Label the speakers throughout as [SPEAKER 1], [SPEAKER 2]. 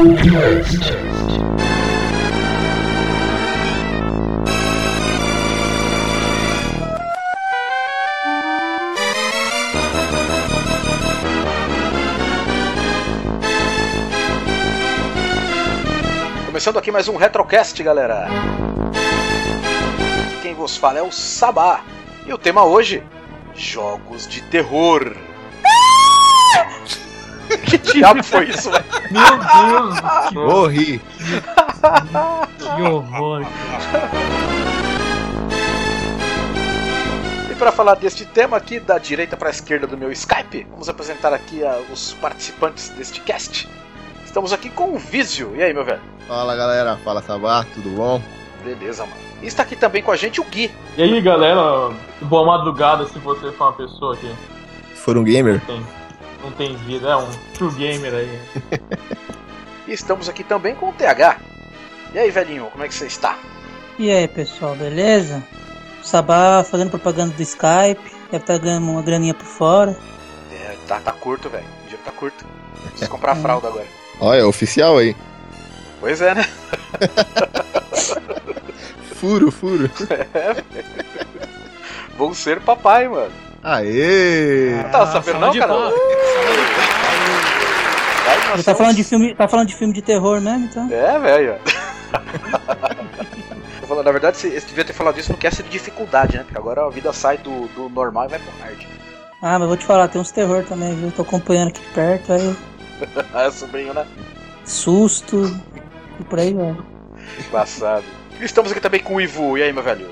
[SPEAKER 1] it?
[SPEAKER 2] Começando aqui mais um Retrocast, galera. Quem vos fala é o Sabá. E o tema hoje: Jogos de Terror. que diabo foi isso, velho?
[SPEAKER 3] Meu Deus, que,
[SPEAKER 4] Morri.
[SPEAKER 3] que horror.
[SPEAKER 2] E para falar deste tema aqui, da direita para a esquerda do meu Skype, vamos apresentar aqui ah, os participantes deste cast. Estamos aqui com o Vizio. E aí, meu velho?
[SPEAKER 4] Fala galera, fala Sabá, tudo bom?
[SPEAKER 2] Beleza, mano. E está aqui também com a gente o Gui.
[SPEAKER 3] E aí, galera, boa madrugada se você for uma pessoa
[SPEAKER 4] Se for um gamer,
[SPEAKER 3] tem, não tem vida, é um true gamer aí.
[SPEAKER 2] E estamos aqui também com o TH. E aí, velhinho, como é que você está?
[SPEAKER 5] E aí, pessoal, beleza? O Sabá fazendo propaganda do Skype, deve estar ganhando uma graninha por fora.
[SPEAKER 2] É, tá, tá curto, velho. O dinheiro tá curto. Preciso comprar a fralda agora.
[SPEAKER 4] olha, oficial aí.
[SPEAKER 2] Pois é, né?
[SPEAKER 4] Furo, furo.
[SPEAKER 2] Vou ser papai, mano.
[SPEAKER 4] Aê!
[SPEAKER 2] Não tava sabendo não, cara?
[SPEAKER 5] Você tá falando de filme, tá falando de filme de terror mesmo, então?
[SPEAKER 2] É, velho. Tô falando, Na verdade, você você devia ter falado isso no cast de dificuldade, né? Porque agora a vida sai do, do normal e vai pro hard.
[SPEAKER 5] Ah, mas vou te falar, tem uns terror também, viu? Tô acompanhando aqui de perto, aí
[SPEAKER 2] Ah, é sobrinho, né?
[SPEAKER 5] susto e por aí vai.
[SPEAKER 2] Engraçado. E estamos aqui também com o Ivu. E aí, meu velho?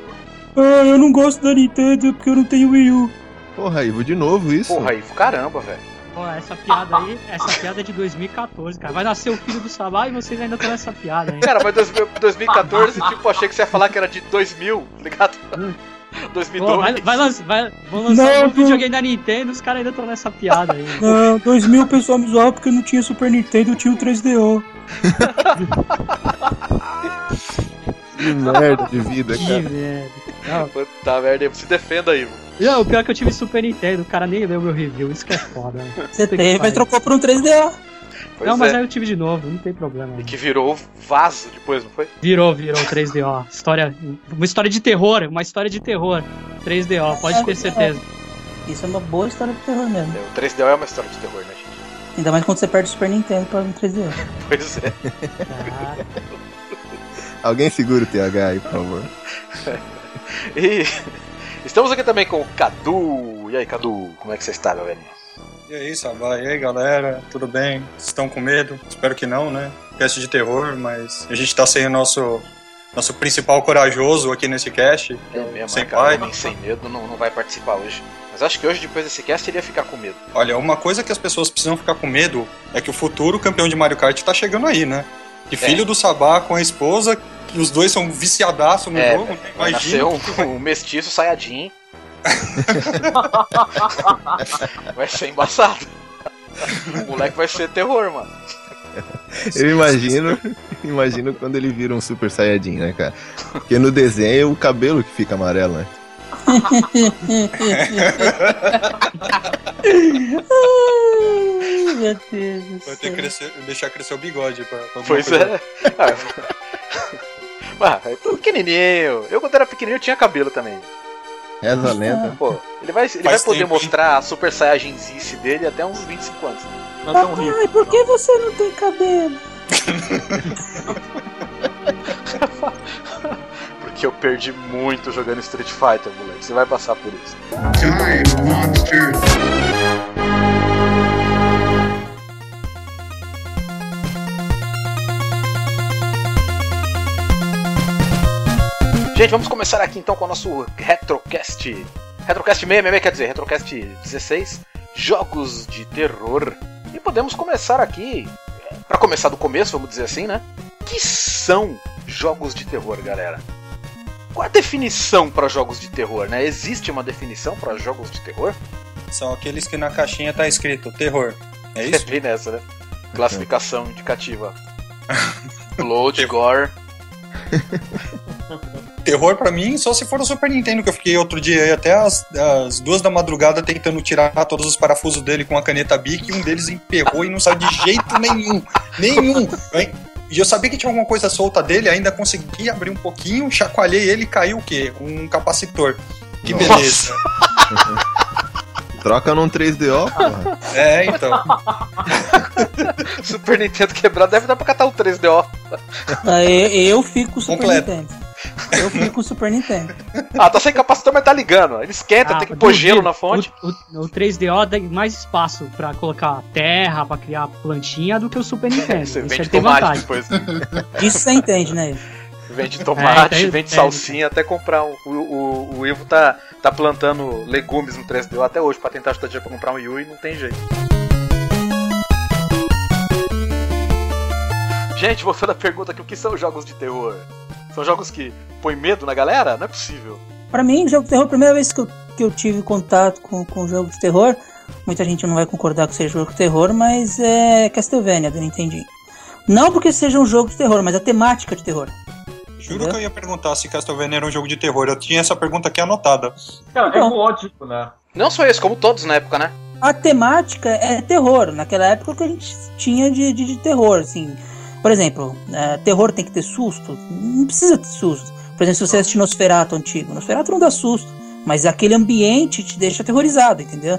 [SPEAKER 5] Ah, eu não gosto da Nintendo porque eu não tenho Wii U.
[SPEAKER 4] Porra, Ivo, de novo isso?
[SPEAKER 2] Porra, Ivo, caramba, velho.
[SPEAKER 6] Ó, essa piada aí, essa piada é de 2014, cara. Vai nascer o filho do Sabá e vocês ainda estão nessa piada ainda.
[SPEAKER 2] Cara, mas 2000 2014, tipo, achei que você ia falar que era de 2000, tá ligado?
[SPEAKER 6] Pô,
[SPEAKER 2] 2002.
[SPEAKER 6] vai, vai, lançar, vai, vão lançar
[SPEAKER 5] Não,
[SPEAKER 6] um videogame da Nintendo, os caras ainda estão nessa piada aí.
[SPEAKER 5] Não, 2000 o pessoal me zoava porque eu não tinha Super Nintendo, eu tinha o 3DO.
[SPEAKER 4] Que merda de vida,
[SPEAKER 6] Que
[SPEAKER 4] cara.
[SPEAKER 6] merda. Não,
[SPEAKER 2] Puta merda, se defenda, Ivo.
[SPEAKER 6] Não, o pior é que eu tive Super Nintendo, o cara nem leu meu review, isso que é foda.
[SPEAKER 5] Você teve, mas trocou por um 3DO.
[SPEAKER 2] Pois
[SPEAKER 6] Não, mas
[SPEAKER 2] é.
[SPEAKER 6] aí eu tive de novo, não tem problema.
[SPEAKER 2] E que virou vaso depois, não foi?
[SPEAKER 6] Virou, virou 3DO. História, uma história de terror, uma história de terror. 3DO, pode ter certeza.
[SPEAKER 5] Isso é uma boa história de terror mesmo.
[SPEAKER 2] O 3DO é uma história de terror, né, gente?
[SPEAKER 5] Ainda mais quando você perde o Super Nintendo para um 3DO.
[SPEAKER 2] Pois é.
[SPEAKER 6] Cara,
[SPEAKER 4] Alguém segura o TH aí, por favor.
[SPEAKER 2] E estamos aqui também com o Cadu. E aí, Cadu, como é que você está, meu velho?
[SPEAKER 7] E aí, Sabá? E aí, galera? Tudo bem? Vocês Estão com medo? Espero que não, né? Cast de terror, mas a gente tá sem o nosso, nosso principal corajoso aqui nesse cast.
[SPEAKER 2] É mesmo,
[SPEAKER 7] sem
[SPEAKER 2] né, cara?
[SPEAKER 7] pai.
[SPEAKER 2] Sem medo não, não vai participar hoje. Mas acho que hoje, depois desse cast, ele ia ficar com medo.
[SPEAKER 7] Olha, uma coisa que as pessoas precisam ficar com medo é que o futuro campeão de Mario Kart tá chegando aí, né? Que filho do Sabá com a esposa, os dois são viciadaço no
[SPEAKER 2] É,
[SPEAKER 7] jogo, né? Imagina.
[SPEAKER 2] um, um mestiço Sayajin. vai ser embaçado. O moleque vai ser terror, mano.
[SPEAKER 4] Eu imagino, imagino quando ele vira um Super Saiyajin, né, cara? Porque no desenho é o cabelo que fica amarelo, né?
[SPEAKER 5] Ai, meu Deus do
[SPEAKER 7] Vai ter
[SPEAKER 5] céu.
[SPEAKER 7] que crescer, deixar crescer o bigode pra, pra
[SPEAKER 2] Pois
[SPEAKER 7] alguma
[SPEAKER 2] é. Ah, eu tô pequenininho. Eu, quando era pequenininho, tinha cabelo também.
[SPEAKER 4] Reza a lenda.
[SPEAKER 2] Pô, ele vai, ele vai poder
[SPEAKER 7] tempo, hein?
[SPEAKER 2] mostrar a Super Saiyajinzice dele até uns 25 anos.
[SPEAKER 3] Não é tão rico.
[SPEAKER 5] Papai, por que você não tem cabelo?
[SPEAKER 2] Porque eu perdi muito jogando Street Fighter, moleque. Você vai passar por isso. Gente, vamos começar aqui então com o nosso Retrocast. Retrocast 666, quer dizer, Retrocast 16, Jogos de Terror. E podemos começar aqui, para começar do começo, vamos dizer assim, né? Que são jogos de terror, galera? Qual a definição para jogos de terror, né? Existe uma definição para jogos de terror?
[SPEAKER 7] São aqueles que na caixinha tá escrito terror. É isso?
[SPEAKER 2] bem nessa, né? Classificação indicativa. Blood, gore.
[SPEAKER 7] terror pra mim só se for o Super Nintendo, que eu fiquei outro dia aí até as, as duas da madrugada tentando tirar todos os parafusos dele com a caneta Bic e um deles emperrou e não saiu de jeito nenhum. Nenhum. hein? E eu sabia que tinha alguma coisa solta dele, ainda consegui abrir um pouquinho, chacoalhei ele e caiu o quê? Um capacitor. Que
[SPEAKER 4] Nossa.
[SPEAKER 7] beleza.
[SPEAKER 4] Troca num 3DO, porra.
[SPEAKER 7] É, então.
[SPEAKER 2] Super Nintendo quebrado deve dar pra catar o 3DO.
[SPEAKER 5] Aí eu fico com Super
[SPEAKER 7] Completo.
[SPEAKER 5] Nintendo. Eu fico com o Super Nintendo.
[SPEAKER 2] Ah, tá sem capacitor, mas tá ligando. Ele esquenta,
[SPEAKER 6] Ah,
[SPEAKER 2] tem que pôr gelo na fonte.
[SPEAKER 6] O, o- o 3DO dá mais espaço pra colocar terra, pra criar plantinha do que o Super Nintendo.
[SPEAKER 2] Você
[SPEAKER 6] Isso
[SPEAKER 2] vende
[SPEAKER 6] tem
[SPEAKER 2] tomate
[SPEAKER 6] vantagem.
[SPEAKER 2] depois.
[SPEAKER 5] Isso você entende, né?
[SPEAKER 2] Vende tomate,
[SPEAKER 6] É, tem-
[SPEAKER 2] vende
[SPEAKER 6] tem.
[SPEAKER 2] salsinha, até comprar um. O, o, o Ivo tá, tá plantando legumes no 3DO até hoje pra tentar ajudar dinheiro pra comprar um Wii U e não tem jeito. Gente, voltando à pergunta aqui, o que são jogos de terror? São jogos que põem medo na galera? Não é possível.
[SPEAKER 5] Pra mim, jogo de terror, a primeira vez que eu, que eu tive contato com, com jogo de terror, muita gente não vai concordar que seja jogo de terror, mas é Castlevania do Nintendinho. Não porque seja um jogo de terror, mas a temática de terror.
[SPEAKER 7] Juro que eu ia perguntar se Castlevania era um jogo de terror. Eu tinha essa pergunta aqui anotada.
[SPEAKER 3] Cara, é
[SPEAKER 5] Então.
[SPEAKER 3] lógico, né?
[SPEAKER 2] Não só esse, como todos na época, né?
[SPEAKER 5] A temática é terror. Naquela época o que a gente tinha de, de, de terror, assim. Por exemplo, é, terror tem que ter susto? Não precisa ter susto. Por exemplo, se você assistir Nosferatu antigo, Nosferatu não dá susto, mas aquele ambiente te deixa aterrorizado, entendeu?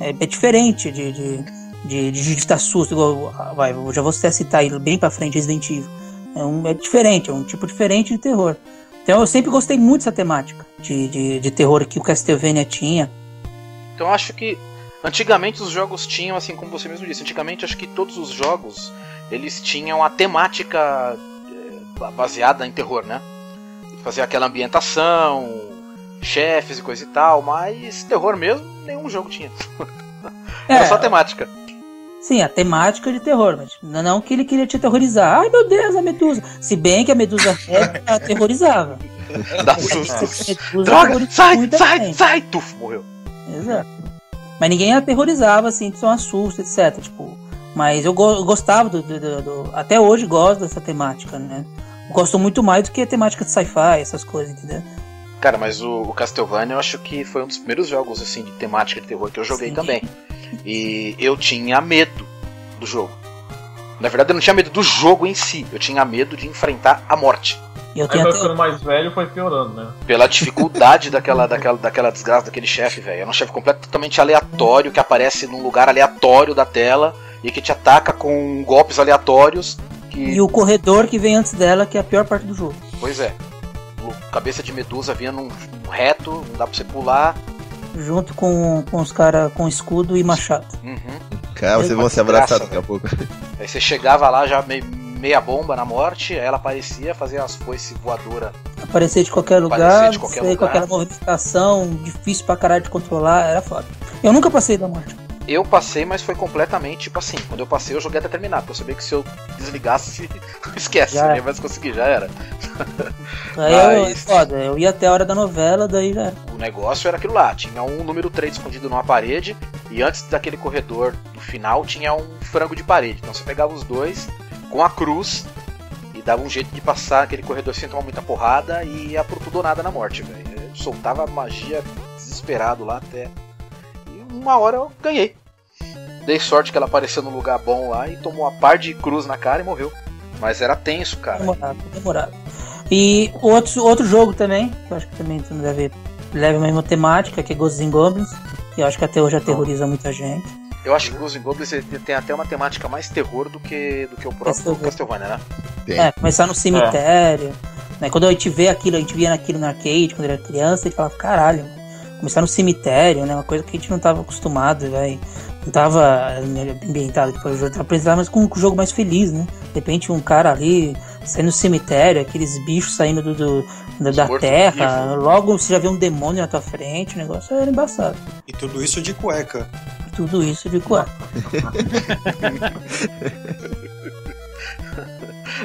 [SPEAKER 5] É, é diferente de, de, de, de, de dar susto. Igual, vai, eu já vou até citar aí bem pra frente Resident Evil. É, um, é diferente, é um tipo diferente de terror. Então eu sempre gostei muito dessa temática de, de, de terror que o Castlevania tinha.
[SPEAKER 2] Então eu acho que antigamente os jogos tinham, assim como você mesmo disse, antigamente acho que todos os jogos eles tinham a temática eh, baseada em terror, né? Fazer aquela ambientação, chefes e coisa e tal, mas terror mesmo nenhum jogo tinha. Era
[SPEAKER 5] É,
[SPEAKER 2] só temática.
[SPEAKER 5] Sim, a temática de terror, mas não que ele queria te aterrorizar. Ai meu Deus, a medusa. Se bem que a medusa aterrorizava.
[SPEAKER 2] Dá susto. Droga, sai, sai,
[SPEAKER 5] gente.
[SPEAKER 2] sai, tuf, morreu.
[SPEAKER 5] Exato. Mas ninguém aterrorizava, assim, ser um susto, etc. Tipo, mas eu, go- eu gostava do, do- do- do- Até hoje gosto dessa temática, né? Gosto muito mais do que a temática de sci-fi, essas coisas, entendeu?
[SPEAKER 2] Cara, mas o, o Castlevania eu acho que foi um dos primeiros jogos assim de temática de terror que eu joguei
[SPEAKER 5] Sim.
[SPEAKER 2] também. E eu tinha medo do jogo. Na verdade, eu não tinha medo do jogo em si, eu tinha medo de enfrentar a morte.
[SPEAKER 5] E eu tenho até.
[SPEAKER 3] ficando mais velho foi piorando, né?
[SPEAKER 2] Pela dificuldade daquela, daquela, daquela desgraça daquele chefe, velho. É um chefe completamente aleatório que aparece num lugar aleatório da tela e que te ataca com golpes aleatórios. Que,
[SPEAKER 5] E o corredor que vem antes dela, que é a pior parte do jogo.
[SPEAKER 2] Pois é. O Cabeça de medusa vinha num reto, não dá pra você pular.
[SPEAKER 5] Junto com, com os caras com escudo e machado.
[SPEAKER 2] Uhum.
[SPEAKER 4] Cara, vocês vão se abraçar daqui a pouco.
[SPEAKER 2] Aí você chegava lá já meio, meia bomba na morte, aí ela aparecia, fazia as foice voadora.
[SPEAKER 5] Aparecer de qualquer
[SPEAKER 2] Aparecer
[SPEAKER 5] lugar,
[SPEAKER 2] de qualquer
[SPEAKER 5] com
[SPEAKER 2] lugar.
[SPEAKER 5] aquela movimentação difícil pra caralho de controlar, era foda. Eu nunca passei da morte.
[SPEAKER 2] Eu passei, mas foi completamente tipo assim. Quando eu passei, eu joguei até terminar, porque eu sabia que se eu desligasse, esquece, nem mais conseguir, já era.
[SPEAKER 5] Aí eu,
[SPEAKER 2] Mas-
[SPEAKER 5] foda, eu ia até a hora da novela, daí já era.
[SPEAKER 2] O negócio era aquilo lá, tinha um número 3 escondido numa parede, e antes daquele corredor do final tinha um frango de parede. Então você pegava os dois com a cruz e dava um jeito de passar aquele corredor sem tomar muita porrada e ia pro tudo ou nada na morte, velho. Eu soltava magia desesperado lá até. Uma hora eu ganhei. Dei sorte que ela apareceu num lugar bom lá e tomou uma par de cruz na cara e morreu. Mas era tenso, cara.
[SPEAKER 5] Demorado, demorado. E outro, outro jogo também, que eu acho que também deve leva a mesma temática, que é Ghosts and Goblins, que eu acho que até hoje aterroriza muita gente.
[SPEAKER 2] Eu acho que Ghosts and Goblins tem até uma temática mais terror do que, do que o próprio
[SPEAKER 5] Castlevania.
[SPEAKER 2] Castlevania, né?
[SPEAKER 4] Tem.
[SPEAKER 5] É, começar no cemitério. Né? Quando a gente vê aquilo, a gente via naquilo no arcade, quando era criança, a gente falava, caralho, começar no cemitério, né? Uma coisa que a gente não tava acostumado, vai. Não tava né, ambientado depois do jogo, apresentado, mas com um jogo mais feliz, né? De repente um cara ali saindo do cemitério, aqueles bichos saindo do, do- da, terra, logo você já vê um demônio na tua frente, o negócio era embaçado.
[SPEAKER 7] E tudo isso de cueca.
[SPEAKER 5] Tudo isso de quatro.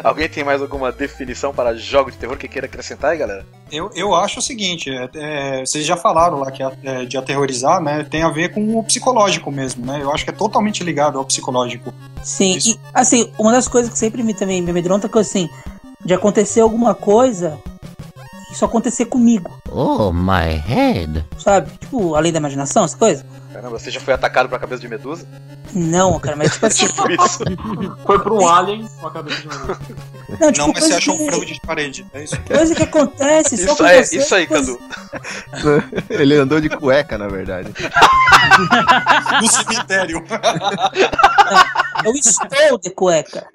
[SPEAKER 2] Alguém tem mais alguma definição para jogo de terror que queira acrescentar aí, galera?
[SPEAKER 7] Eu, eu acho o seguinte, é, é, vocês já falaram lá que é, de aterrorizar, né? Tem a ver com o psicológico mesmo, né? Eu acho que é totalmente ligado ao psicológico.
[SPEAKER 5] Sim,
[SPEAKER 7] Isso.
[SPEAKER 5] e assim, uma das coisas que sempre me também me amedronta é que assim, de acontecer alguma coisa isso acontecer comigo,
[SPEAKER 1] Oh, my head.
[SPEAKER 5] sabe? Tipo, além da imaginação, essa coisa.
[SPEAKER 2] Caramba, você já foi atacado pela cabeça de medusa?
[SPEAKER 5] Não, cara, mas tipo assim.
[SPEAKER 2] Tipo isso.
[SPEAKER 3] Foi pra um alien com a cabeça de medusa.
[SPEAKER 5] Não, tipo,
[SPEAKER 7] Não, mas você achou um
[SPEAKER 5] que-
[SPEAKER 7] frango de parede. É isso.
[SPEAKER 5] Coisa que acontece só
[SPEAKER 2] Isso
[SPEAKER 5] com
[SPEAKER 2] aí,
[SPEAKER 5] você.
[SPEAKER 2] isso aí,
[SPEAKER 5] coisa-
[SPEAKER 2] Cadu.
[SPEAKER 4] Ele andou de cueca, na verdade.
[SPEAKER 7] No cemitério.
[SPEAKER 5] Eu estou de cueca.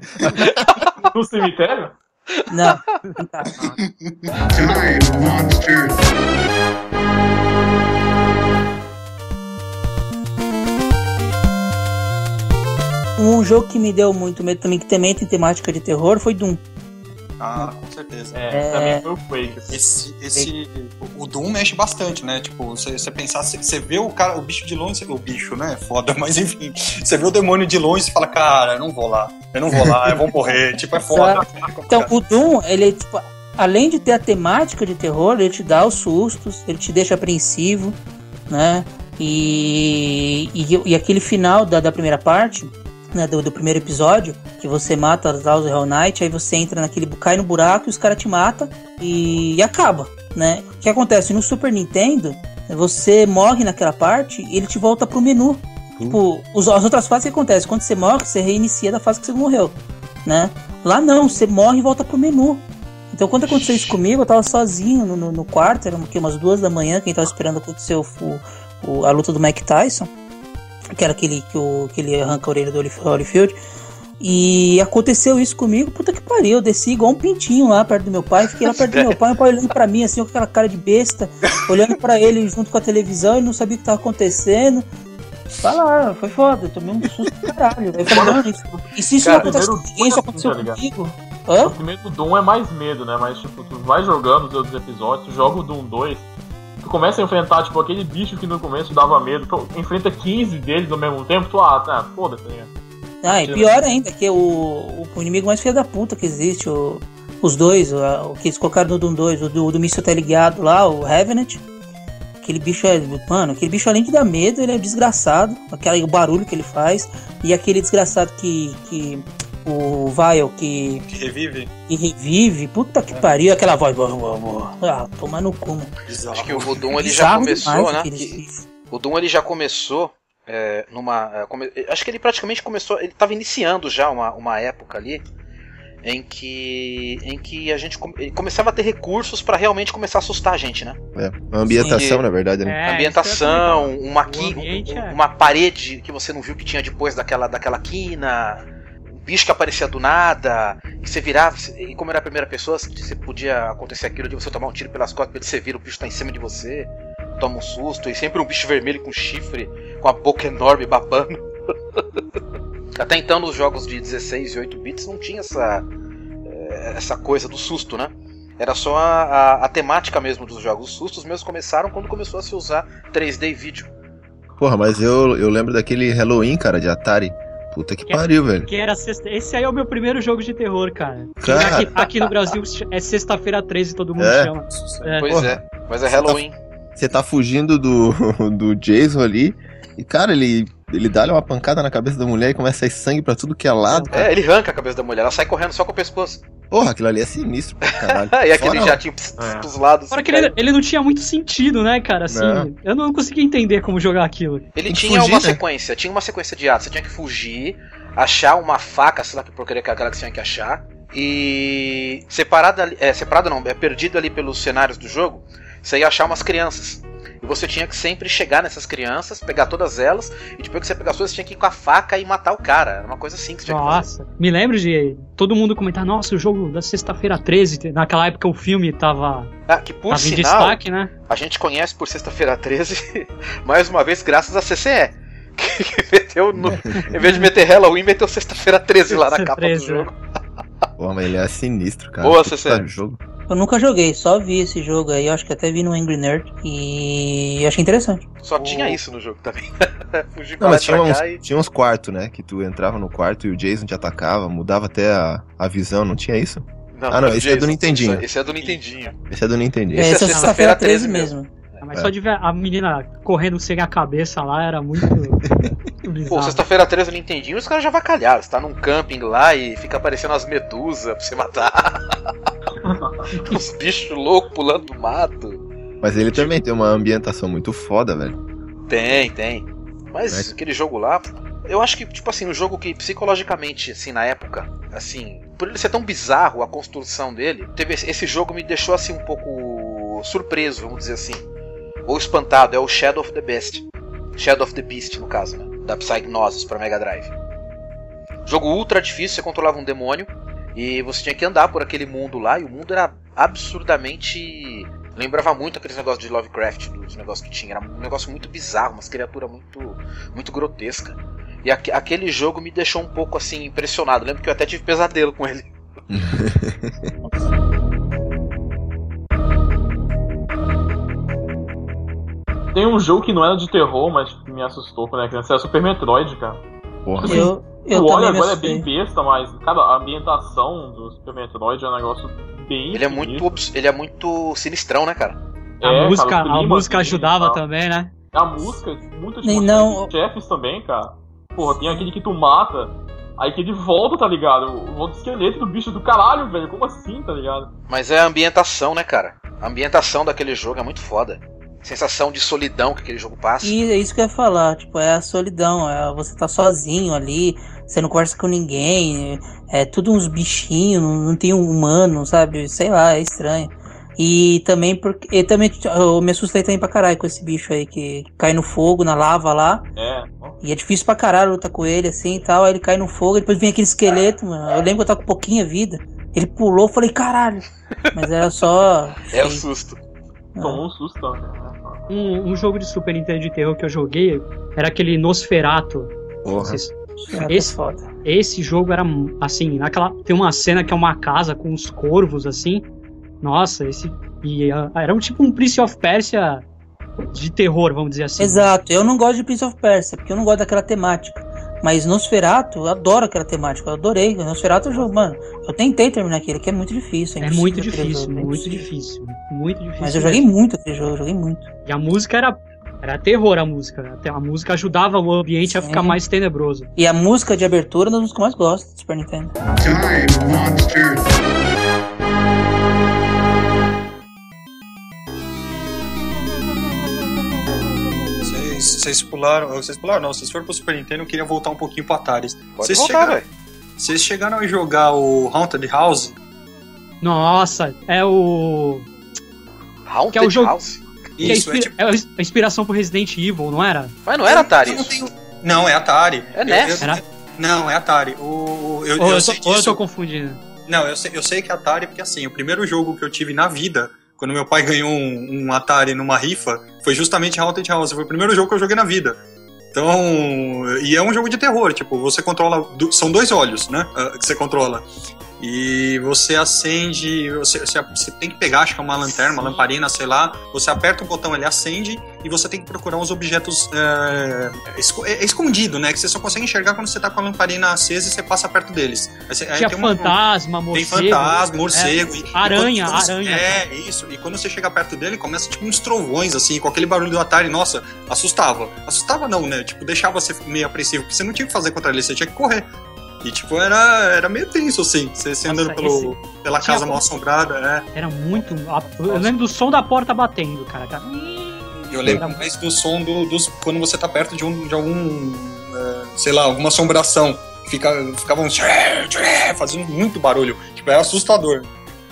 [SPEAKER 3] No cemitério?
[SPEAKER 5] Não, não tá. Um jogo que me deu muito medo também, que também tem temática de terror, foi Doom.
[SPEAKER 7] Ah, com certeza.
[SPEAKER 3] É,
[SPEAKER 5] É.
[SPEAKER 3] também foi o Quake. assim.
[SPEAKER 7] Esse, esse, o Doom mexe bastante, né? Tipo, você, você pensar, você, vê o cara, o bicho de longe, você- o bicho, né? Foda, mas enfim, você vê o demônio de longe e fala, cara, eu não vou lá, eu não vou lá, eu vou morrer, tipo, é foda.
[SPEAKER 5] Então, o Doom, ele, tipo, além de ter a temática de terror, ele te dá os sustos, ele te deixa apreensivo, né? E, e, e aquele final da, da primeira parte, né, do, do primeiro episódio, que você mata os Hell Knight, aí você entra naquele, cai no buraco e os caras te matam e, e acaba, né? O que acontece? No Super Nintendo, você morre naquela parte e ele te volta pro menu. Tipo, os, as outras fases que acontece? Quando você morre, você reinicia da fase que você morreu, né? Lá não, você morre e volta pro menu. Então quando aconteceu isso comigo, eu tava sozinho no, no, no quarto, era umas duas da manhã, quem tava esperando acontecer o, o- a luta do Mike Tyson, que era aquele que, o, que ele arranca a orelha do Holyf- Holyfield. E aconteceu isso comigo, puta que pariu, eu desci igual um pintinho lá perto do meu pai, fiquei lá perto do meu pai, meu pai olhando pra mim assim, com aquela cara de besta, olhando pra ele junto com a televisão, ele não sabia o que tava acontecendo. Fala, foi foda, eu tomei um susto do caralho. Eu falei, mano, isso, e se isso
[SPEAKER 2] Cara,
[SPEAKER 5] não acontece com isso
[SPEAKER 3] Doom,
[SPEAKER 5] aconteceu
[SPEAKER 3] tá
[SPEAKER 5] comigo? Hã?
[SPEAKER 3] O primeiro Doom é mais medo, né? Mas, tipo, tu vai jogando os outros episódios, tu joga o Doom 2, tu começa a enfrentar, tipo, aquele bicho que no começo dava medo, tu enfrenta 15 deles ao mesmo tempo, tu, ah, tá, foda-se, né?
[SPEAKER 5] Ah, e pior ainda, que o, o, o inimigo mais filho da puta que existe, o- os dois, o, que eles colocaram no Doom 2, o do, do míssil teleguiado lá, o Revenant. Aquele bicho é. Mano, aquele bicho além de dar medo, ele é desgraçado. Aquele o barulho que ele faz. E aquele desgraçado que. que o Vile que,
[SPEAKER 7] Que revive.
[SPEAKER 5] que revive. Puta que pariu, aquela voz. Ah, toma no cu.
[SPEAKER 7] Bizarro.
[SPEAKER 2] Acho que o Doom ele já começou, né?
[SPEAKER 5] bichos.
[SPEAKER 2] O Doom ele já começou é, numa. é, come- acho que ele praticamente começou. Ele estava iniciando já uma, uma época ali em que. em que a gente come- ele começava a ter recursos para realmente começar a assustar a gente, né?
[SPEAKER 4] É, uma ambientação,
[SPEAKER 2] Sim.
[SPEAKER 4] na verdade, né?
[SPEAKER 6] É,
[SPEAKER 2] Ambientação, uma,
[SPEAKER 6] O
[SPEAKER 2] qui-
[SPEAKER 6] ambiente
[SPEAKER 2] um-
[SPEAKER 6] é-
[SPEAKER 2] uma parede que você não viu que tinha depois daquela, daquela quina. Bicho que aparecia do nada, que você virava, e como era a primeira pessoa, você podia acontecer aquilo de você tomar um tiro pelas costas, você vira, o bicho tá em cima de você, toma um susto, e sempre um bicho vermelho com chifre, com a boca enorme babando. Até então, nos jogos de 16 e 8 bits não tinha essa, eh, essa coisa do susto, né? Era só a, a- a temática mesmo dos jogos. Os sustos mesmo começaram quando começou a se usar 3D e vídeo.
[SPEAKER 4] Porra, mas eu, eu lembro daquele Halloween, cara, de Atari. Puta que
[SPEAKER 6] Que-
[SPEAKER 4] pariu, velho.
[SPEAKER 6] Que era sexta... Esse aí é o meu primeiro jogo de terror, cara.
[SPEAKER 4] Cara.
[SPEAKER 6] Aqui, aqui no Brasil é sexta-feira 13, todo mundo
[SPEAKER 4] É.
[SPEAKER 6] chama. É.
[SPEAKER 2] Pois
[SPEAKER 4] Porra.
[SPEAKER 2] é, mas é Halloween.
[SPEAKER 4] Você tá fugindo do, do Jason ali. E, cara, ele, ele dá uma pancada na cabeça da mulher e começa a sair sangue pra tudo que é lado, cara.
[SPEAKER 2] É, ele arranca a cabeça da mulher, ela sai correndo só com o pescoço.
[SPEAKER 4] Porra, aquilo ali é sinistro pra caralho.
[SPEAKER 2] e aquele
[SPEAKER 4] Fora-
[SPEAKER 2] jatinho pss, pss,
[SPEAKER 3] É.
[SPEAKER 2] pros lados.
[SPEAKER 6] Fora
[SPEAKER 2] assim,
[SPEAKER 6] que ele, ele não tinha muito sentido, né, cara? Assim,
[SPEAKER 4] Não.
[SPEAKER 6] eu não conseguia entender como jogar aquilo.
[SPEAKER 2] Ele tinha
[SPEAKER 4] fugir,
[SPEAKER 2] uma
[SPEAKER 4] né?
[SPEAKER 2] sequência, tinha uma sequência de atos. Você tinha que fugir, achar uma faca, sei lá que porcaria que aquela que você tinha que achar. E separado ali, é, separado não, é perdido ali pelos cenários do jogo, você ia achar umas crianças. E você tinha que sempre chegar nessas crianças, pegar todas elas, e depois que você pegar as suas, você tinha que ir com a faca e matar o cara. Era uma coisa assim que você tinha que fazer.
[SPEAKER 6] Nossa, me lembro de todo mundo comentar, nossa, o jogo da sexta-feira 13, naquela época o filme tava,
[SPEAKER 2] Ah, que por
[SPEAKER 6] tava em
[SPEAKER 2] sinal,
[SPEAKER 6] destaque, né?
[SPEAKER 2] a gente conhece por sexta-feira 13, mais uma vez, graças a CCE. Que meteu no, em vez de meter Halloween, meteu sexta-feira 13 lá na capa do
[SPEAKER 6] 13,
[SPEAKER 2] jogo.
[SPEAKER 4] Porra, mas ele é sinistro, cara.
[SPEAKER 2] Boa,
[SPEAKER 4] Puta
[SPEAKER 2] CC.
[SPEAKER 4] jogo.
[SPEAKER 5] Eu nunca joguei, só vi esse jogo aí, eu acho que até vi no Angry Nerd e achei interessante.
[SPEAKER 2] Só
[SPEAKER 7] O-
[SPEAKER 2] tinha isso no jogo também. Fugir
[SPEAKER 4] Não, mas
[SPEAKER 2] e
[SPEAKER 4] tinha uns,
[SPEAKER 2] e...
[SPEAKER 4] tinha uns quartos, né? Que tu entrava no quarto e o Jason te atacava, mudava até a, a visão, não tinha isso? Ah, não,
[SPEAKER 2] é o
[SPEAKER 4] esse é do
[SPEAKER 2] Jason.
[SPEAKER 4] Nintendinho.
[SPEAKER 2] Esse, esse é do Nintendinho.
[SPEAKER 4] Esse é do Nintendo.
[SPEAKER 5] É,
[SPEAKER 2] Esse é
[SPEAKER 5] é
[SPEAKER 2] sexta-feira
[SPEAKER 5] sexta-feira
[SPEAKER 2] 13
[SPEAKER 5] 13 mesmo.
[SPEAKER 6] Mas
[SPEAKER 4] É.
[SPEAKER 6] só de ver a menina correndo sem a cabeça lá era muito,
[SPEAKER 2] Pô, sexta-feira 13 no Nintendinho, os caras já vacalharam. Você tá num camping lá e fica aparecendo as medusas pra você matar. uns bichos loucos pulando do mato.
[SPEAKER 4] Mas ele também tem uma ambientação muito foda, velho.
[SPEAKER 2] Tem, tem. Mas aquele jogo lá, eu acho que, tipo assim, um jogo que psicologicamente, assim, na época, assim, por ele ser tão bizarro, a construção dele, teve esse, esse jogo me deixou, assim, um pouco surpreso, vamos dizer assim. Ou espantado, é o Shadow of the Beast. Shadow of the Beast, no caso, né? Da Psygnosis pra Mega Drive. Jogo ultra difícil, você controlava um demônio e você tinha que andar por aquele mundo lá, e o mundo era absurdamente. Lembrava muito aqueles negócios de Lovecraft, dos negócios que tinha. Era um negócio muito bizarro, umas criaturas muito, muito grotesca. E aque- aquele jogo me deixou um pouco assim impressionado. Lembro que eu até tive pesadelo com ele.
[SPEAKER 3] Tem um jogo que não era de terror, mas me assustou quando era criança. Era Super Metroid, cara.
[SPEAKER 4] Porra.
[SPEAKER 5] Eu, eu
[SPEAKER 3] o
[SPEAKER 5] me
[SPEAKER 3] agora é bem besta, mas, cara, a ambientação do Super Metroid é um negócio bem.
[SPEAKER 2] Ele é muito, obs- ele é muito sinistrão, né, cara?
[SPEAKER 6] A
[SPEAKER 3] É,
[SPEAKER 6] música,
[SPEAKER 3] cara, o
[SPEAKER 6] a
[SPEAKER 3] clima,
[SPEAKER 6] música
[SPEAKER 3] assim,
[SPEAKER 6] ajudava também, né?
[SPEAKER 3] A música, muito tipo,
[SPEAKER 5] não-
[SPEAKER 3] chefes também, cara. Porra, tem aquele que tu mata, aí que ele volta, tá ligado? O outro esqueleto do bicho do caralho, velho. Como assim, tá ligado?
[SPEAKER 2] Mas é a ambientação, né, cara? A ambientação daquele jogo é muito foda. Sensação de solidão que aquele jogo passa.
[SPEAKER 5] E é isso que eu ia falar, tipo, é a solidão, é você tá sozinho ali, você não conversa com ninguém, é tudo uns bichinhos, não, não tem um humano, sabe? Sei lá, é estranho. E também porque. E também eu me assustei também pra caralho com esse bicho aí que cai no fogo, na lava lá.
[SPEAKER 3] É.
[SPEAKER 5] E é difícil pra caralho lutar com ele assim e tal. Aí ele cai no fogo, depois vem aquele esqueleto, mano. Eu lembro que eu tava com pouquinha vida. Ele pulou, eu falei, caralho. Mas era só.
[SPEAKER 2] É o susto.
[SPEAKER 3] Tomou um susto, né?
[SPEAKER 6] Um, um jogo de Super Nintendo de terror que eu joguei era aquele Nosferatu.
[SPEAKER 4] Porra.
[SPEAKER 5] É,
[SPEAKER 6] Esse-
[SPEAKER 5] foda.
[SPEAKER 6] Esse jogo era assim, naquela tem uma cena que é uma casa com uns corvos assim. Nossa, esse e ah, era um tipo um Prince of Persia de terror, vamos dizer assim.
[SPEAKER 5] Exato, eu não gosto de Prince of Persia, porque eu não gosto daquela temática. Mas Nosferatu, eu adoro aquela temática, eu adorei. Nosferatu é um jogo, mano. Eu tentei terminar aquele, que é muito difícil.
[SPEAKER 6] É
[SPEAKER 5] impossível
[SPEAKER 6] muito difícil,
[SPEAKER 5] jogo, é
[SPEAKER 6] muito
[SPEAKER 5] impossível.
[SPEAKER 6] difícil, muito difícil.
[SPEAKER 5] Mas eu joguei
[SPEAKER 6] mesmo.
[SPEAKER 5] muito aquele jogo, eu joguei muito.
[SPEAKER 6] E a música era era terror a música. Até A música ajudava o ambiente a
[SPEAKER 5] Sim.
[SPEAKER 6] ficar mais tenebroso.
[SPEAKER 5] E a música de abertura é uma das músicas que eu mais gosto do Super Nintendo.
[SPEAKER 8] Time monster.
[SPEAKER 7] Vocês, vocês pularam. Vocês pularam, não. Vocês foram pro Super Nintendo, eu queria voltar um pouquinho pro Atari.
[SPEAKER 2] Pode
[SPEAKER 7] Vocês
[SPEAKER 2] voltar,
[SPEAKER 7] chegaram, vocês chegaram a jogar o Haunted House?
[SPEAKER 6] Nossa, é o
[SPEAKER 2] Haunted
[SPEAKER 6] Que é o jogo-
[SPEAKER 2] House.
[SPEAKER 6] que é,
[SPEAKER 7] Isso, é
[SPEAKER 6] inspira-
[SPEAKER 7] tipo.
[SPEAKER 6] é a inspiração pro Resident Evil, não era?
[SPEAKER 2] Mas não era Atari
[SPEAKER 7] Eu não tenho- Não, é Atari.
[SPEAKER 2] É
[SPEAKER 7] Eu-
[SPEAKER 2] NES.
[SPEAKER 7] eu-
[SPEAKER 6] Era?
[SPEAKER 7] Não, é Atari. O, eu,
[SPEAKER 6] Ou
[SPEAKER 7] eu
[SPEAKER 6] eu,
[SPEAKER 7] sei
[SPEAKER 6] tô, ou eu tô confundindo.
[SPEAKER 7] Não, eu sei, eu sei que é Atari porque assim, o primeiro jogo que eu tive na vida, quando meu pai ganhou um, um Atari numa rifa, foi justamente Haunted House. Foi o primeiro jogo que eu joguei na vida. Então, e é um jogo de terror, tipo, você controla, são dois olhos, né, ah, que você controla. E você acende, você, você, você tem que pegar, acho que é uma lanterna, uma lamparina, sei lá, você aperta o botão, ele acende, e você tem que procurar uns objetos é, é escondido, né, que você só consegue enxergar quando você tá com a lamparina acesa e você passa perto deles. Aí você- aí
[SPEAKER 6] Tinha
[SPEAKER 7] tem uma-
[SPEAKER 6] fantasma,
[SPEAKER 7] tem
[SPEAKER 6] morcego.
[SPEAKER 7] fantasma, morcego. e- e
[SPEAKER 6] aranha,
[SPEAKER 7] quando- quando-
[SPEAKER 6] aranha.
[SPEAKER 7] É, isso. E quando você chega perto dele, começa tipo uns trovões, assim, com aquele barulho do Atari. Nossa, assustava. Assustava não, né? Tipo, deixava você meio apreensivo, porque você não tinha o que fazer contra ele, você tinha que correr. E, tipo, era, era meio tenso, assim. Você, você
[SPEAKER 6] Nossa,
[SPEAKER 7] andando pelo, pela
[SPEAKER 6] tinha
[SPEAKER 7] casa mal assombrada, é.
[SPEAKER 6] Era muito. Eu lembro do som da porta batendo, cara. cara.
[SPEAKER 7] Eu lembro mais do som do, dos. Quando você tá perto de, um, de algum. é, sei lá, alguma assombração. Fica, ficava um. fazendo muito barulho. Tipo, é assustador.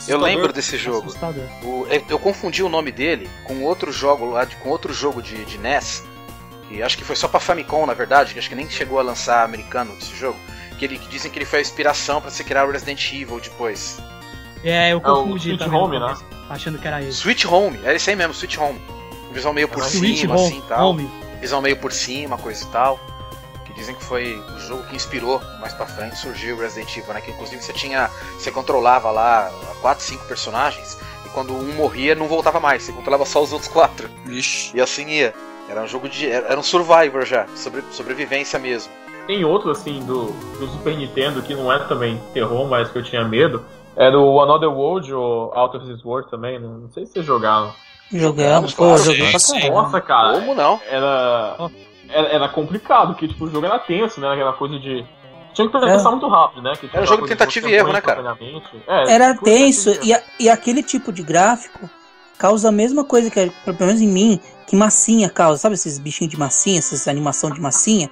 [SPEAKER 2] Eu lembro desse jogo. O- eu, eu confundi o nome dele com outro jogo lá, de- com outro jogo de, de NES. Que acho que foi só pra Famicom, na verdade, que acho que nem chegou a lançar americano desse jogo. Que, ele, que dizem que ele foi a inspiração pra se criar o Resident Evil depois.
[SPEAKER 6] É, eu
[SPEAKER 3] É o
[SPEAKER 6] confundi
[SPEAKER 3] Sweet Home, né?
[SPEAKER 6] Achando que era esse.
[SPEAKER 2] Sweet Home, é esse aí mesmo, Sweet Home. Visão meio por
[SPEAKER 6] Sweet
[SPEAKER 2] cima,
[SPEAKER 6] Home.
[SPEAKER 2] assim e tal.
[SPEAKER 6] Home.
[SPEAKER 2] Visão meio por cima, coisa e tal. Que dizem que foi o jogo que inspirou mais pra frente surgiu o Resident Evil, né? Que inclusive você tinha. Você controlava lá 4, 5 personagens. E quando um morria, não voltava mais. Você controlava só os outros quatro.
[SPEAKER 7] Vixe.
[SPEAKER 2] E assim ia. Era um jogo de. Era um survivor já. Sobre, sobrevivência mesmo.
[SPEAKER 3] Tem outro, assim, do, do Super Nintendo que não é também terror, mas que eu tinha medo. Era o Another World ou Out of This World também, né? não sei se vocês jogaram.
[SPEAKER 5] Jogamos, pô, pra caramba.
[SPEAKER 3] Nossa, cara,
[SPEAKER 2] Como não?
[SPEAKER 3] era, era, era complicado, porque tipo, o jogo era tenso, né? Aquela coisa de Tinha que pensar muito rápido, né? Que
[SPEAKER 2] Era um jogo de tentativa e erro, né, cara?
[SPEAKER 3] É,
[SPEAKER 5] Era
[SPEAKER 3] coisa
[SPEAKER 5] tenso e, a- e aquele tipo de gráfico causa a mesma coisa que, pelo menos em mim, que massinha causa. Sabe esses bichinhos de massinha, essas animação de massinha?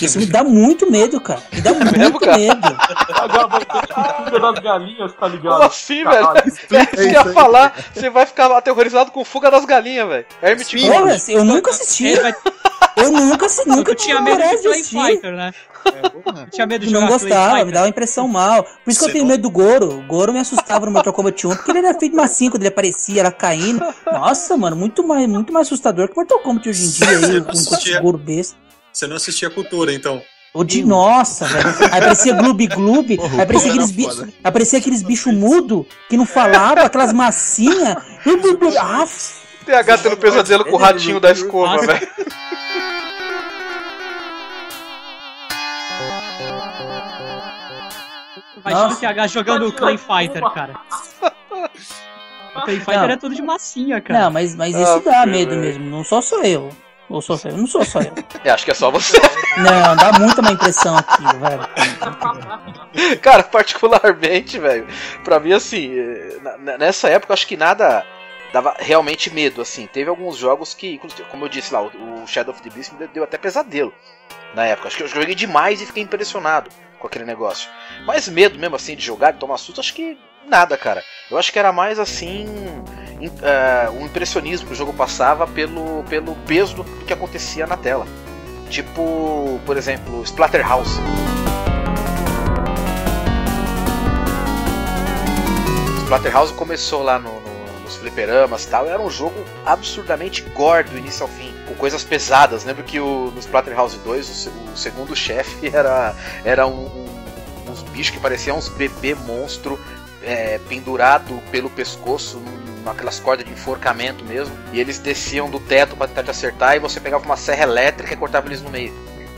[SPEAKER 5] Isso me dá muito medo, cara. Me dá muito
[SPEAKER 2] mesmo, cara?
[SPEAKER 5] medo.
[SPEAKER 3] Agora vai ter fuga das galinhas, tá ligado?
[SPEAKER 2] Como assim, velho?
[SPEAKER 3] Caralho.
[SPEAKER 2] É isso que eu ia falar. Você vai ficar aterrorizado com fuga das galinhas, velho. Hermit
[SPEAKER 7] Sim.
[SPEAKER 2] Ghost.
[SPEAKER 5] Porra, eu nunca assisti.
[SPEAKER 6] Vai-
[SPEAKER 5] Eu nunca, assi- nunca
[SPEAKER 6] Eu tinha medo de
[SPEAKER 5] assistir.
[SPEAKER 6] Fighter, né? Eu tinha medo de
[SPEAKER 5] Não gostava, me dava uma impressão mal. Por isso que eu
[SPEAKER 7] Você
[SPEAKER 5] tenho
[SPEAKER 7] não-
[SPEAKER 5] medo do Goro. O Goro me assustava no Mortal Kombat 1, porque ele era feito massinho quando ele aparecia, ela caindo. Nossa, mano, muito mais, muito mais assustador que Mortal Kombat hoje em dia aí, com
[SPEAKER 7] assistia.
[SPEAKER 5] Goro besta.
[SPEAKER 7] Você não assistia a cultura, então.
[SPEAKER 5] O de nossa, velho. Aí aparecia Gloob Gloob,
[SPEAKER 4] o
[SPEAKER 5] aí aparecia
[SPEAKER 4] Goro
[SPEAKER 5] aqueles bichos. Aparecia aqueles bichos mudo que não falavam, aquelas massinhas. Aff.
[SPEAKER 2] TH tendo pesadelo com o ratinho da escova, velho.
[SPEAKER 6] Imagina
[SPEAKER 5] Nossa.
[SPEAKER 6] o TH jogando Clay Fighter, cara. O Clay Fighter
[SPEAKER 5] Não.
[SPEAKER 6] é tudo de massinha, cara.
[SPEAKER 5] Não, mas, mas
[SPEAKER 2] Ah,
[SPEAKER 5] isso dá medo mesmo. Não sou só eu. Ou sou só eu? Não sou só eu.
[SPEAKER 2] É, acho que é só você.
[SPEAKER 5] Não, dá muita má impressão aquilo, velho.
[SPEAKER 2] Cara, particularmente, velho, pra mim, assim, eh, nessa época, eu acho que nada dava realmente medo, assim. Teve alguns jogos que, como eu disse lá, o, Shadow of the Beast me deu- deu até pesadelo na época. Acho que eu joguei demais e fiquei impressionado com aquele negócio. Mas medo mesmo, assim, de jogar, de tomar susto, acho que nada, cara. Eu acho que era mais, assim, im- eh, o impressionismo que o jogo passava pelo, pelo peso do que acontecia na tela. Tipo, por exemplo, Splatterhouse. Splatterhouse começou lá no, no- nos fliperamas tal, era um jogo absurdamente gore do início ao fim, com coisas pesadas. Lembro que o, no Splatterhouse 2 o, o segundo chefe era, era um- um- uns bichos que pareciam uns bebê monstro é, pendurado pelo pescoço naquelas cordas de enforcamento mesmo, e eles desciam do teto pra tentar te acertar e você pegava uma serra elétrica e cortava eles no meio.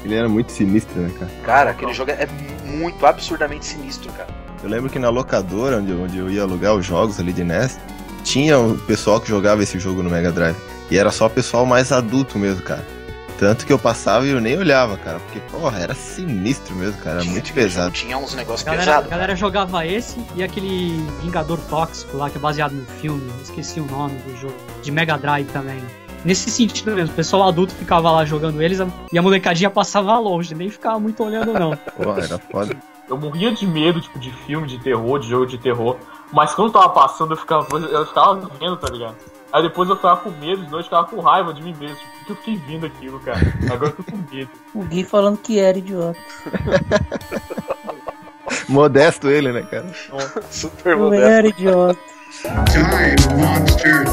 [SPEAKER 4] Ele era muito sinistro, né, cara?
[SPEAKER 2] Cara, aquele jogo é muito absurdamente sinistro, cara.
[SPEAKER 4] Eu lembro que na locadora, onde, onde eu ia alugar os jogos ali de NES, tinha o pessoal que jogava esse jogo no Mega Drive. E era só pessoal mais adulto mesmo, cara. Tanto que eu passava e eu nem olhava, cara. Porque, porra, era sinistro mesmo, cara. Era muito pesado.
[SPEAKER 2] Tinha uns negócios
[SPEAKER 6] A galera,
[SPEAKER 2] pesados.
[SPEAKER 6] a galera jogava esse e aquele Vingador Tóxico lá, que é baseado no filme, esqueci o nome do jogo, de Mega Drive também. Nesse sentido mesmo, o pessoal adulto ficava lá jogando eles e a molecadinha passava longe, nem ficava muito olhando não.
[SPEAKER 4] Porra, era foda.
[SPEAKER 3] Eu morria de medo, tipo, de filme de terror, de jogo de terror. Mas quando tava passando, eu ficava, eu ficava vendo, tá ligado? Aí depois eu ficava com medo, de noite eu ficava com raiva de mim mesmo. Por que eu fiquei vendo aquilo, cara? Agora eu tô com medo.
[SPEAKER 5] O Gui falando que era idiota.
[SPEAKER 4] Modesto ele, né, cara?
[SPEAKER 2] Super
[SPEAKER 5] Eu
[SPEAKER 2] moderno.
[SPEAKER 5] era idiota.
[SPEAKER 8] Time monster.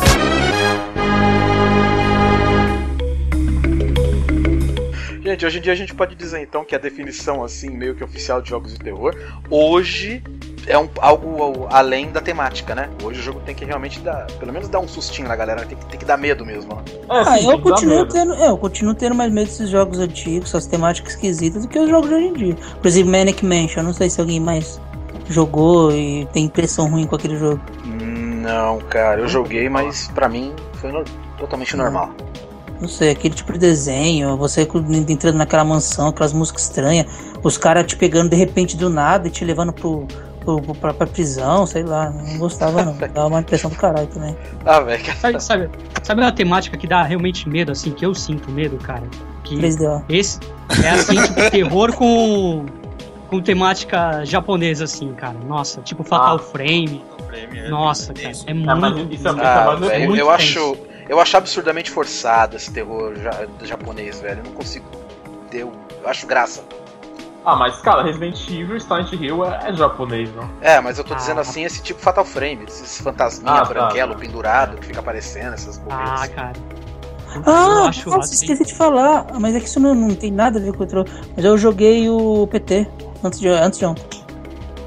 [SPEAKER 2] Gente, hoje em dia a gente pode dizer então que a definição assim meio que oficial de jogos de terror hoje é um, algo além da temática, né? Hoje o jogo tem que realmente dar, pelo menos dar um sustinho na galera, tem que, tem que dar medo mesmo. Né?
[SPEAKER 3] É,
[SPEAKER 5] Ah,
[SPEAKER 3] sim,
[SPEAKER 5] eu continuo tendo. Eu continuo tendo mais medo desses jogos antigos, essas temáticas esquisitas, do que os jogos de hoje em dia. Por exemplo, Manic Mansion, eu não sei se alguém mais jogou e tem impressão ruim com aquele jogo.
[SPEAKER 2] Não, cara, eu joguei, mas pra mim foi no- totalmente normal.
[SPEAKER 5] Não sei, aquele tipo de desenho, você entrando naquela mansão, aquelas músicas estranhas, os caras te pegando de repente do nada e te levando pro, pro, pro- pra, pra prisão, sei lá. Não gostava não. Dava uma impressão do caralho também.
[SPEAKER 2] Ah, velho.
[SPEAKER 6] Sabe, sabe, sabe uma temática que dá realmente medo, assim, que eu sinto medo, cara? Que
[SPEAKER 5] 3DO.
[SPEAKER 6] esse é assim, tipo, terror com, com temática japonesa, assim, cara. Nossa, tipo Fatal
[SPEAKER 3] Ah.
[SPEAKER 6] Frame. Nossa, cara, é
[SPEAKER 3] É, mas
[SPEAKER 6] muito.
[SPEAKER 3] isso é muito
[SPEAKER 2] Ah,
[SPEAKER 3] mais
[SPEAKER 2] velho,
[SPEAKER 6] muito
[SPEAKER 2] eu acho, eu acho absurdamente forçado esse terror ja- japonês, velho. Eu não consigo ter, o- eu acho graça.
[SPEAKER 3] Ah, mas cara, Resident Evil e Silent Hill é, é japonês, não?
[SPEAKER 2] É, mas eu tô
[SPEAKER 6] Ah.
[SPEAKER 2] dizendo assim, esse tipo Fatal Frame, esses fantasminha
[SPEAKER 3] Ah, tá.
[SPEAKER 2] branquelo pendurado que fica aparecendo, essas bobeiras.
[SPEAKER 6] Ah, cara. Eu
[SPEAKER 5] Ah,
[SPEAKER 6] acho
[SPEAKER 5] nossa,
[SPEAKER 6] assim.
[SPEAKER 5] esqueci de falar. Mas é que isso não, não tem nada a ver com o outro. Mas eu joguei o PT antes de, antes de ontem.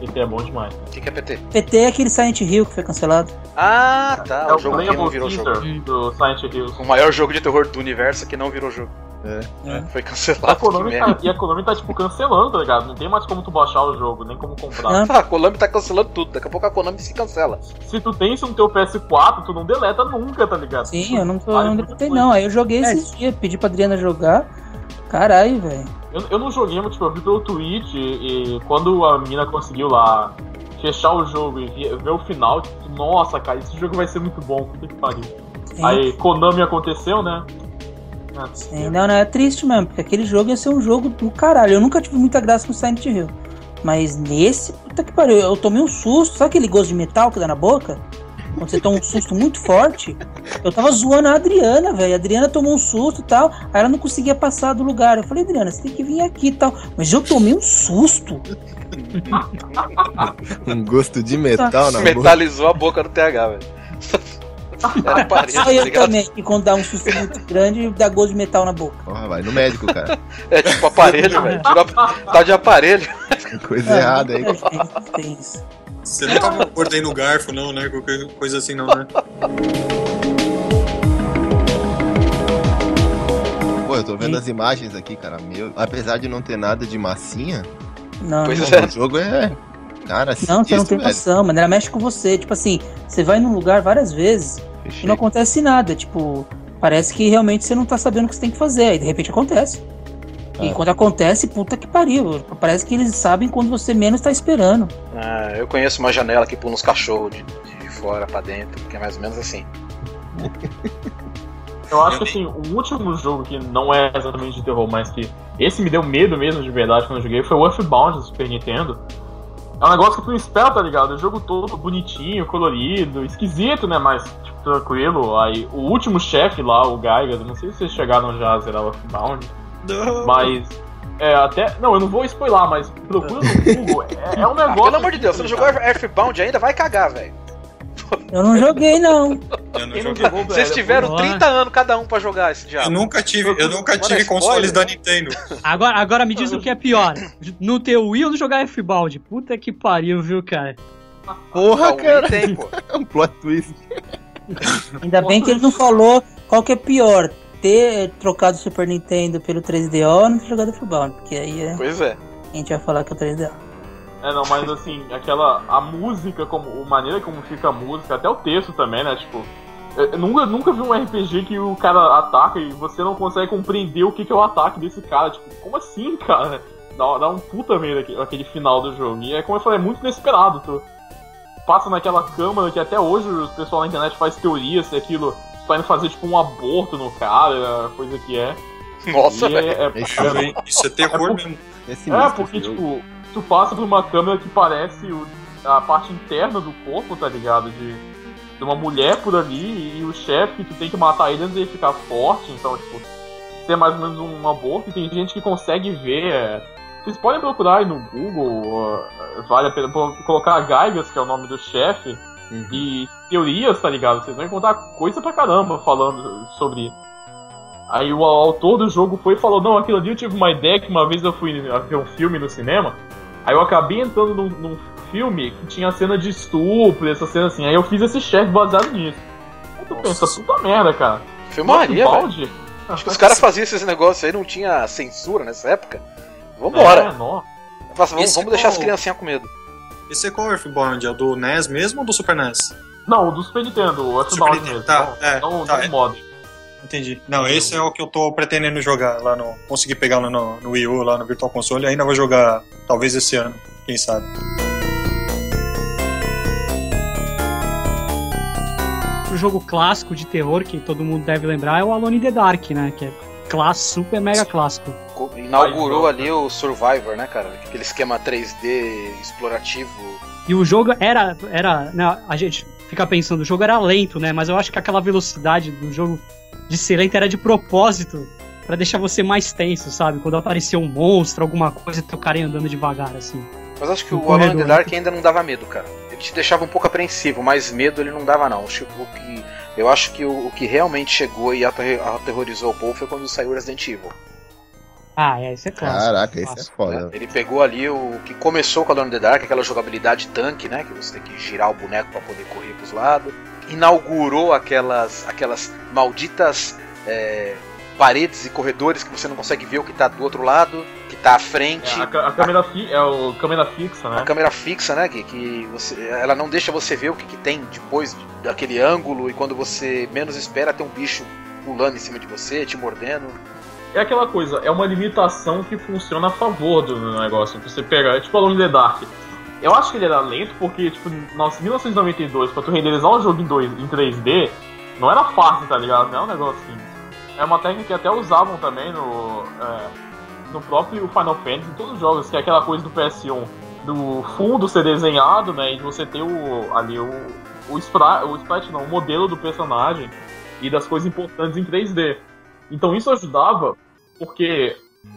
[SPEAKER 3] Esse é bom demais.
[SPEAKER 2] O que, que é PT?
[SPEAKER 5] PT é aquele Silent Hill que foi cancelado.
[SPEAKER 2] Ah, tá.
[SPEAKER 3] é
[SPEAKER 2] o
[SPEAKER 3] o
[SPEAKER 2] jogo que não virou jogo.
[SPEAKER 3] Do Silent Hill.
[SPEAKER 2] O maior jogo de terror do universo que não virou jogo.
[SPEAKER 4] É.
[SPEAKER 2] Foi
[SPEAKER 3] A
[SPEAKER 2] cancelado. que
[SPEAKER 3] Konami,
[SPEAKER 2] merda.
[SPEAKER 3] tá, e a Konami tá, tipo, cancelando, tá ligado? Não tem mais como tu baixar o jogo, nem como comprar.
[SPEAKER 5] Ah.
[SPEAKER 2] Ah, a Konami tá cancelando tudo. Daqui a pouco a Konami se cancela.
[SPEAKER 3] Se tu tem isso no teu PS4, tu não deleta nunca, tá ligado?
[SPEAKER 5] Sim, eu não, tô,
[SPEAKER 3] Vale
[SPEAKER 5] não deletei não. Aí eu joguei
[SPEAKER 6] É.
[SPEAKER 5] esses dias, pedi pra Adriana jogar. Caralho, velho.
[SPEAKER 3] Eu, eu não joguei, mas tipo, eu vi pelo Twitch e, e quando a mina conseguiu lá fechar o jogo e ver, ver o final, tipo, nossa, cara, esse jogo vai ser muito bom, puta que pariu.
[SPEAKER 5] Sim.
[SPEAKER 3] Aí Konami aconteceu, né? Ah,
[SPEAKER 5] Sim, não, não, é triste mesmo, porque aquele jogo ia ser um jogo do caralho. Eu nunca tive muita graça com Silent Hill. Mas nesse, puta que pariu, eu tomei um susto. Sabe aquele gosto de metal que dá na boca? Quando você toma um susto muito forte. Eu tava zoando a Adriana, velho. A Adriana tomou um susto e tal. Aí ela não conseguia passar do lugar. Eu falei, Adriana, você tem que vir aqui e tal. Mas eu tomei um susto.
[SPEAKER 4] Um gosto de metal na boca.
[SPEAKER 2] Metalizou a boca do TH, velho. Era parede,
[SPEAKER 5] Só
[SPEAKER 2] tá
[SPEAKER 5] eu
[SPEAKER 2] ligado?
[SPEAKER 5] também, que quando dá um susto muito grande, dá gosto de metal na boca.
[SPEAKER 4] Porra, vai no médico, cara.
[SPEAKER 2] É tipo aparelho, velho. Tá de aparelho.
[SPEAKER 4] Coisa errada aí.
[SPEAKER 5] É, tem- isso.
[SPEAKER 7] Você não tava mordendo o garfo, não, né? Qualquer coisa assim, não, né?
[SPEAKER 4] Pô, eu tô vendo as imagens aqui, cara. Meu, apesar de não ter nada de massinha,
[SPEAKER 5] Não,
[SPEAKER 2] Pois
[SPEAKER 5] não.
[SPEAKER 2] é.
[SPEAKER 4] o jogo é. Cara,
[SPEAKER 5] Não, você não tem
[SPEAKER 4] velho.
[SPEAKER 5] noção, mano. Ela mexe com você. Tipo assim, você vai num lugar várias vezes e
[SPEAKER 4] Fechei.
[SPEAKER 5] não acontece nada. Tipo, parece que realmente você não tá sabendo o que você tem que fazer. Aí de repente acontece. E
[SPEAKER 4] Ah.
[SPEAKER 5] quando acontece, puta que pariu. Parece que eles sabem quando você menos tá esperando.
[SPEAKER 2] Ah, eu conheço uma janela que pula uns cachorros de, de fora pra dentro, que é mais ou menos assim.
[SPEAKER 3] Eu acho que assim, o último jogo que não é exatamente de terror, mas que esse me deu medo mesmo de verdade quando eu joguei foi o Earthbound do Super Nintendo. É um negócio que tu não espera, tá ligado? O jogo todo bonitinho, colorido, esquisito, né? Mas, tipo, tranquilo. Aí, o último chefe lá, o Geiger, não sei se vocês chegaram já a zerar o Earthbound,
[SPEAKER 7] Não.
[SPEAKER 3] mas. É, até. Não, eu não vou spoiler, mas procura no Google. É, é um negócio.
[SPEAKER 2] Pelo amor de Deus, você não jogou Earthbound ainda? Vai cagar, velho.
[SPEAKER 5] Eu não joguei, não.
[SPEAKER 7] Eu, não
[SPEAKER 3] não
[SPEAKER 7] joguei.
[SPEAKER 3] jogou, velho?
[SPEAKER 2] Vocês tiveram
[SPEAKER 6] Boa.
[SPEAKER 2] 30 anos cada um pra jogar esse
[SPEAKER 7] eu
[SPEAKER 2] diabo.
[SPEAKER 7] nunca tive, eu nunca
[SPEAKER 2] Mano,
[SPEAKER 7] tive
[SPEAKER 2] é
[SPEAKER 7] consoles da Nintendo.
[SPEAKER 6] Agora, agora me diz o que é pior. No teu Wii ou no jogar F-Balde? Puta que pariu, viu, cara?
[SPEAKER 4] Porra,
[SPEAKER 2] Ah,
[SPEAKER 4] cara.
[SPEAKER 2] tem, pô.
[SPEAKER 4] É um plot twist.
[SPEAKER 5] Ainda bem que ele não falou qual que é pior. Ter trocado o Super Nintendo pelo 3DO ou não ter jogado futebol. Porque aí é-
[SPEAKER 2] Pois é.
[SPEAKER 5] a gente vai falar que é o 3DO.
[SPEAKER 3] É, não, mas assim, aquela. A música, como, a maneira como fica a música, até o texto também, né? Tipo. Eu eu nunca, nunca vi um RPG que o cara ataca e você não consegue compreender o que, que é o ataque desse cara. Tipo, como assim, cara? Dá, dá um puta medo aquele, aquele final do jogo. E é como eu falei, é muito inesperado. Tu passa naquela câmara que até hoje o pessoal na internet faz teoria se aquilo tá indo fazer tipo um aborto no cara, coisa que é.
[SPEAKER 2] Nossa,
[SPEAKER 3] E
[SPEAKER 2] velho.
[SPEAKER 3] é, é- é-
[SPEAKER 7] Isso é terror
[SPEAKER 3] É,
[SPEAKER 7] mesmo.
[SPEAKER 4] é
[SPEAKER 3] é, porque, tipo, tu passa por uma câmera que parece o- a parte interna do corpo, tá ligado? De, de uma mulher por ali e o chefe, tu tem que matar ele antes dele ficar forte, então, tipo, ser mais ou menos um aborto. E tem gente que consegue ver. é, Vocês podem procurar aí no Google, uh, vale a pena colocar Gaigas, que é o nome do chefe,
[SPEAKER 4] Uhum.
[SPEAKER 3] e teorias, tá ligado? Vocês vão encontrar coisa pra caramba falando sobre. Aí o autor do jogo foi e falou: Não, aquilo ali eu tive uma ideia que uma vez eu fui ver um filme no cinema. Aí eu acabei entrando num, num filme que tinha cena de estupro, essa cena assim. Aí eu fiz esse chefe baseado nisso. Aí tu pensa, puta merda, cara.
[SPEAKER 2] Filmaria,
[SPEAKER 3] balde?
[SPEAKER 2] Acho que os caras faziam esses negócios aí, não tinha censura nessa época. Vambora.
[SPEAKER 3] É.
[SPEAKER 2] Fala assim, vamos, vamos deixar as
[SPEAKER 7] qual-
[SPEAKER 2] criancinhas com medo.
[SPEAKER 7] Esse é qual Earthbound? É o do NES mesmo ou do Super NES?
[SPEAKER 3] Não, o do Super Nintendo, o Earthbound
[SPEAKER 7] Nintendo,
[SPEAKER 3] mesmo.
[SPEAKER 7] tá,
[SPEAKER 3] não,
[SPEAKER 7] é,
[SPEAKER 3] não,
[SPEAKER 7] tá,
[SPEAKER 3] não
[SPEAKER 7] é.
[SPEAKER 3] mod.
[SPEAKER 7] Entendi. Não, esse é o que eu tô pretendendo jogar lá no. Consegui pegar lá no, no Wii U, lá no Virtual Console, ainda vou jogar talvez esse ano, quem sabe.
[SPEAKER 6] O jogo clássico de terror que todo mundo deve lembrar é o Alone in the Dark, né? Que é clássico, super mega clássico.
[SPEAKER 2] Co- Inaugurou ali o Survivor, né, cara? Aquele esquema 3D explorativo.
[SPEAKER 6] E o jogo era. era né, a gente fica pensando, o jogo era lento, né? Mas eu acho que aquela velocidade do jogo de ser lento era de propósito. Pra deixar você mais tenso, sabe? Quando aparecia um monstro, alguma coisa, teu cara ia andando devagar, assim.
[SPEAKER 2] Mas acho que o Alone in the. Dark ainda não dava medo, cara. Ele te deixava um pouco apreensivo, mas medo ele não dava, não. Acho que o que, eu acho que o, o que realmente chegou e aterrorizou o povo foi quando saiu Resident Evil.
[SPEAKER 6] Ah, é, esse é clássico.
[SPEAKER 4] Caraca, esse é
[SPEAKER 6] Clássico.
[SPEAKER 4] foda.
[SPEAKER 2] né? Ele pegou ali o que começou com a Alone in the Dark, aquela jogabilidade tanque, né? Que você tem que girar o boneco para poder correr pros lados. Inaugurou aquelas, aquelas malditas é, paredes e corredores que você não consegue ver o que tá do outro lado, que tá à frente.
[SPEAKER 3] É, a, a câmera fi, é o câmera fixa, né?
[SPEAKER 2] A câmera fixa, né, Gui? Que você, ela não deixa você ver o que, que tem depois daquele ângulo e quando você menos espera tem um bicho pulando em cima de você, te mordendo.
[SPEAKER 3] é aquela coisa, é uma limitação que funciona a favor do negócio. Você pega, é tipo Alone in the Dark. Eu acho que ele era lento porque, tipo, em 1992, pra tu renderizar um jogo em, 2, em 3D, não era fácil, tá ligado? Não é um negócio assim. É uma técnica que até usavam também no, é, no próprio Final Fantasy, em todos os jogos, que é aquela coisa do PS1, do fundo ser desenhado, né, e de você ter o, ali o, o, sprite, o sprite, não, o modelo do personagem e das coisas importantes em 3D. Então isso ajudava, porque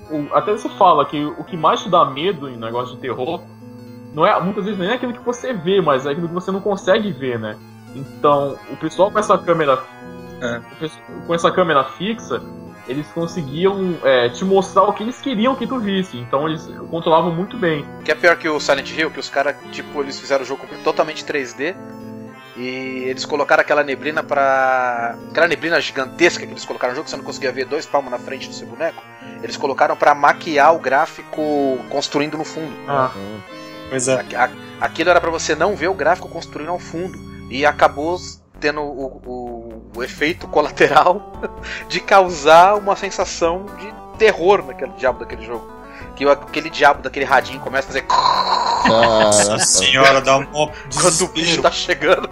[SPEAKER 3] o, até você fala que o que mais te dá medo em negócio de terror não é muitas vezes nem é aquilo que você vê, mas é aquilo que você não consegue ver, né? Então, o pessoal com essa câmera
[SPEAKER 7] É.
[SPEAKER 3] com essa câmera fixa, eles conseguiam é, te mostrar o que eles queriam que tu visse. Então eles controlavam muito bem.
[SPEAKER 2] Que é pior que o Silent Hill, que os caras, tipo, eles fizeram o jogo totalmente 3D e eles colocaram aquela neblina pra. aquela neblina gigantesca que eles colocaram no jogo, que você não conseguia ver dois palmos na frente do seu boneco. Eles colocaram pra maquiar o gráfico construindo no fundo.
[SPEAKER 3] Ah,
[SPEAKER 7] Pois é.
[SPEAKER 2] Aquilo era pra você não ver o gráfico construindo ao fundo. E acabou tendo o, o- o efeito colateral de causar uma sensação de terror naquele diabo daquele jogo. Que o- aquele diabo daquele radinho começa a fazer
[SPEAKER 7] Nossa senhora, dá um
[SPEAKER 2] quando o bicho tá chegando.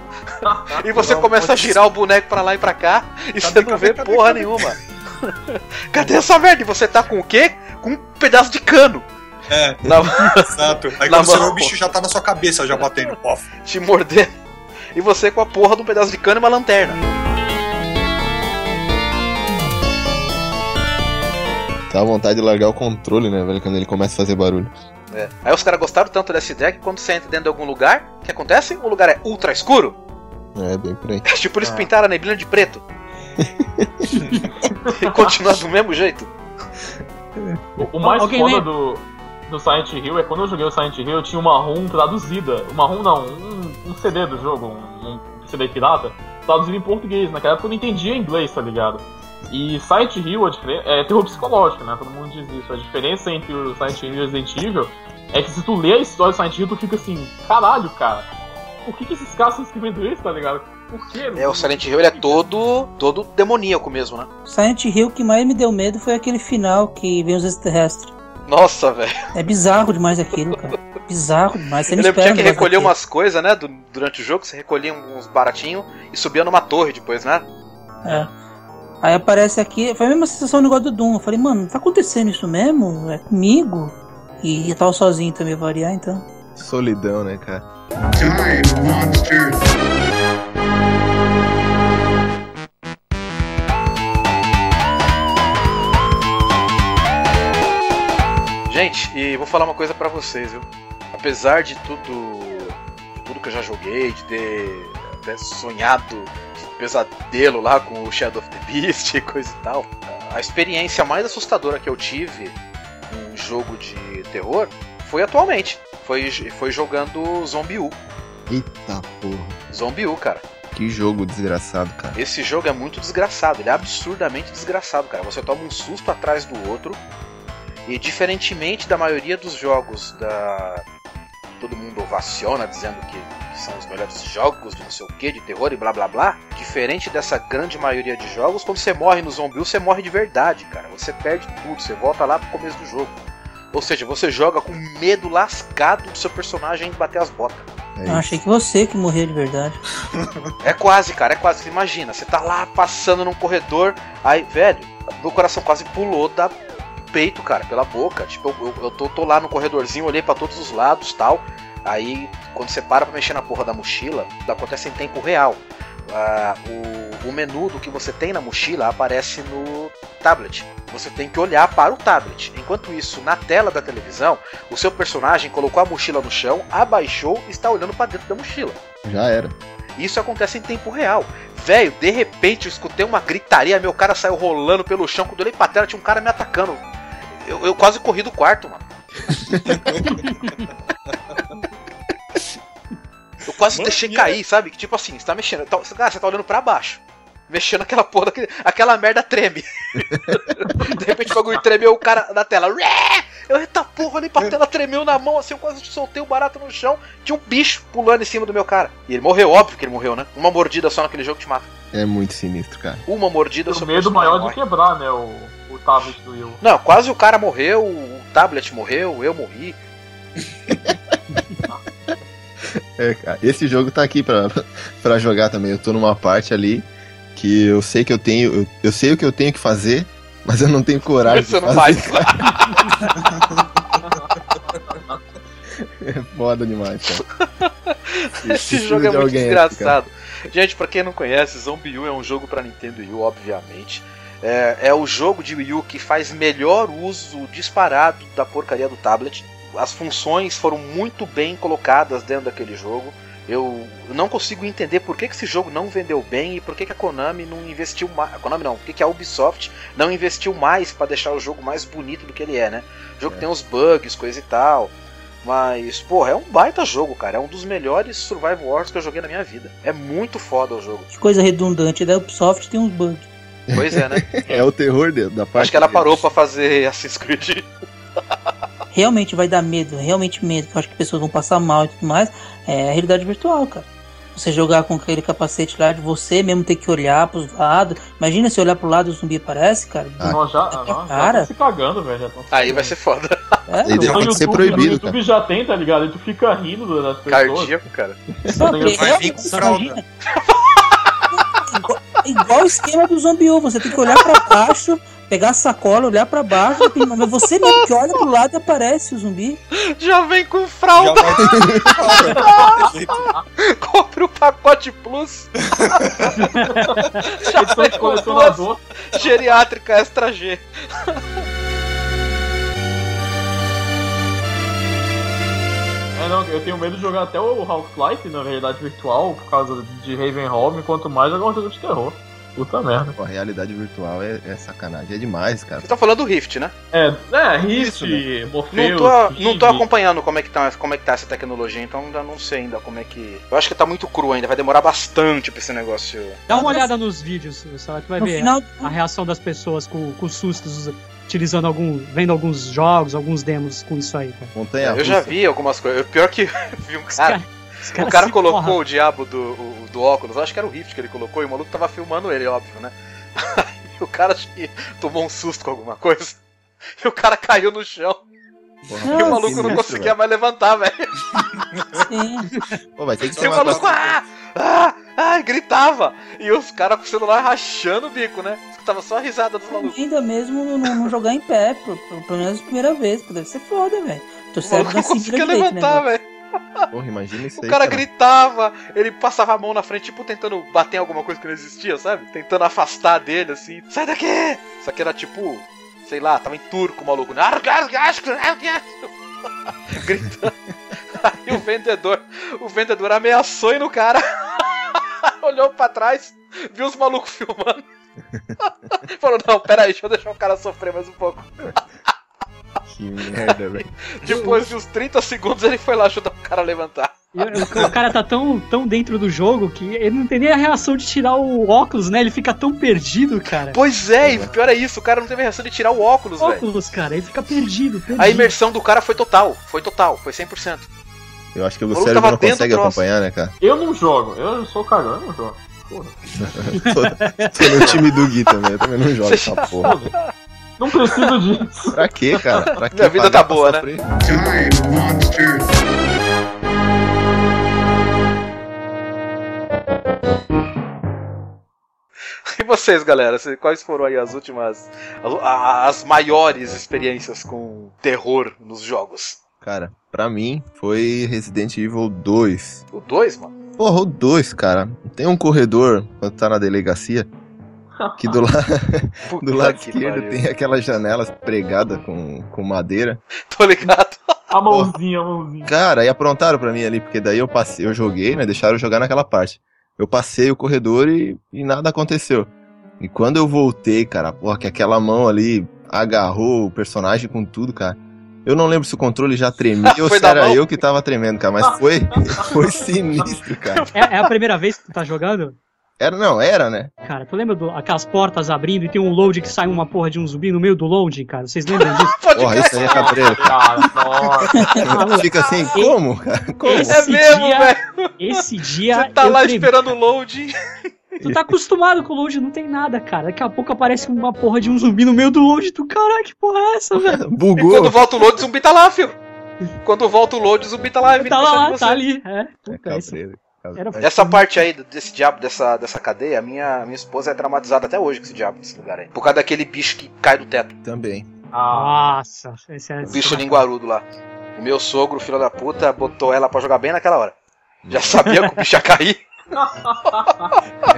[SPEAKER 2] E você começa a girar o boneco pra lá e pra cá e
[SPEAKER 7] Cadê,
[SPEAKER 2] você não
[SPEAKER 7] cadê,
[SPEAKER 2] vê
[SPEAKER 7] cadê,
[SPEAKER 2] porra
[SPEAKER 7] cadê?
[SPEAKER 2] nenhuma. Cadê essa merda? E você tá com o quê? Com um pedaço de cano
[SPEAKER 7] É,
[SPEAKER 2] na,
[SPEAKER 7] exato. Aí
[SPEAKER 2] Na
[SPEAKER 7] quando você vê o bicho já tá na sua cabeça, já batendo. Ó,
[SPEAKER 2] te mordendo. E você com a porra de um pedaço de cano e uma lanterna.
[SPEAKER 4] Dá vontade de largar o controle, né, velho, quando ele começa a fazer barulho.
[SPEAKER 2] É. Aí os caras gostaram tanto dessa ideia que quando você entra dentro de algum lugar, o que acontece? O lugar é ultra escuro.
[SPEAKER 4] É, bem por aí.
[SPEAKER 2] tipo, eles
[SPEAKER 3] Ah.
[SPEAKER 2] pintaram a neblina de preto. e continua do mesmo jeito.
[SPEAKER 3] O, o mais
[SPEAKER 6] Alguém
[SPEAKER 3] foda
[SPEAKER 6] lembra?
[SPEAKER 3] do, do Silent Hill é quando eu joguei o Silent Hill, eu tinha uma ROM traduzida. Uma ROM não, um, um CD do jogo, um, um CD pirata, traduzido em português. Naquela época eu não entendia inglês, tá ligado? E Silent Hill a diferen- é terror psicológico, né? Todo mundo diz isso. A diferença entre o Silent Hill e o Resident Evil é que se tu lê a história do Silent Hill, tu fica assim, caralho, cara. Por que, que esses caras estão escrevendo isso, tá ligado? Por quê?
[SPEAKER 2] É, o Silent Hill ele é todo, todo demoníaco mesmo, né?
[SPEAKER 5] Silent Hill que mais me deu medo foi aquele final que vem os extraterrestres.
[SPEAKER 2] Nossa, velho.
[SPEAKER 5] É bizarro demais aquilo, cara. Bizarro demais. Você
[SPEAKER 2] Eu
[SPEAKER 5] não
[SPEAKER 2] lembro tinha que recolher umas coisas, né? du- durante o jogo, você recolhia uns baratinhos e subia numa torre depois, né?
[SPEAKER 5] É. Aí aparece aqui, foi a mesma sensação do negócio do Doom. Eu falei, mano, tá acontecendo isso mesmo? É comigo? E eu tava sozinho também, variar, então.
[SPEAKER 4] Solidão, né, cara?
[SPEAKER 8] Die, monster.
[SPEAKER 2] Gente, e vou falar uma coisa pra vocês, viu? Apesar de tudo, de tudo que eu já joguei, de ter até sonhado de pesadelo lá com o Shadow of the Beast e coisa e tal, a experiência mais assustadora que eu tive em jogo de terror foi atualmente. Foi, foi jogando Zombie U.
[SPEAKER 4] Eita porra.
[SPEAKER 2] Zombie U, cara.
[SPEAKER 4] Que jogo desgraçado, cara.
[SPEAKER 2] Esse jogo é muito desgraçado, ele é absurdamente desgraçado, cara. Você toma um susto atrás do outro. E diferentemente da maioria dos jogos da. Todo mundo ovaciona dizendo que, que são os melhores jogos de não sei o que, de terror e blá blá blá. Diferente dessa grande maioria de jogos, quando você morre no zombi, você morre de verdade, cara. Você perde tudo, você volta lá pro começo do jogo. Ou seja, você joga com medo lascado do seu personagem bater as botas.
[SPEAKER 4] É
[SPEAKER 5] Eu
[SPEAKER 4] isso.
[SPEAKER 5] achei que você que morreu de verdade.
[SPEAKER 2] É quase, cara, é quase. Imagina, você tá lá passando num corredor, aí, velho, meu coração quase pulou da peito, cara, pela boca. Tipo, eu, eu- tô, tô lá no corredorzinho, olhei pra todos os lados tal. Aí, quando você para pra mexer na porra da mochila, acontece em tempo real. Ah, o, o menu do que você tem na mochila aparece no tablet. Você tem que olhar para o tablet. Enquanto isso, na tela da televisão, o seu personagem colocou a mochila no chão, abaixou e está olhando para dentro da mochila.
[SPEAKER 4] Já era.
[SPEAKER 2] Isso acontece em tempo real. Velho, de repente eu escutei uma gritaria, meu cara saiu rolando pelo chão. Quando eu olhei pra tela, tinha um cara me atacando. Eu, eu quase corri do quarto, mano. Eu quase
[SPEAKER 7] Mano,
[SPEAKER 2] deixei cair, sabe? Que tipo assim, você tá mexendo. tá- Cara, você tá olhando pra baixo. Mexendo aquela porra, daquele- aquela merda treme. de repente o bagulho tremeu o cara na tela. Eu, eita porra, olhei pra tela, tremeu na mão, assim, eu quase soltei o barato no chão. Tinha um bicho pulando em cima do meu cara. E ele morreu, óbvio que ele morreu, né? Uma mordida só naquele jogo te mata.
[SPEAKER 4] É muito sinistro, cara.
[SPEAKER 2] Uma mordida
[SPEAKER 3] O
[SPEAKER 2] seu
[SPEAKER 3] medo maior de
[SPEAKER 2] morre.
[SPEAKER 3] quebrar, né? O, o tablet do Wii U.
[SPEAKER 2] Não, quase o cara morreu, o tablet morreu, eu morri.
[SPEAKER 4] É, cara, esse jogo tá aqui pra, pra jogar também. Eu tô numa parte ali que eu sei que eu tenho. Eu, eu sei o que eu tenho que fazer, mas eu não tenho coragem
[SPEAKER 2] Você
[SPEAKER 4] de
[SPEAKER 2] não faz.
[SPEAKER 4] É foda demais, cara.
[SPEAKER 2] Esse jogo é muito desgraçado. Gente, pra quem não conhece, Zombie U é um jogo pra Nintendo Wii U, obviamente. É, é o jogo de Wii U que faz melhor uso disparado da porcaria do tablet. As funções foram muito bem colocadas dentro daquele jogo. Eu não consigo entender por que, que esse jogo não vendeu bem e por que, que a Konami não investiu mais. Konami não, por que, que a Ubisoft não investiu mais pra deixar o jogo mais bonito do que ele é, né? O jogo
[SPEAKER 4] É.
[SPEAKER 2] tem uns bugs, coisa e tal. Mas, porra, é um baita jogo, cara. É um dos melhores Survival Wars que eu joguei na minha vida. É muito foda o jogo.
[SPEAKER 5] Que coisa redundante. Da Ubisoft tem uns bugs.
[SPEAKER 2] Pois é, né?
[SPEAKER 4] É o terror de- da parte.
[SPEAKER 2] Acho que ela
[SPEAKER 4] deles.
[SPEAKER 2] parou pra fazer Assassin's Creed.
[SPEAKER 5] Realmente vai dar medo, realmente medo. Que eu acho que pessoas vão passar mal e tudo mais. É a realidade virtual, cara. Você jogar com aquele capacete lá de você mesmo ter que olhar pros lados. Imagina se olhar pro lado e o zumbi aparece, cara.
[SPEAKER 4] Ah.
[SPEAKER 3] Nós já,
[SPEAKER 5] É,
[SPEAKER 3] já
[SPEAKER 5] cara.
[SPEAKER 3] tão se cagando, velho. já se
[SPEAKER 2] Aí vai ser foda.
[SPEAKER 5] É,
[SPEAKER 4] Ele ser
[SPEAKER 3] YouTube-
[SPEAKER 4] proibido,
[SPEAKER 3] No YouTube já tem, tá ligado? E tu fica rindo das pessoas.
[SPEAKER 2] Cardíaco, cara.
[SPEAKER 5] Só
[SPEAKER 3] Vai
[SPEAKER 7] vir com fralda.
[SPEAKER 5] igual, o esquema do Zombie U, você tem que olhar pra baixo, pegar a sacola, olhar pra baixo, mas você mesmo que olha pro lado e aparece o zumbi.
[SPEAKER 2] Já vem com fralda. Compre o pacote Plus. Já vem com
[SPEAKER 3] colecionador.
[SPEAKER 2] geriátrica extra G.
[SPEAKER 3] É, não, eu tenho medo de jogar até o Half-Life na realidade virtual por causa de Ravenholm, quanto mais jogar um jogo de terror. Puta merda.
[SPEAKER 4] Pô, a realidade virtual é, é sacanagem, é demais, cara.
[SPEAKER 2] Vocês estão falando do Rift, né?
[SPEAKER 3] É, é, Rift,
[SPEAKER 4] Isso, né?
[SPEAKER 3] Morpheus,
[SPEAKER 2] Não tô, não tô acompanhando como é, que tá, como é que tá essa tecnologia, então ainda não sei ainda como é que. Eu acho que tá muito cru ainda, vai demorar bastante pra esse negócio.
[SPEAKER 6] Dá uma olhada nos vídeos, que vai
[SPEAKER 5] No
[SPEAKER 6] ver
[SPEAKER 5] final,
[SPEAKER 6] a reação das pessoas com, com sustos, utilizando algum. vendo alguns jogos, alguns demos com isso aí, cara.
[SPEAKER 4] Montanha
[SPEAKER 2] eu já vi algumas coisas. Pior que vi um cara.
[SPEAKER 6] cara-
[SPEAKER 2] O cara colocou
[SPEAKER 6] porram.
[SPEAKER 2] o diabo do, o- do óculos, acho que era o Rift que ele colocou, e o maluco tava filmando ele, óbvio, né? O cara acho que tomou um susto com alguma coisa. E o cara caiu no chão.
[SPEAKER 4] Porra,
[SPEAKER 2] E o maluco
[SPEAKER 4] sinistro,
[SPEAKER 2] não conseguia
[SPEAKER 4] velho.
[SPEAKER 2] mais levantar, velho.
[SPEAKER 5] sim.
[SPEAKER 4] Pô, vai ter que
[SPEAKER 2] E o maluco, ah, ah, ah, gritava. E os caras com o celular rachando o bico, né? Tava só a risada dos malucos.
[SPEAKER 5] Ainda mesmo não, não jogar em pé, pelo, menos a primeira vez, porque deve ser foda, velho.
[SPEAKER 2] O
[SPEAKER 5] cérebro não
[SPEAKER 2] conseguia
[SPEAKER 5] né,
[SPEAKER 2] levantar,
[SPEAKER 5] velho?
[SPEAKER 4] Porra, imagina isso
[SPEAKER 2] O
[SPEAKER 4] aí.
[SPEAKER 2] cara gritava, ele passava a mão na frente, tipo, tentando bater em alguma coisa que não existia, sabe? Tentando afastar dele, assim, sai daqui! Só que era tipo, sei lá, tava em turco o maluco. né? Gritando. Aí o vendedor, o vendedor ameaçou ir no cara. Olhou pra trás, viu os malucos filmando. Falou, não, pera aí, deixa eu deixar o cara sofrer mais um pouco.
[SPEAKER 4] Que merda, velho.
[SPEAKER 2] Depois de uns 30 segundos ele foi lá ajudar o cara a levantar.
[SPEAKER 6] O- O cara tá tão, tão dentro do jogo que ele não tem nem a reação de tirar o óculos, né? Ele fica tão perdido, cara.
[SPEAKER 2] Pois é, e pior é isso, o cara não teve reação de tirar o óculos, velho.
[SPEAKER 6] óculos, cara, ele fica perdido, perdido.
[SPEAKER 2] A imersão do cara foi total, foi total, foi 100%.
[SPEAKER 4] Eu acho que o cérebro
[SPEAKER 2] tava
[SPEAKER 4] não consegue acompanhar, né, cara?
[SPEAKER 3] Eu não jogo, eu sou cagão, eu não jogo. Porra.
[SPEAKER 4] Tô no time do Gui também, eu também não jogo essa porra.
[SPEAKER 3] Não preciso disso.
[SPEAKER 4] Pra quê, cara? Pra quê
[SPEAKER 2] Minha vida tá boa, né?
[SPEAKER 8] Time monster.
[SPEAKER 2] E vocês, galera, quais foram aí as últimas, as maiores experiências com terror nos jogos?
[SPEAKER 4] Cara, pra mim foi Resident Evil 2.
[SPEAKER 2] O 2, mano?
[SPEAKER 4] Porra, o 2, cara. Tem um corredor, quando tá na delegacia, que do, la... Do lado
[SPEAKER 2] que
[SPEAKER 4] esquerdo
[SPEAKER 2] pariu.
[SPEAKER 4] tem aquelas janelas pregadas com, com madeira.
[SPEAKER 2] Tô ligado.
[SPEAKER 3] A mãozinha, a mãozinha.
[SPEAKER 4] Cara, e aprontaram pra mim ali, porque daí eu passei, eu joguei, né? Deixaram eu jogar naquela parte. Eu passei o corredor e, e nada aconteceu. E quando eu voltei, cara, porra, que aquela mão ali agarrou o personagem com tudo, cara. Eu não lembro se o controle já tremia ou
[SPEAKER 2] Foi
[SPEAKER 4] se era
[SPEAKER 2] mão?
[SPEAKER 4] eu que tava tremendo, cara. Mas foi, foi sinistro, cara.
[SPEAKER 6] É, é a primeira vez que tu tá jogando?
[SPEAKER 4] Era, não, era, né?
[SPEAKER 6] Cara, tu lembra do, aquelas portas abrindo e tem um load que sai uma porra de um zumbi no meio do loading, cara? Vocês lembram disso?
[SPEAKER 4] Porra, isso aí é cabreiro.
[SPEAKER 3] Cara, nossa.
[SPEAKER 4] Fica assim, como, cara? Como?
[SPEAKER 6] Esse
[SPEAKER 2] É mesmo,
[SPEAKER 6] dia-
[SPEAKER 2] velho.
[SPEAKER 6] Esse dia.
[SPEAKER 2] Você tá lá
[SPEAKER 6] tremi.
[SPEAKER 2] esperando o loading.
[SPEAKER 6] Tu tá acostumado com o load, não tem nada, cara. Daqui a pouco aparece uma porra de um zumbi no meio do load. Tu, caralho, que porra é essa, velho?
[SPEAKER 2] E
[SPEAKER 4] Bugou.
[SPEAKER 2] quando volta o load, o zumbi tá lá, filho. Quando volta o load, o zumbi tá lá. e
[SPEAKER 6] Tá
[SPEAKER 2] puxando
[SPEAKER 6] lá,
[SPEAKER 2] você.
[SPEAKER 6] tá ali. É,
[SPEAKER 4] É
[SPEAKER 6] puta,
[SPEAKER 4] cabreiro.
[SPEAKER 6] Era
[SPEAKER 2] Essa parte aí desse diabo, dessa, dessa cadeia, a minha, minha esposa é traumatizada até hoje com esse diabo desse lugar aí. Por causa daquele bicho que cai do teto.
[SPEAKER 4] Também.
[SPEAKER 3] Ah,
[SPEAKER 6] Nossa, esse é.
[SPEAKER 2] O bicho linguarudo lá. O meu sogro, filho da puta, botou ela pra jogar bem naquela hora. Já sabia que o bicho ia cair.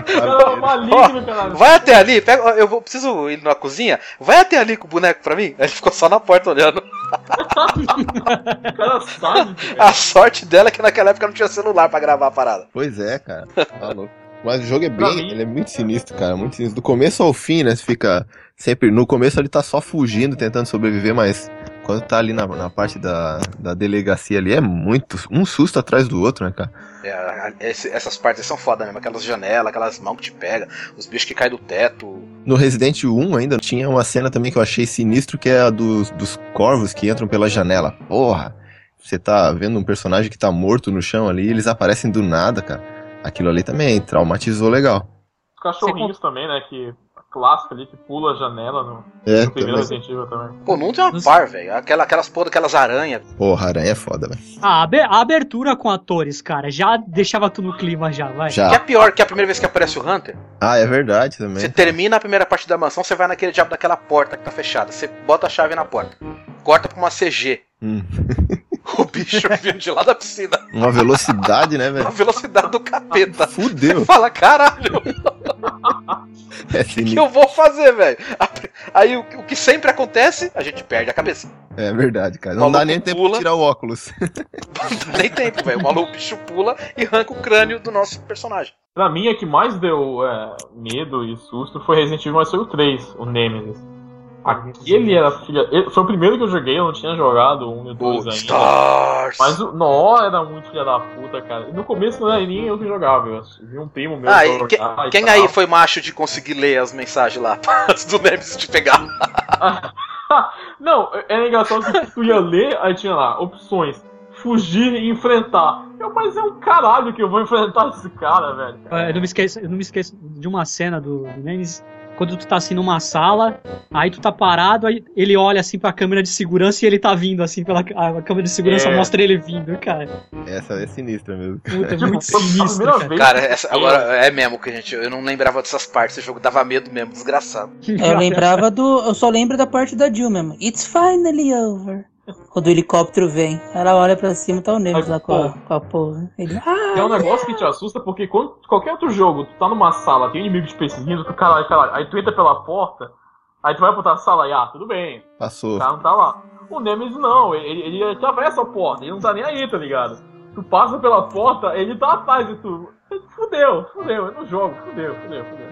[SPEAKER 3] Cara, maligno.
[SPEAKER 2] Vai até ali, pega, eu vou, preciso ir na cozinha. Vai até ali com o boneco pra mim. Aí ele ficou só na porta olhando.
[SPEAKER 3] Cara sabe.
[SPEAKER 2] A sorte dela é que naquela época não tinha celular pra gravar a parada.
[SPEAKER 4] Pois é, cara. Tá louco. Mas o jogo é bem.
[SPEAKER 3] mim-
[SPEAKER 4] Ele é muito sinistro, cara. Muito sinistro. Do começo ao fim, né? Você fica. Sempre. No começo ele tá só fugindo, tentando sobreviver, mas quando tá ali na, na parte da, da delegacia ali, é muito. Um susto atrás do outro, né, cara?
[SPEAKER 2] É, esse- essas partes são foda mesmo. Aquelas janelas, aquelas mãos que te pegam, os bichos que caem do teto.
[SPEAKER 4] No Resident 1 ainda tinha uma cena também que eu achei sinistro, que é a dos, dos corvos que entram pela janela. Porra! Você tá vendo um personagem que tá morto no chão ali, eles aparecem do nada, cara. Aquilo ali também traumatizou legal.
[SPEAKER 3] Os cachorrinhos também, né? Que. A clássica ali que pula a janela no,
[SPEAKER 4] É,
[SPEAKER 3] no primeiro
[SPEAKER 4] também.
[SPEAKER 3] Resident Evil também.
[SPEAKER 2] Pô, não tem uma par, velho. Aquela, aquelas porra daquelas aranhas.
[SPEAKER 4] Porra, aranha é foda, velho.
[SPEAKER 6] Ah, a abe- a abertura com atores, cara, já deixava tu no clima já, vai.
[SPEAKER 2] Que é
[SPEAKER 4] Já.
[SPEAKER 2] pior que a primeira vez que aparece o Hunter.
[SPEAKER 4] Ah, é verdade também.
[SPEAKER 2] Você termina a primeira parte da mansão, você vai naquele diabo daquela porta que tá fechada. Você bota a chave na porta. Corta pra uma CG.
[SPEAKER 4] Hum.
[SPEAKER 2] O bicho vindo de lá da piscina.
[SPEAKER 4] Uma velocidade, né,
[SPEAKER 2] A
[SPEAKER 4] velho?
[SPEAKER 2] velocidade do capeta.
[SPEAKER 4] Fudeu.
[SPEAKER 2] Você fala, caralho,
[SPEAKER 4] É
[SPEAKER 2] o que eu vou fazer, velho? Aí o, o que sempre acontece, a gente perde a cabeça.
[SPEAKER 4] É verdade, cara.
[SPEAKER 2] O
[SPEAKER 4] Não dá nem tempo
[SPEAKER 2] pula.
[SPEAKER 4] de tirar o óculos.
[SPEAKER 2] Não dá nem tempo, velho. O maluco bicho pula e arranca o crânio do nosso personagem.
[SPEAKER 3] Pra mim, a que mais deu é, medo e susto foi Resident Evil, mas foi o 3, o Nemesis. Aquele era filha. Foi o primeiro que eu joguei, eu não tinha jogado um e dois ainda.
[SPEAKER 2] Stars.
[SPEAKER 3] Mas o Nó era muito filha da puta, cara. No começo não era nem eu que jogava, eu vi um primo meu
[SPEAKER 2] Ah, que-
[SPEAKER 3] e
[SPEAKER 2] quem
[SPEAKER 3] tal.
[SPEAKER 2] aí foi macho de conseguir ler as mensagens lá antes do Nemesis te pegar?
[SPEAKER 3] Não, era engraçado que tu ia ler, aí tinha lá, opções. Fugir e enfrentar. Eu, mas é um caralho que eu vou enfrentar esse cara, velho.
[SPEAKER 6] Eu não me esqueço, eu não me esqueço de uma cena do, do Nemesis. Quando tu tá assim numa sala, aí tu tá parado, aí ele olha assim pra câmera de segurança e ele tá vindo assim pela a câmera de segurança
[SPEAKER 3] É.
[SPEAKER 6] mostra ele vindo, cara.
[SPEAKER 4] Essa é sinistra mesmo.
[SPEAKER 6] Puta, é muito
[SPEAKER 3] foi a
[SPEAKER 6] sinistro,
[SPEAKER 3] primeira
[SPEAKER 6] cara.
[SPEAKER 2] Cara, essa, agora é mesmo que a gente. Eu não lembrava dessas partes. Esse jogo dava medo mesmo, desgraçado.
[SPEAKER 5] Eu lembrava do. Eu só lembro da parte da Jill mesmo. It's finally over. Quando o helicóptero vem, ela olha pra cima, tá o Neves
[SPEAKER 3] Aí,
[SPEAKER 5] lá com a, com a porra. Ele,
[SPEAKER 3] É um
[SPEAKER 5] ah,
[SPEAKER 3] negócio que te assusta porque quando qualquer outro jogo, tu tá numa sala, tem um inimigo te perseguindo, tu caralho, caralho, aí tu entra pela porta, aí tu vai pra outra sala e ah, tudo bem, o
[SPEAKER 4] Passou.
[SPEAKER 3] cara não tá lá. O Nemesis não, ele, ele atravessa a porta, ele não tá nem aí, tá ligado? Tu passa pela porta, ele tá atrás de tu. Fudeu, fudeu, eu não jogo, fudeu, fudeu, fudeu.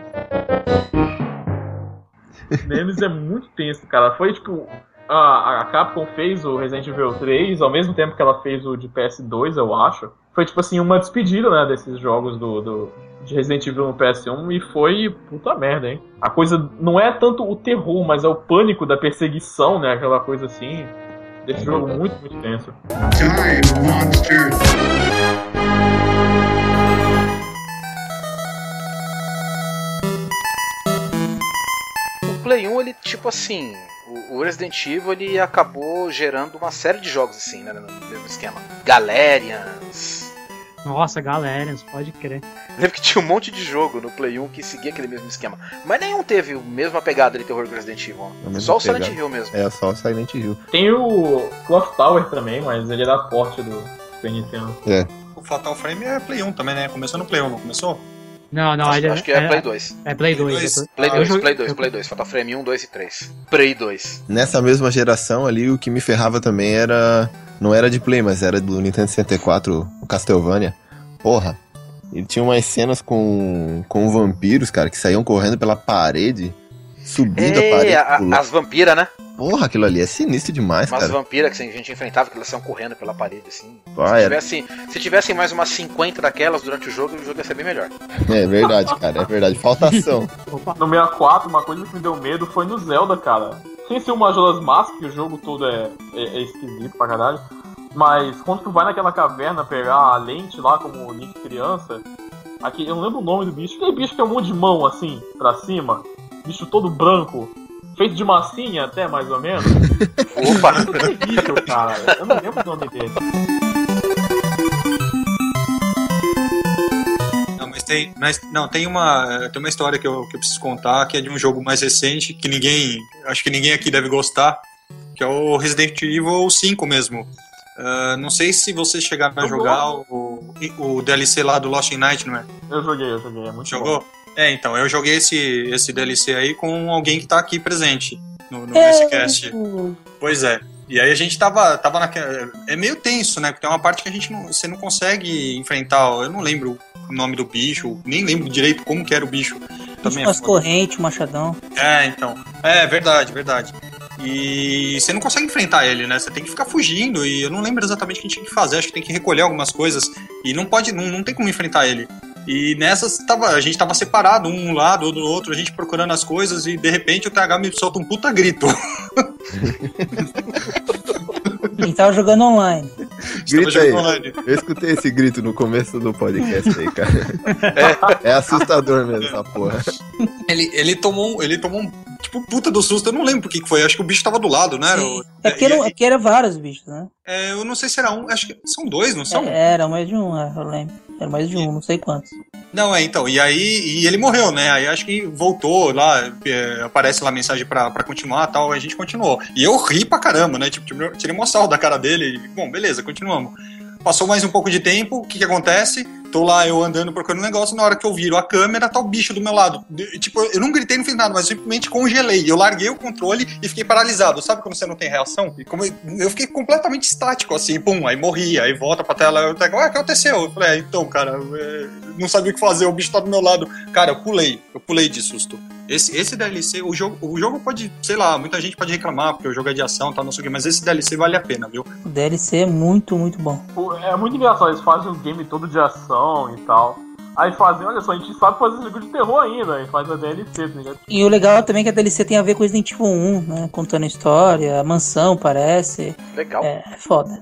[SPEAKER 3] Nemesis é muito tenso, cara. Foi tipo. A, a Capcom fez o Resident Evil 3 ao mesmo tempo que ela fez o de PS2, eu acho. Foi tipo assim, uma despedida, né, desses jogos do, do- de Resident Evil no PS1 e foi puta merda, hein? A coisa não é tanto o terror, mas é o pânico da perseguição, né? Aquela coisa assim. Desse
[SPEAKER 4] É
[SPEAKER 3] jogo
[SPEAKER 4] verdade.
[SPEAKER 3] muito, muito tenso.
[SPEAKER 8] Die, monster.
[SPEAKER 2] O Play 1, ele, tipo assim. O o Resident Evil ele acabou gerando uma série de jogos assim, né? No mesmo esquema. Galerians.
[SPEAKER 6] Nossa, galera, pode crer.
[SPEAKER 2] Lembro que tinha um monte de jogo no Play 1 que seguia aquele mesmo esquema. Mas nenhum teve a mesma pegada de terror que Resident Evil. Só o Silent. Hill mesmo.
[SPEAKER 4] É só o Silent Hill.
[SPEAKER 3] Tem o Clock Tower também, mas ele era forte do Super Nintendo.
[SPEAKER 7] O Fatal Frame é Play 1 também, né? Começou no Play 1, não começou?
[SPEAKER 6] Não, não,
[SPEAKER 2] acho,
[SPEAKER 6] ele
[SPEAKER 2] acho que é, Play 2.
[SPEAKER 6] É Play 2.
[SPEAKER 7] Play dois.
[SPEAKER 2] Play
[SPEAKER 6] eu
[SPEAKER 2] 2,
[SPEAKER 6] joguei-
[SPEAKER 2] Play 2,
[SPEAKER 6] eu-
[SPEAKER 2] Play 2. Fatal Frame 1, 2 e 3. Play 2.
[SPEAKER 4] Nessa mesma geração ali, o que me ferrava também era. Não era de Play, mas era do Nintendo 64, o Castlevania. Porra. Ele tinha umas cenas com, com vampiros, cara, que saíam correndo pela parede, subindo a parede.
[SPEAKER 2] É, a- as vampiras, né?
[SPEAKER 4] Porra, aquilo ali é sinistro demais,
[SPEAKER 2] Umas
[SPEAKER 4] cara.
[SPEAKER 2] vampiras que a gente enfrentava, que elas saiam correndo pela parede, assim.
[SPEAKER 4] Ah,
[SPEAKER 2] se, tivessem, se tivessem mais umas 50 daquelas durante o jogo, o jogo ia ser bem melhor.
[SPEAKER 4] é verdade, cara, é verdade. Falta ação.
[SPEAKER 3] No 64, uma coisa que me deu medo foi no Zelda, cara. Sem ser o Majora's Mask, que o jogo todo é, é, é esquisito pra caralho. Mas quando tu vai naquela caverna pegar a lente lá como o Link criança, Aqui, eu não lembro o nome do bicho. Aquele bicho que é um monte de mão assim, pra cima. Bicho todo branco. Feito de massinha até, mais ou menos.
[SPEAKER 2] Opa!
[SPEAKER 3] Aquele bicho, cara. Eu não lembro o nome dele.
[SPEAKER 7] Não, mas tem, mas, não, tem uma, tem uma história que eu, que eu preciso contar, que é de um jogo mais recente, que ninguém, acho que ninguém aqui deve gostar, que é o Resident Evil 5 mesmo. Ah, não sei se vocês chegaram a
[SPEAKER 3] Jogou?
[SPEAKER 7] jogar o, o DLC lá do Lost in Night, não é?
[SPEAKER 3] Eu joguei, eu joguei. É muito bom.
[SPEAKER 7] É, então, eu joguei esse, esse DLC aí com alguém que tá aqui presente no, no
[SPEAKER 5] É,
[SPEAKER 7] cast. Pois é. E aí a gente tava, tava naquela. É meio tenso, né? Porque tem uma parte que a gente não, você não consegue enfrentar. Eu não lembro o nome do bicho, nem lembro direito como que era o bicho. Também é
[SPEAKER 5] Umas
[SPEAKER 7] foda.
[SPEAKER 5] correntes, machadão.
[SPEAKER 7] É, então. É, verdade, verdade. E você não consegue enfrentar ele, né? Você tem que ficar fugindo. E eu não lembro exatamente o que a gente tinha que fazer. Acho que tem que recolher algumas coisas. E não pode, não, não tem como enfrentar ele. E nessas tava, a gente tava separado, um lado, outro do outro, a gente procurando as coisas, e de repente o TH me solta um puta grito.
[SPEAKER 5] Ele tava jogando online.
[SPEAKER 4] Grita aí.
[SPEAKER 7] online.
[SPEAKER 4] Eu escutei esse grito no começo do podcast aí, cara. É, assustador mesmo essa porra.
[SPEAKER 7] Ele, ele tomou, um- ele tomou um tipo puta do susto. Eu não lembro o que foi. Acho que o bicho tava do lado, né? Era o-
[SPEAKER 5] É porque, era, é era vários bichos, né?
[SPEAKER 7] é, eu não sei se era um. Acho que são dois, não são?
[SPEAKER 5] É, era mais de um, é, eu lembro. Era mais de um, não sei quantos.
[SPEAKER 7] Não, é, então. E aí e ele morreu, né? Aí acho que voltou lá, é, aparece lá a mensagem pra, pra continuar e tal, a gente continuou. E eu ri pra caramba, né? Tipo, tirei- uma sal da cara dele e, bom, beleza, continuamos. Passou mais um pouco de tempo, o que que acontece? Tô lá eu andando procurando um negócio, na hora que eu viro a câmera, tá o bicho do meu lado. De- Tipo, eu não gritei, não fiz nada, mas simplesmente congelei. Eu larguei o controle e fiquei paralisado. Sabe quando você não tem reação? Como eu, eu fiquei completamente estático, assim, pum, aí morri, aí volta pra tela, eu pego, ué, o que aconteceu? Eu falei, é, então, cara, é, não sabia o que fazer, o bicho tá do meu lado. Cara, eu pulei, eu pulei de susto. Esse, esse DLC, o jogo, o jogo pode, sei lá, muita gente pode reclamar, porque o jogo é de ação e tal, não sei o que, mas esse DLC vale a pena, viu?
[SPEAKER 5] O DLC é muito, muito bom.
[SPEAKER 3] É muito engraçado, eles fazem um game todo de ação e tal. Aí fazem, olha só, a gente sabe fazer jogo de terror ainda, e faz a DLC, tá ligado?
[SPEAKER 5] E o legal também é que a DLC tem a ver com Resident Evil 1, né? Contando a história, a mansão parece.
[SPEAKER 2] Legal.
[SPEAKER 5] É, é foda.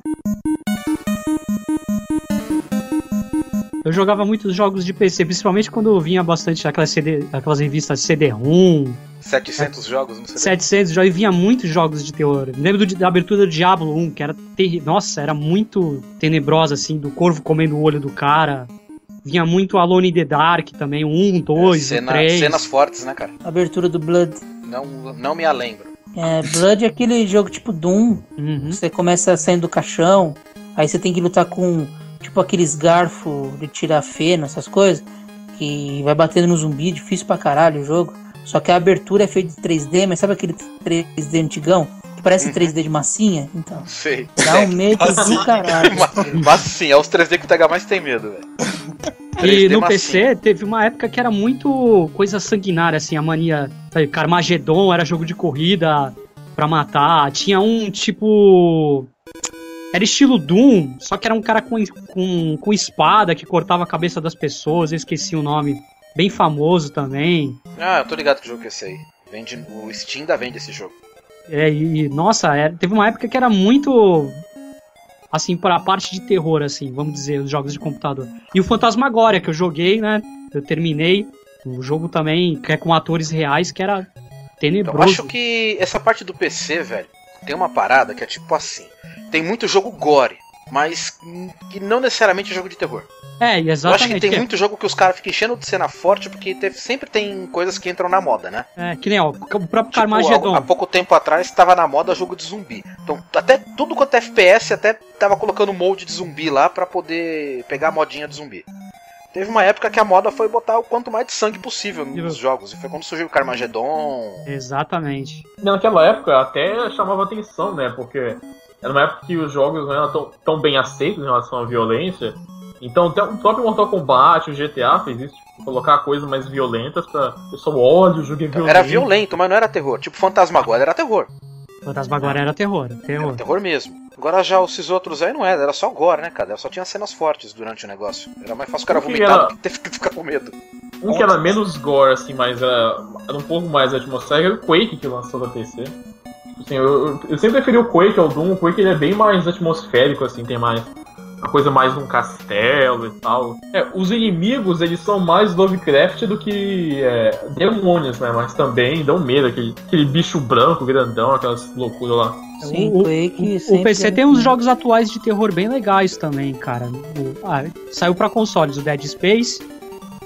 [SPEAKER 6] Eu jogava muitos jogos de PC, principalmente quando vinha bastante aquelas, CD, aquelas revistas CD-ROM,
[SPEAKER 2] 700 jogos no CD.
[SPEAKER 6] 700, já vinha muitos jogos de terror. Eu Lembro do- da abertura do Diablo 1, que era terrível. Nossa, era muito tenebrosa, assim, do corvo comendo o olho do cara. Vinha muito Alone in the Dark também, o 1, 2, o
[SPEAKER 2] Cena-
[SPEAKER 6] 3.
[SPEAKER 2] cenas fortes, né, cara?
[SPEAKER 5] Abertura do Blood.
[SPEAKER 2] Não, não me a lembro.
[SPEAKER 5] É, Blood é aquele jogo tipo Doom.
[SPEAKER 6] Uhum.
[SPEAKER 5] Você começa saindo do caixão, aí você tem que lutar com tipo aqueles garfos de tirar feno, essas coisas, que vai batendo no zumbi, difícil pra caralho o jogo. Só que a abertura é feita de 3D, mas sabe aquele 3D antigão? Que parece
[SPEAKER 2] Uhum.
[SPEAKER 5] 3D de massinha? Então,
[SPEAKER 2] Sei.
[SPEAKER 5] dá um medo do caralho.
[SPEAKER 2] mas, mas sim, é os 3D que o TH mais tem medo, velho.
[SPEAKER 6] E
[SPEAKER 2] 3D
[SPEAKER 6] no
[SPEAKER 2] massinha.
[SPEAKER 6] PC teve uma época que era muito coisa sanguinária, assim, a mania. sabe, Carmageddon era jogo de corrida pra matar. Tinha um tipo. Era estilo Doom, só que era um cara com, com, com espada que cortava a cabeça das pessoas, eu esqueci o nome. Bem famoso também.
[SPEAKER 2] Ah, eu tô ligado que jogo que é esse aí. Vende, o Steam ainda vende esse jogo.
[SPEAKER 6] É, e, nossa, é, teve uma época que era muito. Assim, para a parte de terror, assim, vamos dizer, os jogos de computador. E o Fantasmagória, que eu joguei, né? Eu terminei. O jogo também, que é com atores reais, que era
[SPEAKER 2] Eu
[SPEAKER 6] tenebroso.
[SPEAKER 2] acho que essa parte do PC, velho, tem uma parada que é tipo assim. Tem muito jogo gore, mas que não necessariamente é jogo de terror.
[SPEAKER 6] É,
[SPEAKER 2] Eu
[SPEAKER 6] exatamente.
[SPEAKER 2] acho que tem
[SPEAKER 6] é-
[SPEAKER 2] muito jogo que os caras ficam enchendo de cena forte, porque teve- sempre tem coisas que entram na moda, né?
[SPEAKER 6] É, que nem, ó, o próprio
[SPEAKER 2] Tipo,
[SPEAKER 6] Carmageddon.
[SPEAKER 2] há, há pouco tempo atrás estava na moda jogo de zumbi. Então, até tudo quanto é FPS até tava colocando molde de zumbi lá pra poder pegar a modinha de zumbi. Teve uma época que a moda foi botar o quanto mais de sangue possível nos jogos. E foi quando surgiu o Carmageddon.
[SPEAKER 6] Exatamente.
[SPEAKER 3] Naquela época até chamava atenção, né? Porque era uma época que os jogos não eram tão, tão bem aceitos em relação à violência. Então até o próprio Mortal Kombat, o GTA fez isso, tipo, colocar coisas mais violentas pra o pessoal, olha, o jogo é violento.
[SPEAKER 2] Era violento, mas não era terror. Tipo, Fantasmagória era terror.
[SPEAKER 6] Fantasmagória era terror, terror.
[SPEAKER 2] Era terror mesmo. Agora já esses outros aí não era, era só gore, né, cara? Só tinha cenas fortes durante o negócio. Era mais fácil o cara vomitar
[SPEAKER 3] era-
[SPEAKER 2] do que ter que ficar com medo.
[SPEAKER 3] Um que era menos gore, assim, mas era, era um pouco mais atmosférico, era o Quake que lançou da PC. Tipo assim, eu, eu- eu sempre preferi o Quake ao Doom, o Quake ele é bem mais atmosférico, assim, tem mais uma coisa mais num castelo e tal. É, os inimigos, eles são mais Lovecraft do que é, demônios, né? Mas também dão medo, aquele, aquele bicho branco, grandão, aquelas loucuras lá.
[SPEAKER 5] Sim,
[SPEAKER 6] o,
[SPEAKER 5] Quake
[SPEAKER 6] o- o PC tem uns jogos atuais de terror bem legais também, cara. O- ah, saiu pra consoles o Dead Space.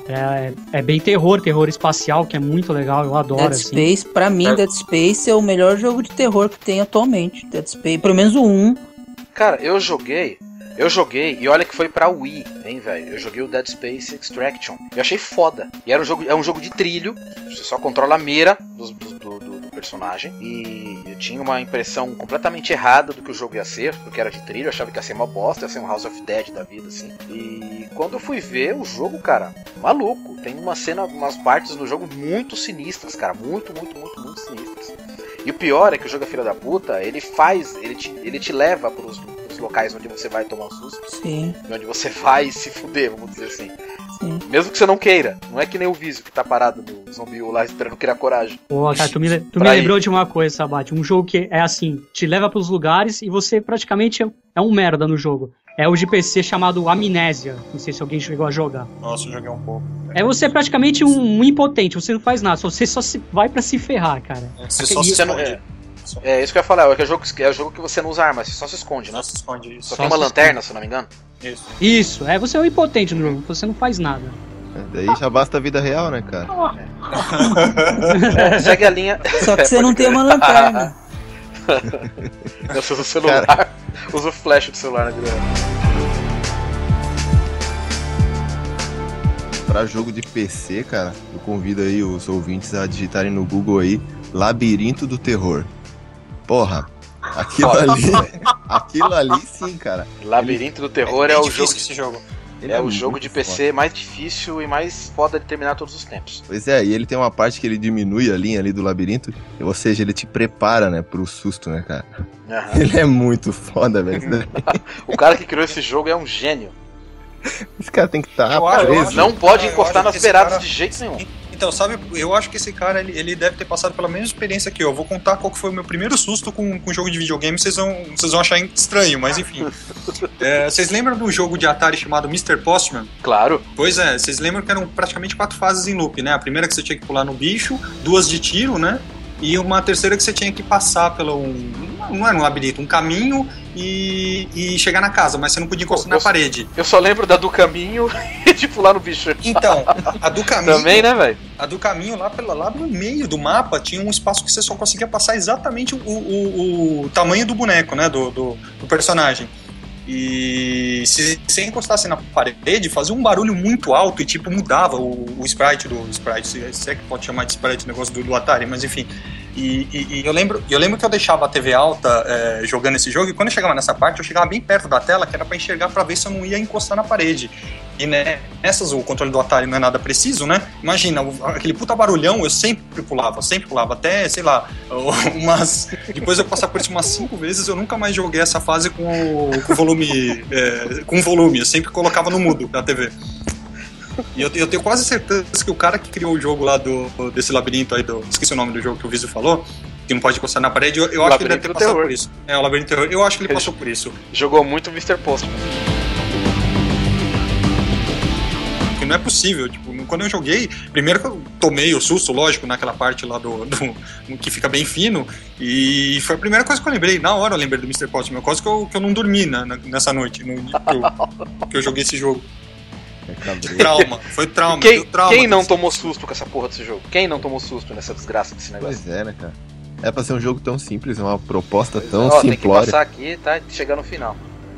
[SPEAKER 6] É, é bem terror, terror espacial, que é muito legal, eu adoro,
[SPEAKER 5] Dead
[SPEAKER 6] assim.
[SPEAKER 5] Space, pra mim,
[SPEAKER 3] É.
[SPEAKER 5] Dead Space é o melhor jogo de terror que tem atualmente. Dead Space, pelo menos o 1.
[SPEAKER 2] Cara, eu joguei. Eu joguei, e olha que foi pra Wii, hein, velho? Eu joguei o Dead Space Extraction. Eu achei foda. E era um jogo, é um jogo de trilho. Você só controla a mira dos- do, do- do- personagem. E eu tinha uma impressão completamente errada do que o jogo ia ser, porque era de trilho. Eu achava que ia ser uma bosta, ia ser um House of Dead da vida, assim. E quando eu fui ver o jogo, cara, maluco. Tem uma cena, umas partes no jogo muito sinistras, cara. Muito, muito, muito, muito sinistras. E o pior é que o jogo é filho da puta, ele faz, ele te, ele te leva pros, locais onde você vai tomar um susto,
[SPEAKER 5] Sim,
[SPEAKER 2] onde você vai se fuder, vamos dizer assim.
[SPEAKER 5] sim.
[SPEAKER 2] Mesmo que você não queira. Não é que nem o Vísio que tá parado no zumbi lá esperando criar coragem.
[SPEAKER 6] Pô, cara, tu me, tu me
[SPEAKER 2] ir.
[SPEAKER 6] lembrou de uma coisa, Sabate. Um jogo que é assim, te leva pros lugares e você praticamente é, é um merda no jogo. É o de PC chamado Amnésia. Não sei se alguém chegou a jogar.
[SPEAKER 7] Nossa, eu joguei um pouco.
[SPEAKER 6] É você praticamente um, um impotente, você não faz nada, você só se vai pra se ferrar, cara.
[SPEAKER 7] Você
[SPEAKER 2] Aquele-
[SPEAKER 7] só se
[SPEAKER 2] você não-
[SPEAKER 7] esconde.
[SPEAKER 2] É isso que eu ia falar, é o jogo, é o jogo que você não usa arma, você só se esconde, né?
[SPEAKER 7] Só se esconde isso.
[SPEAKER 2] Só,
[SPEAKER 6] Só
[SPEAKER 2] tem uma
[SPEAKER 6] se
[SPEAKER 2] lanterna, se eu não me engano.
[SPEAKER 7] Isso.
[SPEAKER 6] Isso, é você é um impotente no jogo, você não faz nada.
[SPEAKER 4] É, Daí já basta a vida real, né, cara?
[SPEAKER 2] É, segue a linha.
[SPEAKER 5] Só que você não tem uma lanterna.
[SPEAKER 2] Você usa o celular, usa o flash do celular na grana.
[SPEAKER 4] Pra jogo de PC, cara, eu convido aí os ouvintes a digitarem no Google aí Labirinto do Terror. Porra, aquilo
[SPEAKER 2] Foda.
[SPEAKER 4] ali. aquilo ali sim, cara.
[SPEAKER 2] Labirinto do Terror é,
[SPEAKER 7] bem
[SPEAKER 2] o jogo.
[SPEAKER 7] esse jogo.
[SPEAKER 4] Ele
[SPEAKER 2] É o
[SPEAKER 4] muito
[SPEAKER 2] jogo de
[SPEAKER 4] foda.
[SPEAKER 2] PC mais difícil e mais foda de terminar todos os tempos.
[SPEAKER 4] Pois é, e ele tem uma parte que ele diminui a linha ali do labirinto, ou seja, ele te prepara, né, pro susto, né, cara?
[SPEAKER 2] Aham.
[SPEAKER 4] Ele é muito foda, velho.
[SPEAKER 2] O cara que criou esse jogo é um gênio.
[SPEAKER 4] Esse cara tem que estar
[SPEAKER 7] eu
[SPEAKER 4] preso.
[SPEAKER 2] Não pode encostar nas
[SPEAKER 7] que
[SPEAKER 2] beiradas
[SPEAKER 7] cara-
[SPEAKER 2] de jeito nenhum.
[SPEAKER 7] Então, sabe, eu acho que esse cara, ele, ele deve ter passado pela mesma experiência que eu. Vou contar qual que foi o meu primeiro susto com, com jogo de videogame, vocês vão, vocês vão achar estranho, mas enfim. É, vocês lembram do jogo de Atari chamado Mr. Postman?
[SPEAKER 2] Claro.
[SPEAKER 7] Pois é, vocês lembram que eram praticamente quatro fases em loop, né? A primeira que você tinha que pular no bicho, duas de tiro, né? E uma terceira que você tinha que passar pelo um. Não era um labirinto, um caminho e, e chegar na casa, mas você não podia encostar
[SPEAKER 2] Pô,
[SPEAKER 7] na
[SPEAKER 2] eu-
[SPEAKER 7] parede.
[SPEAKER 2] Eu só lembro da do caminho e de pular no bicho.
[SPEAKER 7] Então, a do caminho.
[SPEAKER 2] Também, né, velho?
[SPEAKER 7] A do caminho lá, pela, lá no meio do mapa tinha um espaço que você só conseguia passar exatamente o, o, o tamanho do boneco, né? Do, do, do personagem. E se você encostasse na parede, fazia um barulho muito alto e tipo mudava o, o sprite do sprite, se se é que pode chamar de sprite o negócio do, do Atari, mas enfim. E, e- e eu, lembro, eu lembro que eu deixava a TV alta é, jogando esse jogo, e quando eu chegava nessa parte, eu chegava bem perto da tela, que era pra enxergar pra ver se eu não ia encostar na parede. E né, nessas o controle do Atari não é nada preciso, né? Imagina, aquele puta barulhão, eu sempre pulava, sempre pulava, até, sei lá, umas. Depois eu passar por isso umas cinco vezes, eu nunca mais joguei essa fase com o com volume. é, com volume, eu sempre colocava no mudo da TV. E eu, eu tenho quase certeza que o cara que criou o jogo lá do, desse labirinto aí, do, esqueci o nome do jogo que o Vizio falou, que não pode encostar na parede, eu, eu acho que ele deve ter passado
[SPEAKER 2] Terror.
[SPEAKER 7] por isso. É, o labirinto terror. Eu acho que ele
[SPEAKER 2] Ele-
[SPEAKER 7] passou por isso.
[SPEAKER 2] Jogou muito Mr. Postman.
[SPEAKER 7] Não é possível. Tipo, quando eu joguei, primeiro que eu tomei o susto, lógico, naquela parte lá do, do- que fica bem fino. E foi a primeira coisa que eu lembrei. Na hora eu lembrei do Mr. Postman. Quase que eu, que eu não dormi na- na- nessa noite no, que, eu, que eu joguei esse jogo.
[SPEAKER 4] É.
[SPEAKER 7] Trauma. Foi trauma.
[SPEAKER 2] Quem,
[SPEAKER 7] trauma
[SPEAKER 2] quem não tomou susto com essa porra desse jogo? Quem não tomou susto nessa desgraça desse negócio?
[SPEAKER 4] Pois é, né, cara? É pra ser um jogo tão simples, uma proposta tão
[SPEAKER 2] Ó, tem que
[SPEAKER 4] simplória.
[SPEAKER 2] passar aqui, tá? Chegar no final.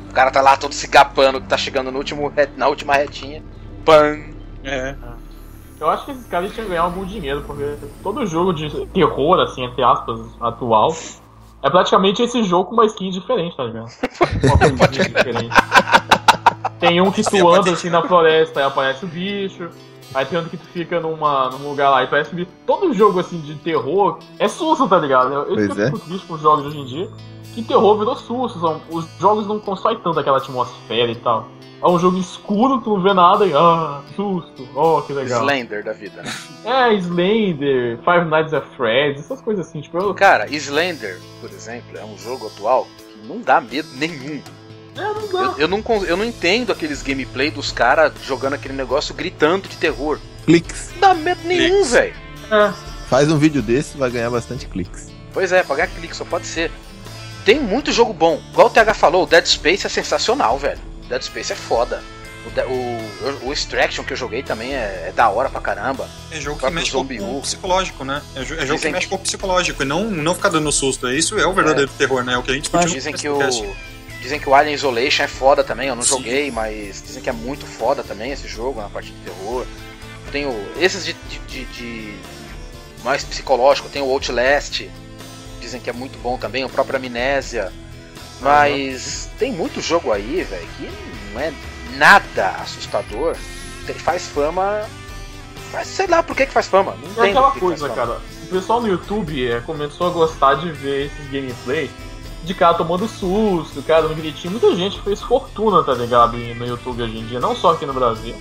[SPEAKER 2] O cara tá lá todo se gapando, que tá chegando no último, na última retinha. Pan!
[SPEAKER 7] É.
[SPEAKER 3] Eu acho que esses caras tinham que ganhar algum dinheiro, porque todo jogo de terror, assim, entre aspas, atual, é praticamente esse jogo com uma skin diferente, tá ligado? Uma diferente. Tem um que tu anda assim na floresta e aparece o bicho. Aí tem outro que tu fica numa, num lugar lá e parece bicho. Todo jogo assim de terror é susto, tá ligado? Eu,
[SPEAKER 4] Pois
[SPEAKER 3] fico
[SPEAKER 4] é.
[SPEAKER 3] triste com os jogos de hoje em dia. Que terror virou susto. São, os jogos não constroem tanto aquela atmosfera e tal. É um jogo escuro, tu não vê nada e. Ah, susto. Oh, que legal.
[SPEAKER 2] Slender da vida, né?
[SPEAKER 3] É, Slender, Five Nights at Freddy's, essas coisas assim, tipo, eu...
[SPEAKER 2] Cara, Slender, por exemplo, é um jogo atual que não dá medo nenhum.
[SPEAKER 3] É, não dá.
[SPEAKER 2] Eu, eu não, eu não entendo aqueles gameplay dos caras jogando aquele negócio gritando de terror.
[SPEAKER 4] Cliques.
[SPEAKER 2] Não dá medo nenhum, velho.
[SPEAKER 3] É.
[SPEAKER 4] Faz um vídeo desse, vai ganhar bastante cliques.
[SPEAKER 2] Pois é, pagar clique só pode ser. Tem muito jogo bom. Igual o TH falou, o Dead Space é sensacional, velho. Dead Space é foda. O, de- o, o Extraction que eu joguei também é, é da hora pra caramba.
[SPEAKER 7] É jogo que mexe
[SPEAKER 2] Zombie
[SPEAKER 7] com o psicológico, né? É, jo- é jogo
[SPEAKER 2] Dizem
[SPEAKER 7] que mexe
[SPEAKER 2] que-
[SPEAKER 7] com o psicológico e não, não ficar dando susto. Isso é o verdadeiro terror, né? É o que a gente discutiu
[SPEAKER 2] Dizem que o. Dizem que o Alien Isolation é foda também, eu não
[SPEAKER 7] Sim.
[SPEAKER 2] joguei, mas dizem que é muito foda também esse jogo, na parte de terror. Tem o, esses de, de, de- de mais psicológico, tem o Outlast, dizem que é muito bom também, o próprio Amnésia. Mas tem muito jogo aí, velho, que não é nada assustador. Faz fama. Faz, sei lá por que, que faz fama. Não
[SPEAKER 3] É aquela coisa, cara. O pessoal no YouTube é, começou a gostar de ver esses gameplays de cara tomando susto, cara dando gritinho. Muita gente fez fortuna, tá ligado? No YouTube hoje em dia, não só aqui no Brasil.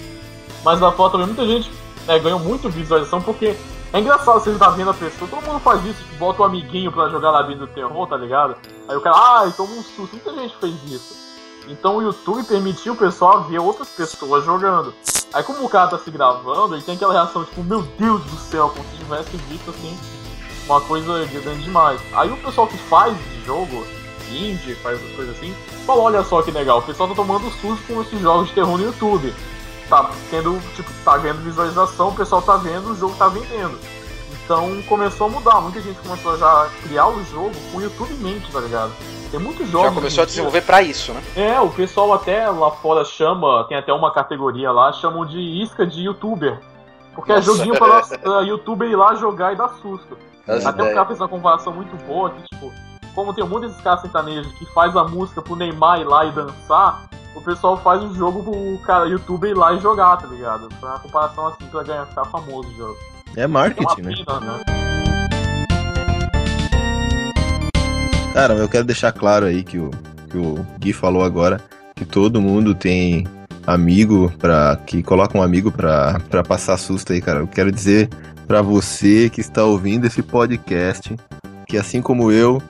[SPEAKER 3] Mas lá fora também muita gente né, ganhou muito visualização porque é engraçado você estar vendo a pessoa, todo mundo faz isso, tipo, bota o amiguinho pra jogar labirinto do terror, tá ligado? Aí o cara, ai, toma um susto, muita gente fez isso. Então o YouTube permitiu o pessoal ver outras pessoas jogando. Aí como o cara tá se gravando, ele tem aquela reação tipo, meu Deus do céu, como se tivesse visto assim, uma coisa grande demais. Aí o pessoal que faz de jogo, indie, faz coisas assim, fala, olha só que legal, o pessoal tá tomando susto com esses jogos de terror no YouTube. Tá tendo, tipo, tá ganhando visualização, o pessoal tá vendo, o jogo tá vendendo. Então começou a mudar, muita gente começou a já criar o jogo com o YouTube em mente, tá ligado? Tem muitos jogos.
[SPEAKER 2] Já começou a desenvolver pra isso, né?
[SPEAKER 3] é, o pessoal até lá fora chama, tem até uma categoria lá, chamam de isca de youtuber. Porque é
[SPEAKER 2] Nossa.
[SPEAKER 3] joguinho pra, pra youtuber ir lá jogar e dar susto.
[SPEAKER 2] As
[SPEAKER 3] até o
[SPEAKER 2] ideias.
[SPEAKER 3] cara fez uma comparação muito boa que, tipo, como tem um monte desses caras sertanejos que faz a música pro Neymar ir lá e dançar, o pessoal faz um jogo pro cara youtuber ir lá e jogar, tá ligado? Uma comparação assim pra ganhar, ficar famoso o jogo.
[SPEAKER 4] É
[SPEAKER 3] É
[SPEAKER 4] marketing, né?
[SPEAKER 3] pena, né?
[SPEAKER 4] Cara, eu quero deixar claro aí que o, que o Gui falou agora, que todo mundo tem amigo para que coloca um amigo pra, pra passar susto aí, cara. Eu quero dizer pra você que está ouvindo esse podcast, que assim como eu,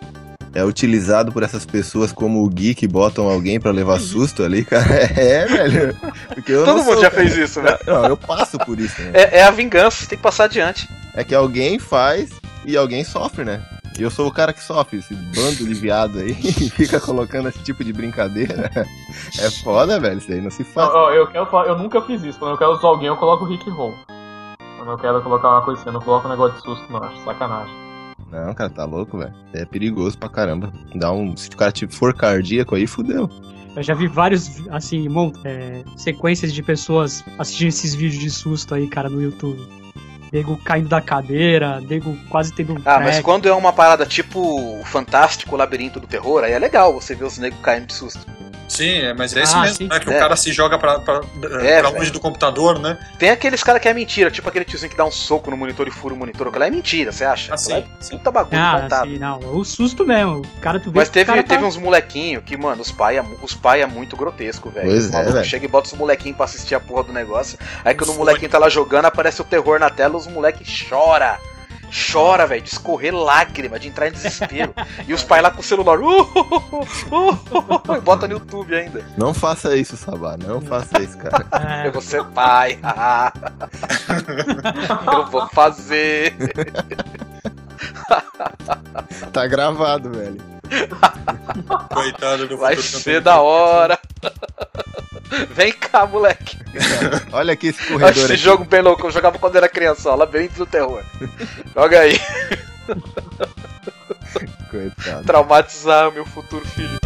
[SPEAKER 4] é utilizado por essas pessoas como o Gui que botam alguém pra levar susto ali, cara. É, velho. Porque eu
[SPEAKER 2] Todo
[SPEAKER 4] não
[SPEAKER 2] mundo
[SPEAKER 4] sou,
[SPEAKER 2] já fez isso, velho.
[SPEAKER 4] Não, eu passo por isso, né?
[SPEAKER 2] É, é a vingança, você tem que passar adiante.
[SPEAKER 4] É que alguém faz e alguém sofre, né? E eu sou o cara que sofre, esse bando de viado aí, que fica colocando esse tipo de brincadeira. É foda, velho, isso aí não se faz.
[SPEAKER 3] Eu, eu- eu quero falar, eu nunca fiz isso. Quando eu quero usar alguém, eu coloco o Rick Roll. Quando eu quero colocar uma coisa assim, eu não coloco um negócio de susto, não. Acho sacanagem.
[SPEAKER 4] Não, cara, tá louco, velho. É perigoso pra caramba. Dá um. Se o cara tipo, for cardíaco aí, fudeu.
[SPEAKER 6] Eu já vi vários, assim, mon- é, sequências de pessoas assistindo esses vídeos de susto aí, cara, no YouTube. Nego caindo da cadeira, nego quase tendo um
[SPEAKER 2] Ah, mas
[SPEAKER 6] crack.
[SPEAKER 2] quando é uma parada tipo o Fantástico Labirinto do Terror, aí é legal você ver os negros caindo de susto.
[SPEAKER 7] Sim, é, mas é isso
[SPEAKER 6] Ah,
[SPEAKER 7] mesmo,
[SPEAKER 6] sim.
[SPEAKER 7] né? Que
[SPEAKER 2] É.
[SPEAKER 7] o cara se joga pra, pra,
[SPEAKER 2] É,
[SPEAKER 7] pra longe do computador, né?
[SPEAKER 2] Tem aqueles caras que é mentira, tipo aquele tiozinho que dá um soco no monitor e fura o monitor. Aquilo lá é mentira, você acha?
[SPEAKER 7] Ah, sim,
[SPEAKER 2] é
[SPEAKER 7] sim.
[SPEAKER 2] puta bagulho
[SPEAKER 6] Ah,
[SPEAKER 2] montado.
[SPEAKER 6] assim, não. O susto mesmo. O cara, tu vê
[SPEAKER 2] Mas
[SPEAKER 6] que o
[SPEAKER 2] teve,
[SPEAKER 6] cara
[SPEAKER 2] teve
[SPEAKER 6] tá...
[SPEAKER 2] uns molequinhos que, mano, os pai é, os pai é muito grotesco, velho.
[SPEAKER 4] Pois é, velho.
[SPEAKER 2] chega e bota os molequinhos pra assistir a porra do negócio. Aí quando o molequinho tá lá jogando, aparece o terror na tela, os moleques chora. Chora, velho, de escorrer lágrima, de entrar em desespero. e os pais lá com o celular. Uh, uh, uh, uh, uh, e bota no YouTube ainda.
[SPEAKER 4] Não faça isso, Sabá. Não faça isso, cara.
[SPEAKER 6] É,
[SPEAKER 2] Eu vou ser pai. Eu vou fazer.
[SPEAKER 4] Tá gravado, velho.
[SPEAKER 7] Coitado do
[SPEAKER 2] Vai ser da hora. Vem cá, moleque.
[SPEAKER 4] Olha aqui esse
[SPEAKER 2] Olha
[SPEAKER 4] corredor
[SPEAKER 2] esse
[SPEAKER 4] aqui.
[SPEAKER 2] jogo bem louco, eu jogava quando era criança, ó, Labirinto do Terror. Joga aí,
[SPEAKER 4] Coitado.
[SPEAKER 2] traumatizar meu futuro filho.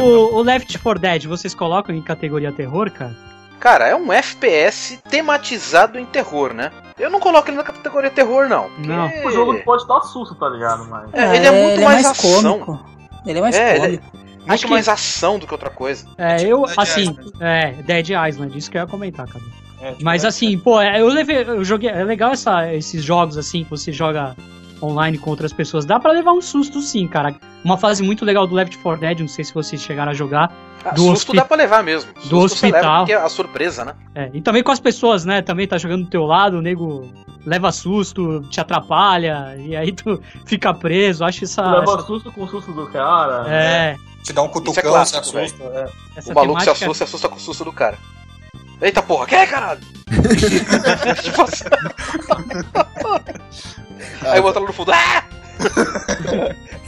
[SPEAKER 6] o, o Left 4 Dead, vocês colocam em categoria terror, cara?
[SPEAKER 2] Cara, é um FPS tematizado em terror, né? Eu não coloco ele na categoria terror, não. porque-
[SPEAKER 6] Não.
[SPEAKER 3] O jogo que pode dar susto, tá ligado? Mas.
[SPEAKER 2] É, ele é muito mais ação.
[SPEAKER 5] cômico. Ele é mais
[SPEAKER 2] É, ele é-
[SPEAKER 5] cômico.
[SPEAKER 2] Muito
[SPEAKER 6] Acho que-
[SPEAKER 2] mais ação do que outra coisa.
[SPEAKER 6] É, eu,
[SPEAKER 7] Dead
[SPEAKER 6] assim,
[SPEAKER 7] Island.
[SPEAKER 6] é, Dead Island, isso que eu ia comentar, cara.
[SPEAKER 3] É, tipo,
[SPEAKER 6] Mas
[SPEAKER 3] é-
[SPEAKER 6] assim, pô, é, eu levei, eu joguei, é legal essa, esses jogos assim, que você joga online com outras pessoas, dá pra levar um susto sim, cara. Uma fase muito legal do Left 4 Dead, não sei se vocês chegaram a jogar,
[SPEAKER 2] Ah,
[SPEAKER 6] Do
[SPEAKER 2] susto dá pra levar mesmo. Susto
[SPEAKER 6] do
[SPEAKER 2] leva
[SPEAKER 6] hospital.
[SPEAKER 2] Porque é a surpresa, né?
[SPEAKER 6] é, e também com as pessoas, né, também tá jogando do teu lado, o nego leva susto, te atrapalha, e aí tu fica preso. Acho essa.
[SPEAKER 3] Leva
[SPEAKER 6] essa-
[SPEAKER 3] susto com o susto do cara.
[SPEAKER 6] é,
[SPEAKER 7] Te dá um
[SPEAKER 2] é
[SPEAKER 7] cutucão,
[SPEAKER 2] clássico,
[SPEAKER 7] se assusta. é.
[SPEAKER 2] O maluco se
[SPEAKER 6] temática-
[SPEAKER 2] assusta, se assusta com o susto do cara. Eita porra, quem é caralho? Tipo assim. Aí o outro lá no fundo. Ah!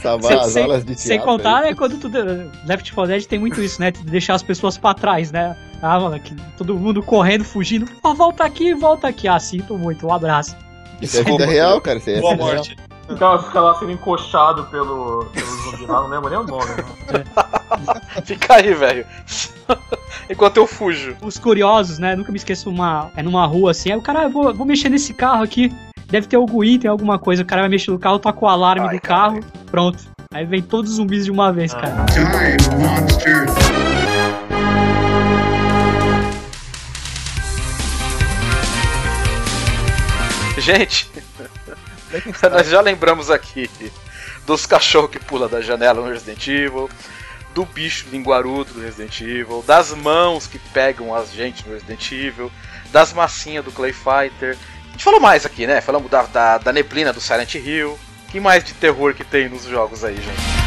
[SPEAKER 4] Salvar
[SPEAKER 6] Sem,
[SPEAKER 4] as
[SPEAKER 6] sem-
[SPEAKER 4] aulas de
[SPEAKER 6] sem
[SPEAKER 4] teatro.
[SPEAKER 6] contar,
[SPEAKER 4] aí.
[SPEAKER 6] é quando tu. Left 4 Dead tem muito isso, né? De deixar as pessoas pra trás, né? Ah, mano, que todo mundo correndo, fugindo. Ah, volta aqui, volta aqui. Ah, sinto muito, um abraço.
[SPEAKER 4] Isso é vida real, cara. Isso é
[SPEAKER 7] Boa
[SPEAKER 4] real.
[SPEAKER 7] morte.
[SPEAKER 3] O cara fica lá sendo encoxado pelo, pelo zumbi lá, não lembro nem o nome. Né?
[SPEAKER 2] Fica aí, velho. Enquanto eu fujo.
[SPEAKER 6] Os curiosos, né? Nunca me esqueço uma. É numa rua assim. Aí o cara, ah, vou, vou mexer nesse carro aqui. Deve ter algum item, alguma coisa. O cara vai mexer no carro, toca o alarme
[SPEAKER 2] Ai,
[SPEAKER 6] do carro. Pronto. Aí vem todos os zumbis de uma vez, cara.
[SPEAKER 8] Die, monster.
[SPEAKER 2] Gente, nós já lembramos aqui dos cachorros que pula da janela no Resident Evil, do bicho linguarudo do Resident Evil, das mãos que pegam as gente no Resident Evil, das massinhas do Clay Fighter. A gente falou mais aqui, né? Falamos da, da, da neblina do Silent Hill. que mais de terror que tem nos jogos aí, gente?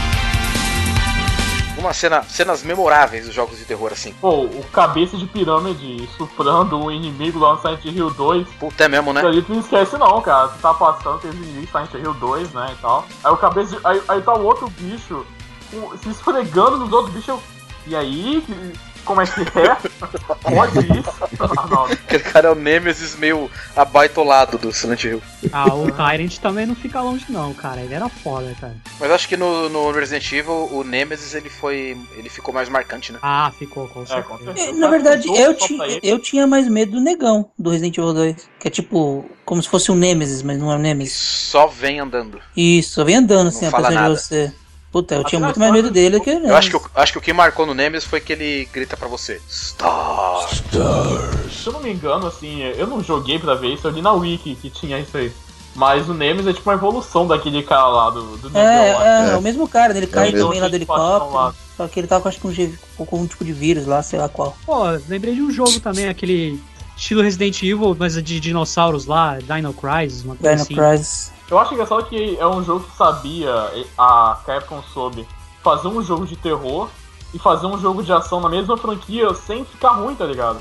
[SPEAKER 2] Uma cena, cenas memoráveis dos jogos de terror assim.
[SPEAKER 3] Pô, o cabeça de pirâmide suprando o inimigo lá no Silent Hill 2.
[SPEAKER 2] Puta, é mesmo, né?
[SPEAKER 3] Aí tu não esquece não, cara. Tu tá passando, teve início Silent Hill 2, né, e tal. Aí o cabeça de... aí, aí tá o outro bicho se esfregando nos outros bichos. E aí? Como é que é? Pode isso?
[SPEAKER 2] Aquele cara é o Nemesis meio abaitolado do Silent Hill.
[SPEAKER 6] Ah, o Tyrant também não fica longe, não, cara. Ele era foda, cara.
[SPEAKER 2] Mas acho que no, no Resident Evil o Nemesis ele foi. ele ficou mais marcante, né?
[SPEAKER 6] Ah, ficou, com
[SPEAKER 3] É,
[SPEAKER 6] certeza.
[SPEAKER 3] com
[SPEAKER 5] É,
[SPEAKER 3] certeza.
[SPEAKER 5] Na verdade, eu, ti, eu tinha mais medo do negão do Resident Evil 2. Que é tipo, como se fosse um Nemesis, mas não é um Nemesis.
[SPEAKER 2] só vem andando.
[SPEAKER 5] Isso, só vem andando assim,
[SPEAKER 2] Não
[SPEAKER 5] apesar de
[SPEAKER 2] nada.
[SPEAKER 5] Puta, eu tinha
[SPEAKER 3] Até
[SPEAKER 5] muito mais medo dele do que o
[SPEAKER 2] Eu acho que, o, acho que o que marcou no Nemesis foi que ele grita pra você: Star!
[SPEAKER 3] Se eu não me engano, assim, eu não joguei pra ver isso, eu li na Wiki que tinha isso aí. Mas o Nemesis é tipo uma evolução daquele cara lá do, do negão lá.
[SPEAKER 5] É, é,
[SPEAKER 4] É.
[SPEAKER 5] o mesmo cara, ele cai
[SPEAKER 4] mesmo.
[SPEAKER 5] também lá do helicóptero. Só que ele tava com, acho que um, G- com um tipo de vírus lá, sei lá qual.
[SPEAKER 6] Pô, lembrei de um jogo também, aquele estilo Resident Evil, mas de dinossauros lá, Dino Crisis, uma coisa
[SPEAKER 5] Dino
[SPEAKER 6] assim.
[SPEAKER 5] Crisis.
[SPEAKER 3] Eu acho engraçado que é um jogo que sabia, a Capcom soube, fazer um jogo de terror e fazer um jogo de ação na mesma franquia sem ficar ruim, tá ligado?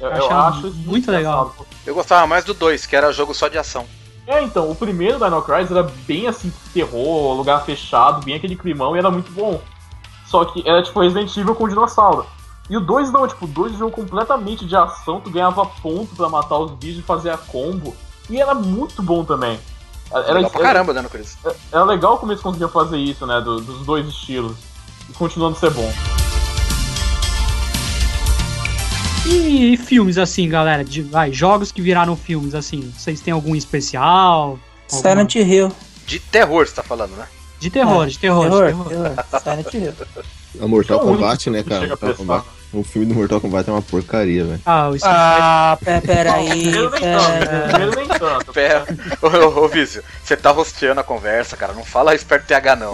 [SPEAKER 3] Eu, eu acho isso
[SPEAKER 6] muito legal.
[SPEAKER 2] Eu gostava mais do 2, que era jogo só de ação.
[SPEAKER 3] É, então, o primeiro Dino Crisis era bem assim, terror, lugar fechado, bem aquele climão e era muito bom. Só que era tipo Resident Evil com dinossauro. E o 2 não, tipo, o 2 é um jogo completamente de ação, tu ganhava ponto pra matar os bichos e fazer a combo. E era muito bom também. Era,
[SPEAKER 2] Legal pra caramba, Dano Cris.
[SPEAKER 3] era legal como eles conseguiam fazer isso, né? do- dos dois estilos. E continuando a ser bom.
[SPEAKER 6] E, filmes assim, galera, de, vai, jogos que viraram filmes assim, vocês têm algum especial? Alguma-
[SPEAKER 5] Silent Hill.
[SPEAKER 2] De terror, você tá falando, né?
[SPEAKER 6] De terror,
[SPEAKER 5] É,
[SPEAKER 6] de terror, de
[SPEAKER 5] Terror,
[SPEAKER 6] terror.
[SPEAKER 5] terror. Silent Hill.
[SPEAKER 4] A Mortal
[SPEAKER 3] É
[SPEAKER 4] Kombat, né, cara? Mortal. Kombat. O filme do Mortal Kombat é uma porcaria, velho.
[SPEAKER 6] Ah, o Street
[SPEAKER 5] Ah, pera, pera aí.
[SPEAKER 3] Primeiro nem tanto?
[SPEAKER 5] Pera.
[SPEAKER 3] primeiro nem tanto.
[SPEAKER 2] Pera. Ô, ô, ô Vício, você tá rosteando a conversa, cara. Não fala esperto TH, não.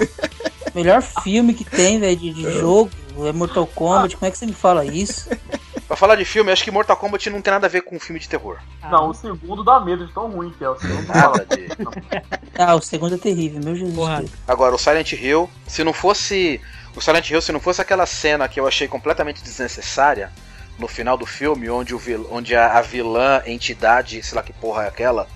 [SPEAKER 5] Melhor filme que tem, velho, de, de jogo é Mortal Kombat. Como é que você me fala isso?
[SPEAKER 2] Pra falar de filme, acho que Mortal Kombat não tem nada a ver com filme de terror.
[SPEAKER 3] Não, o segundo dá medo de tão ruim que é. O segundo
[SPEAKER 2] Nada de.
[SPEAKER 5] Ah, o segundo é terrível, meu Jesus.
[SPEAKER 6] Porra.
[SPEAKER 2] Agora, o Silent Hill, se não fosse. O Silent Hill, se não fosse aquela cena que eu achei completamente desnecessária no final do filme, onde, o vil, onde a, a vilã, entidade, sei lá que porra é aquela,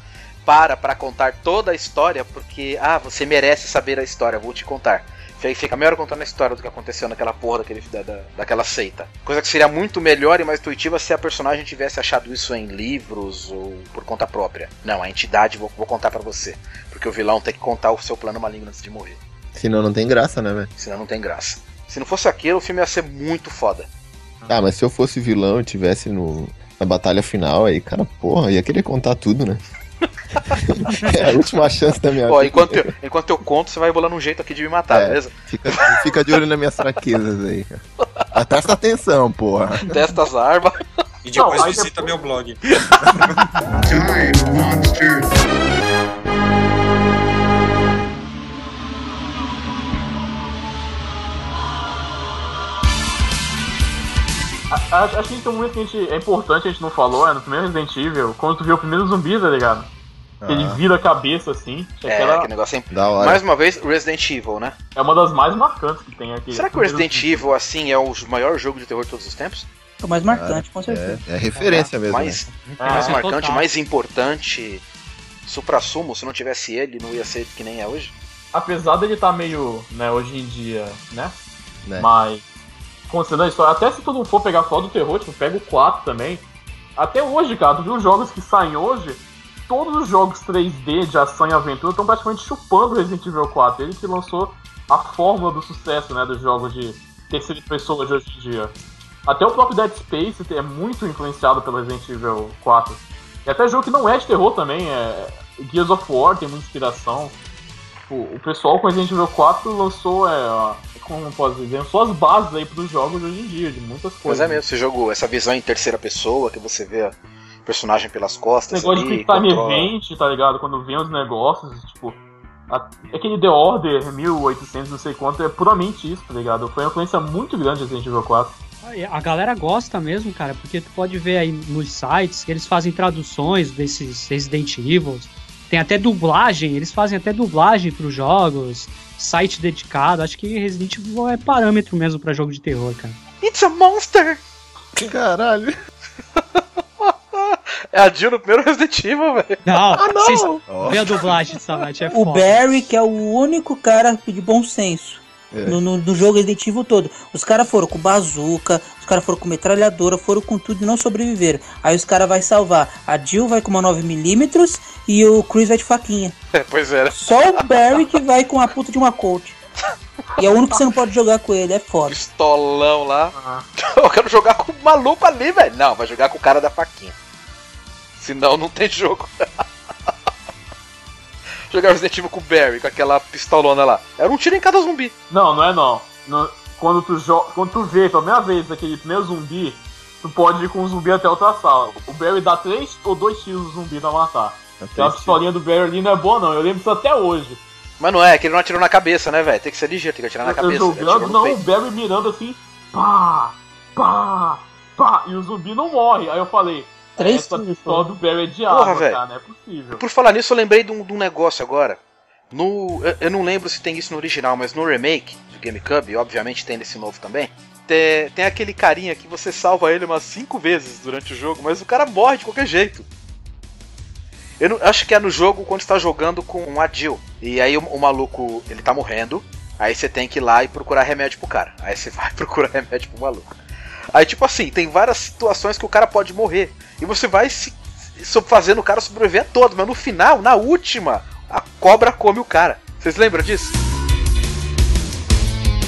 [SPEAKER 2] para pra contar toda a história, porque, ah, você merece saber a história, vou te contar. Aí fica meia hora contando a história do que aconteceu naquela porra daquele, da, da- daquela seita. Coisa que seria muito melhor e mais intuitiva se a personagem tivesse achado isso em livros ou por conta própria. Não, a entidade vou, vou contar pra você. Porque o vilão tem que contar o seu plano maligno antes de morrer.
[SPEAKER 4] Senão não tem graça, né, velho?
[SPEAKER 2] Senão não tem graça. Se não fosse aquilo, o filme ia ser muito foda.
[SPEAKER 4] Ah, mas se eu fosse vilão e tivesse no, na batalha final, aí, cara, porra, ia querer contar tudo, né? é a última chance da minha
[SPEAKER 2] Ó,
[SPEAKER 4] vida.
[SPEAKER 2] enquanto eu, enquanto eu conto, você vai bolando um jeito aqui de me matar,
[SPEAKER 4] É.
[SPEAKER 2] beleza?
[SPEAKER 4] Fica, fica de olho nas minhas fraquezas aí, Presta atenção, porra.
[SPEAKER 2] Testa as armas.
[SPEAKER 7] E depois
[SPEAKER 3] Não,
[SPEAKER 7] visita
[SPEAKER 3] depois-
[SPEAKER 7] meu blog.
[SPEAKER 8] Die, monster.
[SPEAKER 3] Acho que tem um momento que a gente, é importante, a gente não falou, é no primeiro Resident Evil, quando tu vê o primeiro zumbi, tá ligado? Que ele vira a cabeça assim.
[SPEAKER 2] É,
[SPEAKER 3] Aquela
[SPEAKER 2] aquele negócio é
[SPEAKER 4] Da hora.
[SPEAKER 2] Mais uma vez, Resident Evil, né?
[SPEAKER 3] é uma das mais marcantes que tem aqui.
[SPEAKER 2] Será que o Resident Evil, assim, é o maior jogo de terror de todos os tempos?
[SPEAKER 5] É o mais marcante, com certeza.
[SPEAKER 4] É, é referência mesmo.
[SPEAKER 2] mais
[SPEAKER 4] né?
[SPEAKER 2] mais
[SPEAKER 6] É,
[SPEAKER 2] marcante,
[SPEAKER 6] total.
[SPEAKER 2] mais importante. Supra-sumo, se não tivesse ele, não ia ser que nem é hoje.
[SPEAKER 3] Apesar dele estar meio, né, hoje em dia, né?
[SPEAKER 4] Né?
[SPEAKER 3] Mas, considerando a história, até se tu não for pegar só do terror, tipo, pega o 4 também. Até hoje, cara, tu viu os jogos que saem hoje? Todos os jogos 3D de ação e aventura estão praticamente chupando Resident Evil 4. Ele que lançou a fórmula do sucesso, né, dos jogos de terceira pessoa de hoje em dia. Até o próprio Dead Space é muito influenciado pelo Resident Evil 4. E até jogo que não é de terror também, é Gears of War tem muita inspiração. O pessoal com Resident Evil 4 lançou, é, como posso dizer, lançou as bases aí pros jogos de hoje em dia, de muitas coisas.
[SPEAKER 2] é mesmo, esse jogo, essa visão em terceira pessoa, que você vê personagem pelas costas.
[SPEAKER 3] negócio
[SPEAKER 2] ali,
[SPEAKER 3] de time
[SPEAKER 2] controla-
[SPEAKER 3] event, tá ligado? Quando vem os negócios, tipo. a- aquele The Order 1800, não sei quanto, é puramente isso, tá ligado? Foi uma influência muito grande do Resident Evil 4.
[SPEAKER 6] Aí, A galera gosta mesmo, cara, porque tu pode ver aí nos sites que eles fazem traduções desses Resident Evil. Tem até dublagem, eles fazem até dublagem pros jogos, site dedicado. Acho que Resident Evil é parâmetro mesmo pra jogo de terror, cara.
[SPEAKER 2] It's a monster!
[SPEAKER 4] Caralho.
[SPEAKER 2] É a Jill no primeiro Resident Evil, velho.
[SPEAKER 6] Não, vocês
[SPEAKER 4] Ó,
[SPEAKER 6] vê a dublagem dessa match, é
[SPEAKER 5] O
[SPEAKER 6] foda.
[SPEAKER 5] Barry, que é o único cara de bom senso
[SPEAKER 4] É.
[SPEAKER 5] no, no, no jogo Resident Evil todo. Os caras foram com bazuca, os caras foram com metralhadora, foram com tudo e não sobreviveram. Aí os caras vai salvar. A Jill vai com uma 9mm e o Chris vai de faquinha.
[SPEAKER 2] É, pois é.
[SPEAKER 5] Só o Barry que vai com a puta de uma Colt. E é o único que você não pode jogar com ele, é foda.
[SPEAKER 2] Pistolão lá.
[SPEAKER 3] Ah.
[SPEAKER 2] Eu quero jogar com o maluco ali, velho. Não, vai jogar com o cara da faquinha. Senão não tem jogo. jogar Resident Evil com o Barry, com aquela pistolona lá. Era um tiro em cada zumbi.
[SPEAKER 3] Não, não é não. No- quando, tu quando tu vê pela primeira vez aquele primeiro zumbi, tu pode ir com o zumbi até outra sala. O Barry dá três ou dois tiros no zumbi pra matar. Aquela pistolinha do Barry ali não é boa não, eu lembro disso até hoje.
[SPEAKER 2] Mas não é, que ele não atirou na cabeça, né, velho? Tem que ser ligeiro, tem que atirar na
[SPEAKER 3] eu
[SPEAKER 2] cabeça.
[SPEAKER 3] Jogando, não, o
[SPEAKER 2] peito.
[SPEAKER 3] Barry mirando assim, pá, pá, pá, e o zumbi não morre. Aí eu falei,
[SPEAKER 5] Três tiros,
[SPEAKER 3] pistola
[SPEAKER 5] pô.
[SPEAKER 3] do Barry é de
[SPEAKER 2] Porra,
[SPEAKER 3] água,
[SPEAKER 2] velho.
[SPEAKER 3] cara, não é possível.
[SPEAKER 2] Por falar nisso, eu lembrei de um, de um negócio agora. No, eu, eu não lembro se tem isso no original, mas no remake do GameCube, obviamente tem nesse novo também. Tem, tem aquele carinha que você salva ele umas 5 vezes durante o jogo, mas o cara morre de qualquer jeito. Eu não- acho que é no jogo quando você tá jogando com a Jill. E aí o, o maluco, ele tá morrendo. Aí você tem que ir lá e procurar remédio pro cara. Aí você vai procurar remédio pro maluco. Aí, tipo assim, tem várias situações que o cara pode morrer. E você vai se, fazendo o cara sobreviver a todos. Mas no final, na última, a cobra come o cara. Vocês lembram disso?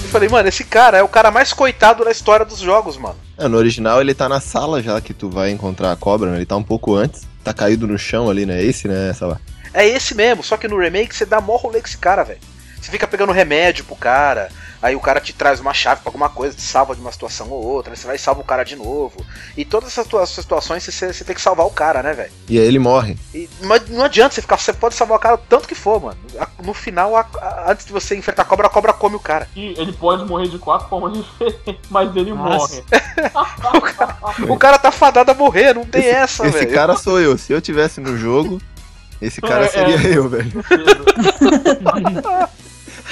[SPEAKER 2] Eu falei, mano, esse cara é o cara mais coitado da história dos jogos, mano.
[SPEAKER 4] É, no original ele tá na sala já que tu vai encontrar a cobra, né? Ele tá um pouco antes. Tá caído no chão ali, né? Esse, né? Sei lá.
[SPEAKER 2] É esse mesmo, só que no remake você dá mó rolê com esse cara, velho. Você fica pegando remédio pro cara, aí o cara te traz uma chave pra alguma coisa, te salva de uma situação ou outra, aí você vai e salva o cara de novo. E todas essas tua- situações você, você tem que salvar o cara, né, velho?
[SPEAKER 4] E aí ele morre.
[SPEAKER 2] E não, não adianta você ficar, você pode salvar o cara o tanto que for, mano. No final, a- a- antes de você enfrentar a cobra, a cobra come o cara.
[SPEAKER 3] E ele pode morrer de quatro formas diferentes, mas ele
[SPEAKER 6] Nossa.
[SPEAKER 3] morre.
[SPEAKER 2] O cara tá fadado a morrer, não tem essa,
[SPEAKER 4] esse
[SPEAKER 2] velho.
[SPEAKER 4] cara sou eu. Se eu tivesse no jogo, esse cara
[SPEAKER 3] É,
[SPEAKER 4] seria
[SPEAKER 3] é.
[SPEAKER 4] eu, velho.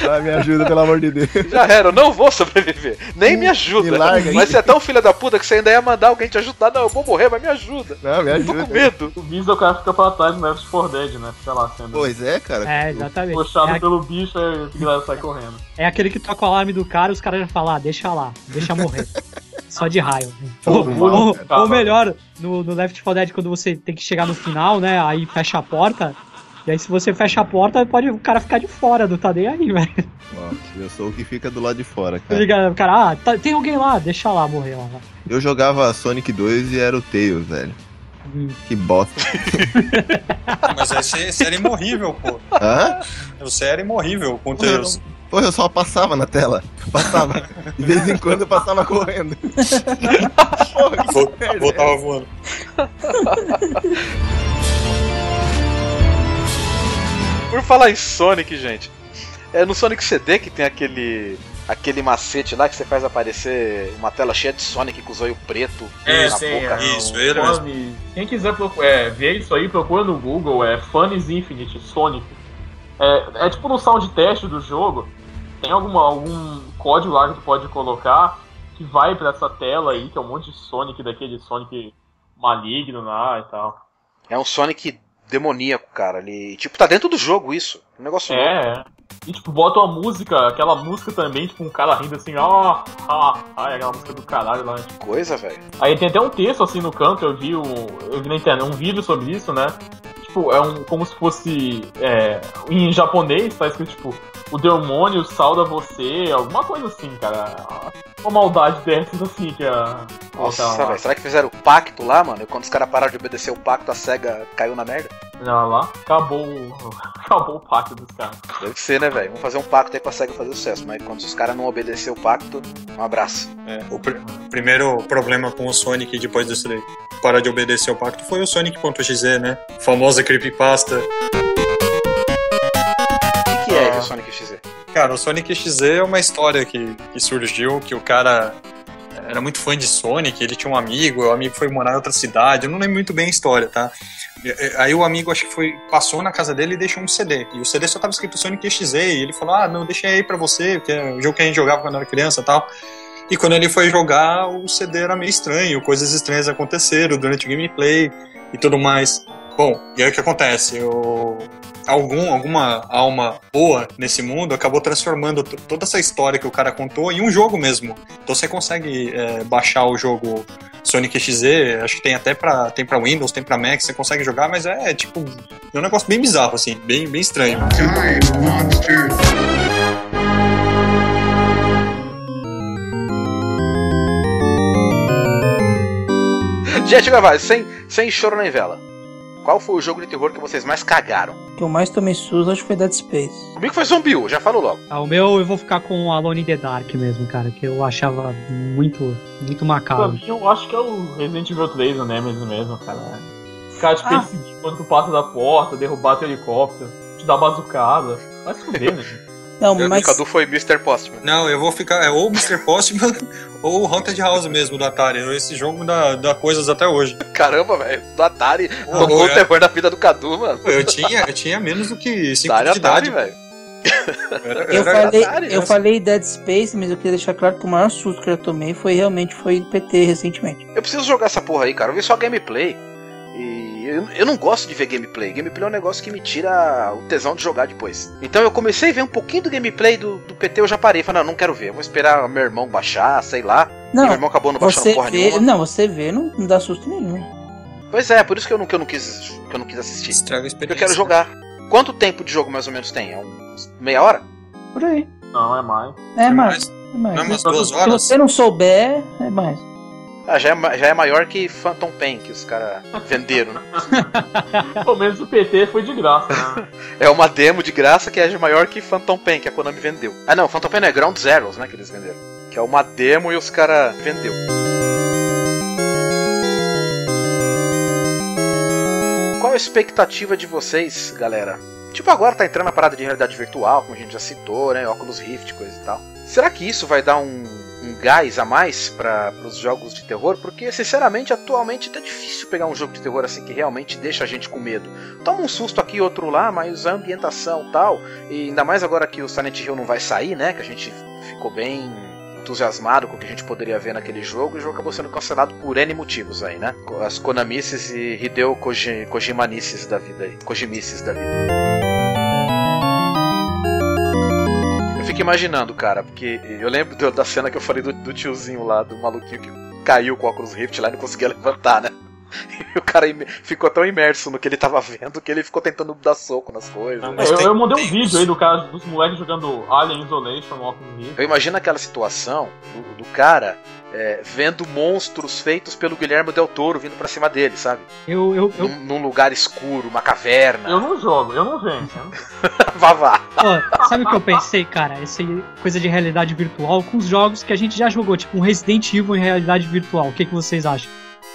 [SPEAKER 4] Ah, me ajuda, pelo amor de Deus.
[SPEAKER 2] Já era, eu não vou sobreviver. Nem me ajuda.
[SPEAKER 4] Me larga aí.
[SPEAKER 2] mas você é tão filha da puta que você ainda ia mandar alguém te ajudar. Não, eu vou morrer, mas me ajuda.
[SPEAKER 4] Não, me
[SPEAKER 2] Eu tô com
[SPEAKER 4] ajuda.
[SPEAKER 2] medo.
[SPEAKER 3] O bicho o cara fica pra trás no Left 4 Dead, né? Fica lá sendo
[SPEAKER 4] Pois é, cara.
[SPEAKER 6] É, exatamente.
[SPEAKER 3] puxado
[SPEAKER 6] É,
[SPEAKER 3] pelo bicho e a galera sai correndo.
[SPEAKER 6] é aquele que toca o alarme do cara e os caras já falam, ah, deixa lá, deixa morrer. Só de raio. Ou,
[SPEAKER 3] Pô,
[SPEAKER 6] ou-
[SPEAKER 3] cara.
[SPEAKER 6] ou melhor, no, no Left 4 Dead, quando você tem que chegar no final, né? Aí fecha a porta. E aí, se você fecha a porta, pode o cara ficar de fora, não tá nem aí, velho.
[SPEAKER 4] Eu sou o que fica do lado de fora,
[SPEAKER 6] Tá
[SPEAKER 4] cara.
[SPEAKER 6] ligado? O cara, ah, tá- tem alguém lá, deixa lá morrer lá.
[SPEAKER 4] Eu jogava Sonic 2 e era o Tails, velho.
[SPEAKER 6] Hum.
[SPEAKER 4] Que bosta.
[SPEAKER 7] Mas esse, esse era imorrível, pô.
[SPEAKER 4] Hã?
[SPEAKER 7] Você era imorrível com o Tails.
[SPEAKER 4] porra, eu só passava na tela. Passava. De vez em quando eu passava correndo. Porra, merda.
[SPEAKER 7] Voltava voando.
[SPEAKER 2] Por falar em Sonic, gente. É no Sonic CD que tem aquele. aquele macete lá que você faz aparecer uma tela cheia de Sonic com o zóio preto
[SPEAKER 3] É,
[SPEAKER 2] na
[SPEAKER 3] sim,
[SPEAKER 2] boca.
[SPEAKER 3] é,
[SPEAKER 7] Isso, ele
[SPEAKER 3] Funny- Quem quiser é, ver isso aí, procura no Google, é Funny's Infinite Sonic. É, é tipo no sound teste do jogo, tem alguma, algum código lá que tu pode colocar que vai pra essa tela aí, que é um monte de Sonic daquele Sonic maligno lá e tal.
[SPEAKER 2] É um Sonic demoníaco, cara. Ele, tipo, tá dentro do jogo isso. Um negócio.
[SPEAKER 3] É, é. E tipo, bota uma música, aquela música também, tipo, um cara rindo assim, ah, ah, ah, é aquela música do caralho lá. tipo.
[SPEAKER 2] coisa, velho.
[SPEAKER 3] Aí tem até um texto assim no canto, eu vi, um, eu vi na internet um vídeo sobre isso, né? Tipo, é um como se fosse é, em japonês, tá escrito tipo, o demônio sauda você, alguma coisa assim, cara. Uma maldade dessas assim que a.
[SPEAKER 2] Nossa,
[SPEAKER 3] lá.
[SPEAKER 2] velho. Será que fizeram o pacto lá, mano? E quando os caras pararam de obedecer o pacto, a SEGA caiu na merda?
[SPEAKER 3] Olha lá, acabou, o- acabou o pacto dos caras.
[SPEAKER 2] Deve ser, né, velho? Vamos fazer um pacto aí pra SEGA fazer sucesso. Mas quando os caras não obedecer o pacto, um abraço.
[SPEAKER 7] É, o pr- primeiro problema com o Sonic depois disso daí, parar de obedecer o pacto, foi o Sonic.exe, né? Famosa creepypasta.
[SPEAKER 2] O que, que é
[SPEAKER 7] Ah.
[SPEAKER 2] Sonic XZ?
[SPEAKER 7] Cara, o Sonic XZ é uma história que, que surgiu, que o cara era muito fã de Sonic, ele tinha um amigo, o amigo foi morar em outra cidade, eu não lembro muito bem a história, tá? Aí o amigo, acho que foi, passou na casa dele e deixou um CD, e o CD só tava escrito Sonic XZ, e ele falou, ah, não, deixei aí pra você, que é o jogo que a gente jogava quando era criança e tal. E quando ele foi jogar, o CD era meio estranho, coisas estranhas aconteceram durante o gameplay e tudo mais. Bom, e aí o que acontece? O, algum, alguma alma boa nesse mundo acabou transformando toda essa história que o cara contou em um jogo mesmo. Então você consegue é, baixar o jogo Sonic XZ, acho que tem até pra, tem pra Windows, tem pra Mac, você consegue jogar, mas é, tipo, é um negócio bem bizarro, assim, bem, bem estranho.
[SPEAKER 8] Time Monster.
[SPEAKER 2] Gente, vai, sem, sem choro nem vela. Qual foi o jogo de terror que vocês mais cagaram?
[SPEAKER 5] O que eu mais tomei susto acho que foi Dead Space.
[SPEAKER 2] Comigo foi Zombiu, já falo logo.
[SPEAKER 6] Ah, o meu eu vou ficar com o Alone in the Dark mesmo, cara, que eu achava muito, muito
[SPEAKER 3] Pra
[SPEAKER 6] macabro.
[SPEAKER 3] mim, eu acho que é o Resident Evil 3, o Nemesis mesmo, cara. Ficar te
[SPEAKER 5] Ah.
[SPEAKER 3] perseguindo quando tu passa da porta, derrubar teu helicóptero, te dar bazucada. Vai se fuder, né?
[SPEAKER 5] Não,
[SPEAKER 2] Eu,
[SPEAKER 5] mas
[SPEAKER 2] O Cadu foi Mr. Postman.
[SPEAKER 7] Não, eu vou ficar, é ou o Mr. Postman ou o Haunted House mesmo do Atari. Esse jogo dá, dá coisas até hoje.
[SPEAKER 2] Caramba, velho. Do Atari.
[SPEAKER 7] Pô,
[SPEAKER 2] Tocou o
[SPEAKER 7] é.
[SPEAKER 2] terror da vida do Cadu, mano.
[SPEAKER 7] Eu tinha, eu tinha menos do que 5
[SPEAKER 2] Atari,
[SPEAKER 7] anos de
[SPEAKER 2] Atari,
[SPEAKER 7] idade.
[SPEAKER 2] velho.
[SPEAKER 7] Era-
[SPEAKER 5] eu
[SPEAKER 7] era-
[SPEAKER 5] falei,
[SPEAKER 2] Atari,
[SPEAKER 5] eu
[SPEAKER 2] né?
[SPEAKER 5] falei Dead Space, mas eu queria deixar claro que o maior susto que eu tomei foi realmente foi PT recentemente.
[SPEAKER 2] Eu preciso jogar essa porra aí, cara. Eu vi só gameplay. E eu, eu não gosto de ver gameplay. Gameplay é um negócio que me tira o tesão de jogar depois. Então eu comecei a ver um pouquinho do gameplay do, do PT, eu já parei. Falei, não, não quero ver. Eu vou esperar meu irmão baixar, sei lá. E meu
[SPEAKER 5] Não,
[SPEAKER 2] irmão acabou não baixando
[SPEAKER 5] você
[SPEAKER 2] porra
[SPEAKER 5] vê,
[SPEAKER 2] nenhuma.
[SPEAKER 5] não, você vê, não, não dá susto nenhum.
[SPEAKER 2] Pois é, por isso que eu não, que eu não quis que eu não quis assistir.
[SPEAKER 7] Estraga a
[SPEAKER 2] Porque
[SPEAKER 7] experiência.
[SPEAKER 2] eu quero jogar. Quanto tempo de jogo mais ou menos tem? É uns meia hora?
[SPEAKER 5] Por aí.
[SPEAKER 3] Não, é mais.
[SPEAKER 5] É mais. É mais.
[SPEAKER 7] Não é umas
[SPEAKER 5] Se-
[SPEAKER 7] duas
[SPEAKER 5] Se
[SPEAKER 7] horas?
[SPEAKER 5] você não souber, é mais.
[SPEAKER 2] Ah, já é, já é maior que Phantom Pain, que os caras venderam, né?
[SPEAKER 3] Pelo menos o PT foi de graça, né?
[SPEAKER 2] É uma demo de graça que é maior que Phantom Pain, que a Konami vendeu. Ah não, Phantom Pain não é Ground Zeroes, né, que eles venderam. Que é uma demo e os caras vendeu. Qual a expectativa de vocês, galera? Tipo, agora tá entrando a parada de realidade virtual, como a gente já citou, né? Óculos Rift, coisa e tal. Será que isso vai dar um, um gás a mais para os jogos de terror? Porque, sinceramente, atualmente tá difícil pegar um jogo de terror assim que realmente deixa a gente com medo. Toma um susto aqui, outro lá, mas a ambientação tal. E ainda mais agora que o Silent Hill não vai sair, né? Que a gente ficou bem entusiasmado com o que a gente poderia ver naquele jogo. E o jogo acabou sendo cancelado por N motivos aí, né? As Konamices e Hideo Koji, Kojimanices da vida aí. Kojimices da vida. Fico imaginando, cara, porque eu lembro do- da cena que eu falei do, do tiozinho lá, do maluquinho que caiu com o óculos Rift lá e não conseguia levantar, né? E o cara ficou tão imerso no que ele tava vendo que ele ficou tentando dar soco nas coisas.
[SPEAKER 7] Não,
[SPEAKER 2] né?
[SPEAKER 3] Eu,
[SPEAKER 7] tem-
[SPEAKER 3] eu mandei um vídeo aí do cara, dos moleques jogando Alien Isolation no Oculus Rift.
[SPEAKER 2] Eu imagino aquela situação do, do cara é, vendo monstros feitos pelo Guilherme Del Toro vindo pra cima dele, sabe?
[SPEAKER 6] Eu, eu, eu,
[SPEAKER 2] Num, num lugar escuro, uma caverna.
[SPEAKER 3] Eu não jogo, eu não venho.
[SPEAKER 2] Vavá.
[SPEAKER 6] Ó, sabe o que eu pensei, cara? Essa coisa de realidade virtual com os jogos que a gente já jogou, tipo um Resident Evil em realidade virtual. O que, que vocês acham?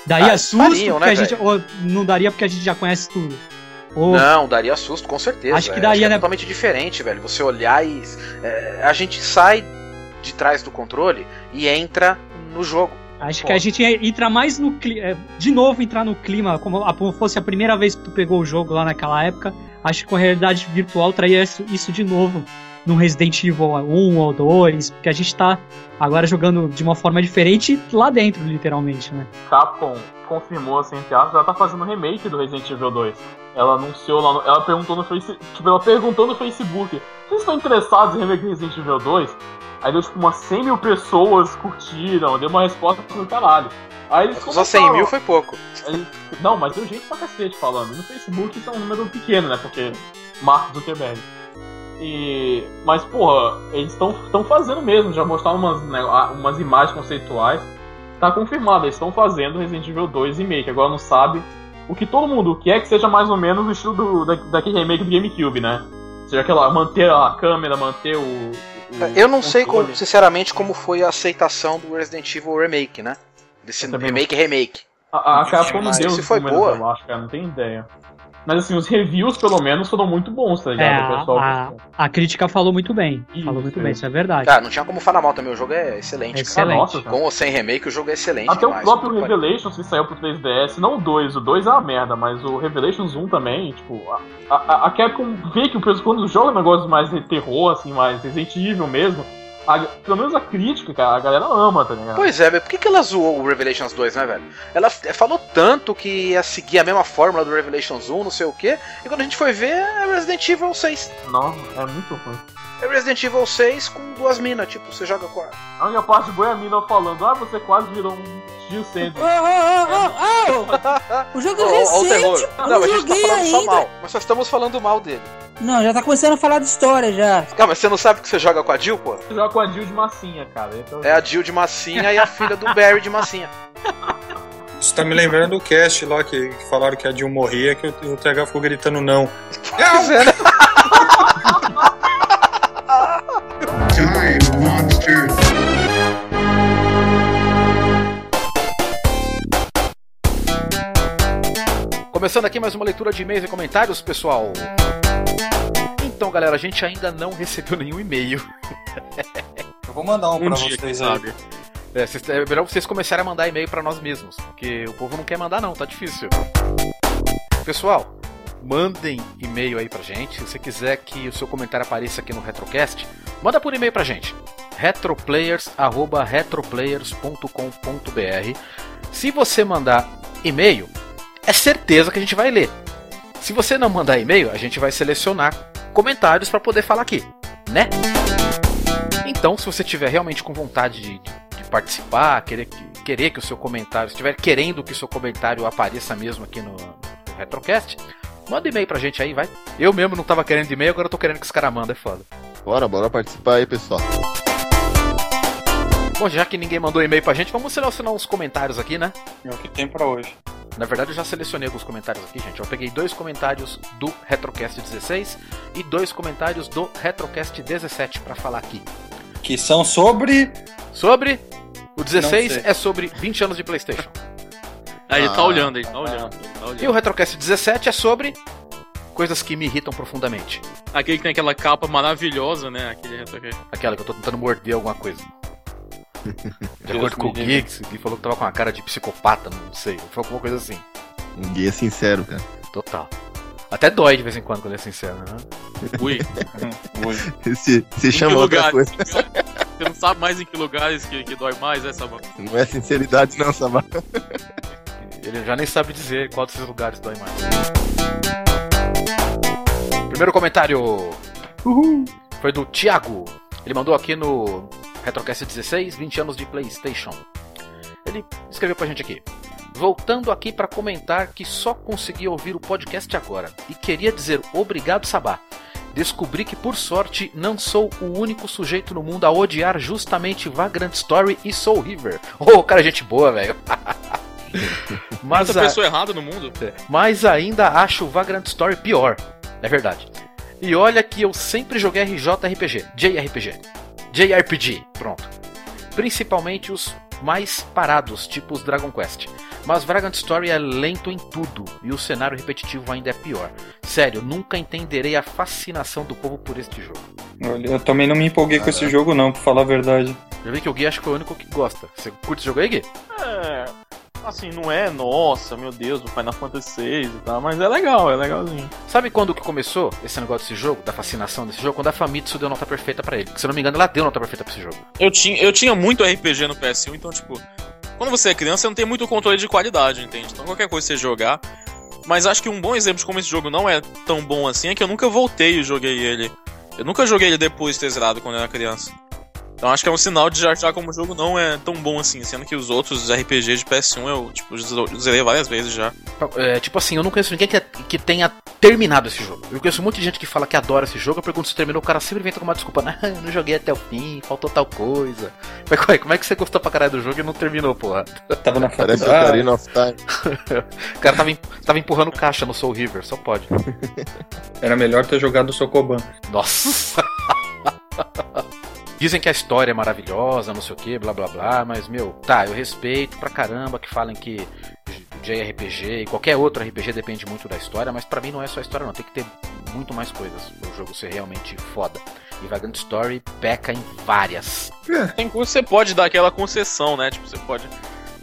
[SPEAKER 6] Daria
[SPEAKER 2] Ah,
[SPEAKER 6] susto
[SPEAKER 2] fariam,
[SPEAKER 6] porque
[SPEAKER 2] né,
[SPEAKER 6] a gente. Ou não daria porque a gente já conhece tudo. Ou
[SPEAKER 2] Não, daria susto, com certeza.
[SPEAKER 6] Acho que
[SPEAKER 2] É,
[SPEAKER 6] daria,
[SPEAKER 2] é
[SPEAKER 6] né?
[SPEAKER 2] totalmente diferente, velho. Você olhar e. é, a gente sai de trás do controle e entra no jogo.
[SPEAKER 6] Acho
[SPEAKER 2] Pô.
[SPEAKER 6] que a gente entra mais no clima. De novo, entrar no clima, como, a- como fosse a primeira vez que tu pegou o jogo lá naquela época. Acho que com a realidade virtual traria isso, isso de novo no Resident Evil 1 ou 2, porque a gente tá agora jogando de uma forma diferente lá dentro, literalmente, né?
[SPEAKER 3] Capcom confirmou, assim, entre aspas, ela tá fazendo um remake do Resident Evil 2. Ela anunciou lá no, Ela perguntou no Facebook. Tipo, ela perguntou no Facebook. Vocês estão interessados em remake do Resident Evil 2? Aí deu tipo umas 100 mil pessoas curtiram, deu uma resposta do caralho. Aí eles
[SPEAKER 2] Só 100 mil foi pouco.
[SPEAKER 3] Não, mas deu gente pra cacete falando. No Facebook isso é um número pequeno, né? Porque Mark Zuckerberg. E... Mas, porra, eles estão fazendo mesmo. Já mostraram umas, né, umas imagens conceituais. Tá confirmado, eles estão fazendo Resident Evil 2 remake. Agora não sabe o que todo mundo quer que seja mais ou menos o estilo do, da, daquele remake do GameCube, né? Seja aquela, manter a câmera, manter o. o
[SPEAKER 2] Eu não sei, como- sinceramente, como foi a aceitação do Resident Evil Remake, né? Desse
[SPEAKER 3] também
[SPEAKER 2] remake remake.
[SPEAKER 3] A, a Capcom não deu
[SPEAKER 2] se foi boa.
[SPEAKER 3] eu acho, cara, não tem ideia. Mas assim, os reviews, pelo menos, foram muito bons, tá ligado?
[SPEAKER 6] É,
[SPEAKER 3] O pessoal
[SPEAKER 6] a, a crítica falou muito bem.
[SPEAKER 3] Isso,
[SPEAKER 6] falou muito
[SPEAKER 3] isso.
[SPEAKER 6] bem, isso é verdade.
[SPEAKER 2] Cara, não tinha como falar mal também. O jogo é excelente.
[SPEAKER 6] É
[SPEAKER 2] cara.
[SPEAKER 6] excelente.
[SPEAKER 3] Nossa, cara.
[SPEAKER 2] Com ou sem remake, o jogo é excelente.
[SPEAKER 3] Até o
[SPEAKER 2] demais.
[SPEAKER 3] próprio
[SPEAKER 2] que pariu.
[SPEAKER 3] Revelations que saiu pro 3DS, não o 2, o 2 é uma merda, mas o Revelations 1 também, tipo, a, a, a Capcom vê que o pessoal quando joga negócios mais de terror, assim, mais Resident Evil mesmo, a- pelo menos a crítica, cara, a galera ama, tá ligado?
[SPEAKER 2] Pois é, mas por que, que ela zoou o Revelations 2, né, velho? Ela f- falou tanto que ia seguir a mesma fórmula do Revelations 1, não sei o quê, e quando a gente foi ver, é Resident Evil 6.
[SPEAKER 3] Não, é muito ruim.
[SPEAKER 2] É Resident Evil 6 com duas minas, tipo, você joga com a...
[SPEAKER 3] A única parte boa é a mina falando, ah, você quase virou um Sandy.
[SPEAKER 5] Ô, ô, ô, ô, ô! O jogo é
[SPEAKER 2] o
[SPEAKER 5] recente,
[SPEAKER 2] terror.
[SPEAKER 5] eu
[SPEAKER 2] Não,
[SPEAKER 5] não
[SPEAKER 2] a gente tá falando só
[SPEAKER 5] ainda.
[SPEAKER 2] mal, mas só estamos falando mal dele.
[SPEAKER 5] Não, já tá começando a falar de história já.
[SPEAKER 2] Cara, mas você não sabe que você joga com a Jill, pô?
[SPEAKER 3] Você joga com a Jill de massinha, cara. Então,
[SPEAKER 2] É a Jill de massinha e a filha do Barry de massinha.
[SPEAKER 7] Isso tá me lembrando do cast lá que, que falaram que a Jill morria, que o, o TH ficou gritando não.
[SPEAKER 2] É, né?
[SPEAKER 8] Die, monster.
[SPEAKER 2] Começando aqui mais uma leitura de e-mails e comentários, pessoal. Então, galera, a gente ainda não recebeu nenhum e-mail.
[SPEAKER 7] Eu vou mandar um,
[SPEAKER 9] Um
[SPEAKER 7] pra
[SPEAKER 9] dia,
[SPEAKER 7] vocês aí.
[SPEAKER 9] sabe.
[SPEAKER 2] É, cês- é melhor vocês começarem a mandar e-mail pra nós mesmos, porque o povo não quer mandar não, tá difícil. Pessoal, mandem e-mail aí pra gente. Se você quiser que o seu comentário apareça aqui no Retrocast, manda por e-mail pra gente. retroplayers@retroplayers.com.br. Se você mandar e-mail, é certeza que a gente vai ler. Se você não mandar e-mail, a gente vai selecionar comentários pra poder falar aqui, né? Então, se você tiver realmente com vontade de, de- de participar, querer, que- querer que o seu comentário, se estiver querendo que o seu comentário apareça mesmo aqui no, no Retrocast, manda e-mail pra gente aí, vai. Eu mesmo não tava querendo e-mail, agora eu tô querendo que os caras mandem, é foda.
[SPEAKER 4] Bora, bora participar aí, pessoal.
[SPEAKER 2] Bom, já que ninguém mandou e-mail pra gente, vamos selecionar uns comentários aqui, né?
[SPEAKER 7] É o que tem pra hoje.
[SPEAKER 2] Na verdade, eu já selecionei alguns comentários aqui, gente. Eu peguei dois comentários do Retrocast 16 e dois comentários do Retrocast 17 pra falar aqui.
[SPEAKER 7] Que são sobre.
[SPEAKER 2] Sobre. O 16
[SPEAKER 7] sei.
[SPEAKER 2] é sobre 20 anos de PlayStation.
[SPEAKER 9] Aí ele tá
[SPEAKER 4] Ah.
[SPEAKER 9] olhando, ele tá olhando. Ele tá olhando.
[SPEAKER 2] E o Retrocast 17 é sobre coisas que me irritam profundamente.
[SPEAKER 9] Aquele que tem aquela capa maravilhosa, né? Aquele retrocast.
[SPEAKER 2] Aquela que eu tô tentando morder alguma coisa. De acordo com o Gui, que falou que tava com uma cara de psicopata, não sei. Foi alguma coisa assim.
[SPEAKER 4] Um guia sincero, cara.
[SPEAKER 2] Total. Até dói de vez em quando, quando ele é sincero, né?
[SPEAKER 9] Ui,
[SPEAKER 4] Se, se
[SPEAKER 9] em
[SPEAKER 4] chama outra
[SPEAKER 9] lugar?
[SPEAKER 4] coisa.
[SPEAKER 9] Você não sabe mais em que lugares que, que dói mais essa
[SPEAKER 4] Não é sinceridade, não, Sabá.
[SPEAKER 2] Ele já nem sabe dizer qual desses lugares dói mais. Primeiro comentário foi do Thiago. Ele mandou aqui no Retrocast 16, 20 anos de PlayStation. Ele escreveu pra gente aqui. Voltando aqui para comentar que só consegui ouvir o podcast agora e queria dizer obrigado, Sabá. Descobri que, por sorte, não sou o único sujeito no mundo a odiar justamente Vagrant Story e Soul River. Ô, cara, gente boa, velho. Mas a-
[SPEAKER 9] pessoa errada no mundo?
[SPEAKER 2] mas ainda acho o Vagrant Story pior. É verdade. E olha que eu sempre joguei RJRPG, JRPG, JRPG, pronto. Principalmente os mais parados, tipo os Dragon Quest. Mas Vagrant Story é lento em tudo e o cenário repetitivo ainda é pior. Sério, nunca entenderei a fascinação do povo por este jogo.
[SPEAKER 7] Olha, eu também não me empolguei com esse jogo, não, pra falar a verdade.
[SPEAKER 2] Já vi que o Gui acho que foi o único que gosta. Você curte esse jogo aí, Gui?
[SPEAKER 3] É. Assim, não é, nossa, meu Deus, o Final Fantasy VI e tal, mas é legal, é legalzinho.
[SPEAKER 2] Sabe quando que começou esse negócio desse jogo, da fascinação desse jogo? Quando a Famitsu deu nota perfeita pra ele. Se eu não me engano, ela deu nota perfeita pra esse jogo.
[SPEAKER 9] Eu tinha, eu tinha muito RPG no PS1, então, tipo, quando você é criança, você não tem muito controle de qualidade, entende? Então, qualquer coisa que você jogar. Mas acho que um bom exemplo de como esse jogo não é tão bom assim é que eu nunca voltei e joguei ele. Eu nunca joguei ele depois de ter zerado quando eu era criança. Então acho que é um sinal de já, já como o jogo não é tão bom assim, sendo que os outros RPGs de PS1 eu, tipo, zerei várias vezes já.
[SPEAKER 2] É, tipo assim, eu não conheço ninguém que, que tenha terminado esse jogo. Eu conheço muita gente que fala que adora esse jogo, eu pergunto se terminou, o cara sempre inventa com uma desculpa, não, eu não joguei até o fim, faltou tal coisa. Mas ué, como é que você gostou pra caralho do jogo e não terminou, porra?
[SPEAKER 7] Tava na
[SPEAKER 4] Parece o of Time.
[SPEAKER 2] O cara tava, em- tava empurrando caixa no Soul River, só pode.
[SPEAKER 7] Era melhor ter jogado o Sokoban.
[SPEAKER 2] Nossa! Dizem que a história é maravilhosa, não sei o que, blá blá blá, mas meu, tá, eu respeito pra caramba que falem que JRPG e qualquer outro RPG depende muito da história, mas pra mim não é só a história não, tem que ter muito mais coisas pro jogo ser realmente foda. E Vagrant Story peca em várias.
[SPEAKER 9] Tem coisa que você pode dar aquela concessão, né? Tipo, você pode.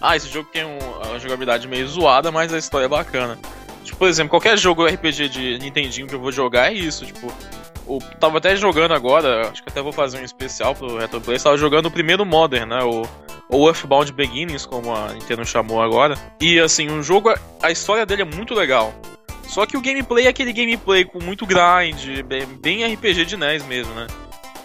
[SPEAKER 9] Ah, esse jogo tem um- uma jogabilidade meio zoada, mas a história é bacana. Tipo, por exemplo, qualquer jogo RPG de Nintendinho que eu vou jogar é isso, tipo. O, tava até jogando agora, acho que até vou fazer um especial pro Retroplay, tava jogando o primeiro Modern, né? O, o Earthbound Beginnings, como a Nintendo chamou agora. E assim, o jogo, a história dele é muito legal. Só que o gameplay é aquele gameplay com muito grind, bem, bem RPG de NES mesmo, né?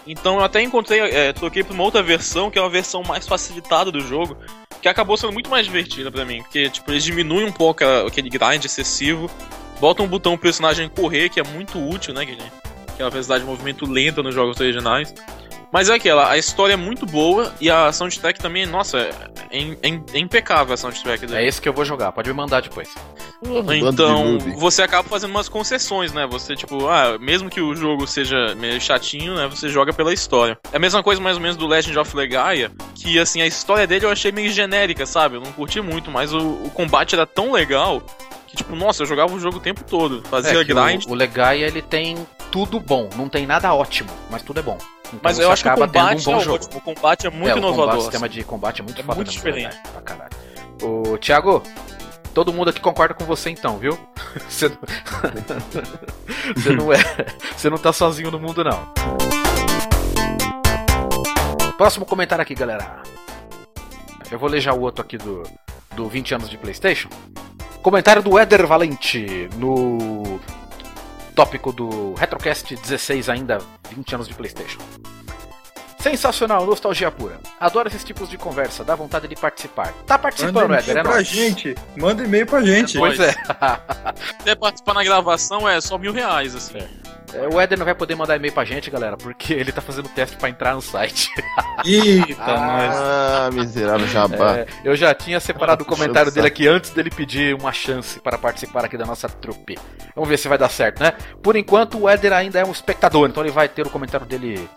[SPEAKER 9] Então eu até encontrei, é, troquei pra uma outra versão, que é uma versão mais facilitada do jogo, que acabou sendo muito mais divertida pra mim, porque tipo, eles diminuem um pouco aquele grind excessivo, botam um botão personagem correr, que é muito útil, né? Que, que é uma velocidade de movimento lenta nos jogos originais. Mas é aquela, a história é muito boa e a soundtrack também, nossa, é, é im- é impecável a soundtrack dele.
[SPEAKER 2] É esse que eu vou jogar, pode me mandar depois.
[SPEAKER 9] Então, você acaba fazendo umas concessões, né? Você, tipo, ah, mesmo que o jogo seja meio chatinho, né? Você joga pela história. É a mesma coisa, mais ou menos, do Legend of Legaia, que, assim, a história dele eu achei meio genérica, sabe? Eu não curti muito, mas o, o combate era tão legal que, tipo, nossa, eu jogava o jogo o tempo todo. Fazia
[SPEAKER 2] É
[SPEAKER 9] grind.
[SPEAKER 2] o, o Legaia ele tem tudo bom, não tem nada ótimo, mas tudo é bom. Então
[SPEAKER 9] Mas eu acho que o combate
[SPEAKER 2] um
[SPEAKER 9] é
[SPEAKER 2] jogo.
[SPEAKER 9] ótimo. O combate é muito
[SPEAKER 2] é, o combate, o sistema
[SPEAKER 9] assim.
[SPEAKER 2] de combate é muito
[SPEAKER 9] É
[SPEAKER 2] foda
[SPEAKER 9] muito diferente.
[SPEAKER 2] Pra caralho. Ô, Thiago, todo mundo aqui concorda com você então, viu? Você não... você não é. Você não tá sozinho no mundo, não. Próximo comentário aqui, galera. Eu vou ler já o outro aqui do, do 20 anos de Playstation. Comentário do Éder Valente no tópico do Retrocast 16 ainda 20 anos de Playstation. Sensacional, nostalgia pura. Adoro esses tipos de conversa, dá vontade de participar. Tá participando,
[SPEAKER 7] Manda
[SPEAKER 2] Éder,
[SPEAKER 7] e-mail
[SPEAKER 2] é
[SPEAKER 7] pra
[SPEAKER 2] nóis.
[SPEAKER 7] gente. Manda e-mail pra gente.
[SPEAKER 2] Pois é.
[SPEAKER 9] Se quiser participar na gravação, é só mil reais, assim.
[SPEAKER 2] É, O Éder não vai poder mandar e-mail pra gente, galera, porque ele tá fazendo teste pra entrar no site.
[SPEAKER 7] Eita, nós.
[SPEAKER 4] Ah, miserável jabá.
[SPEAKER 2] É, eu já tinha separado o comentário dele aqui antes dele pedir uma chance para participar aqui da nossa trupe. Vamos ver se vai dar certo, né? Por enquanto, o Éder ainda é um espectador, então ele vai ter o comentário dele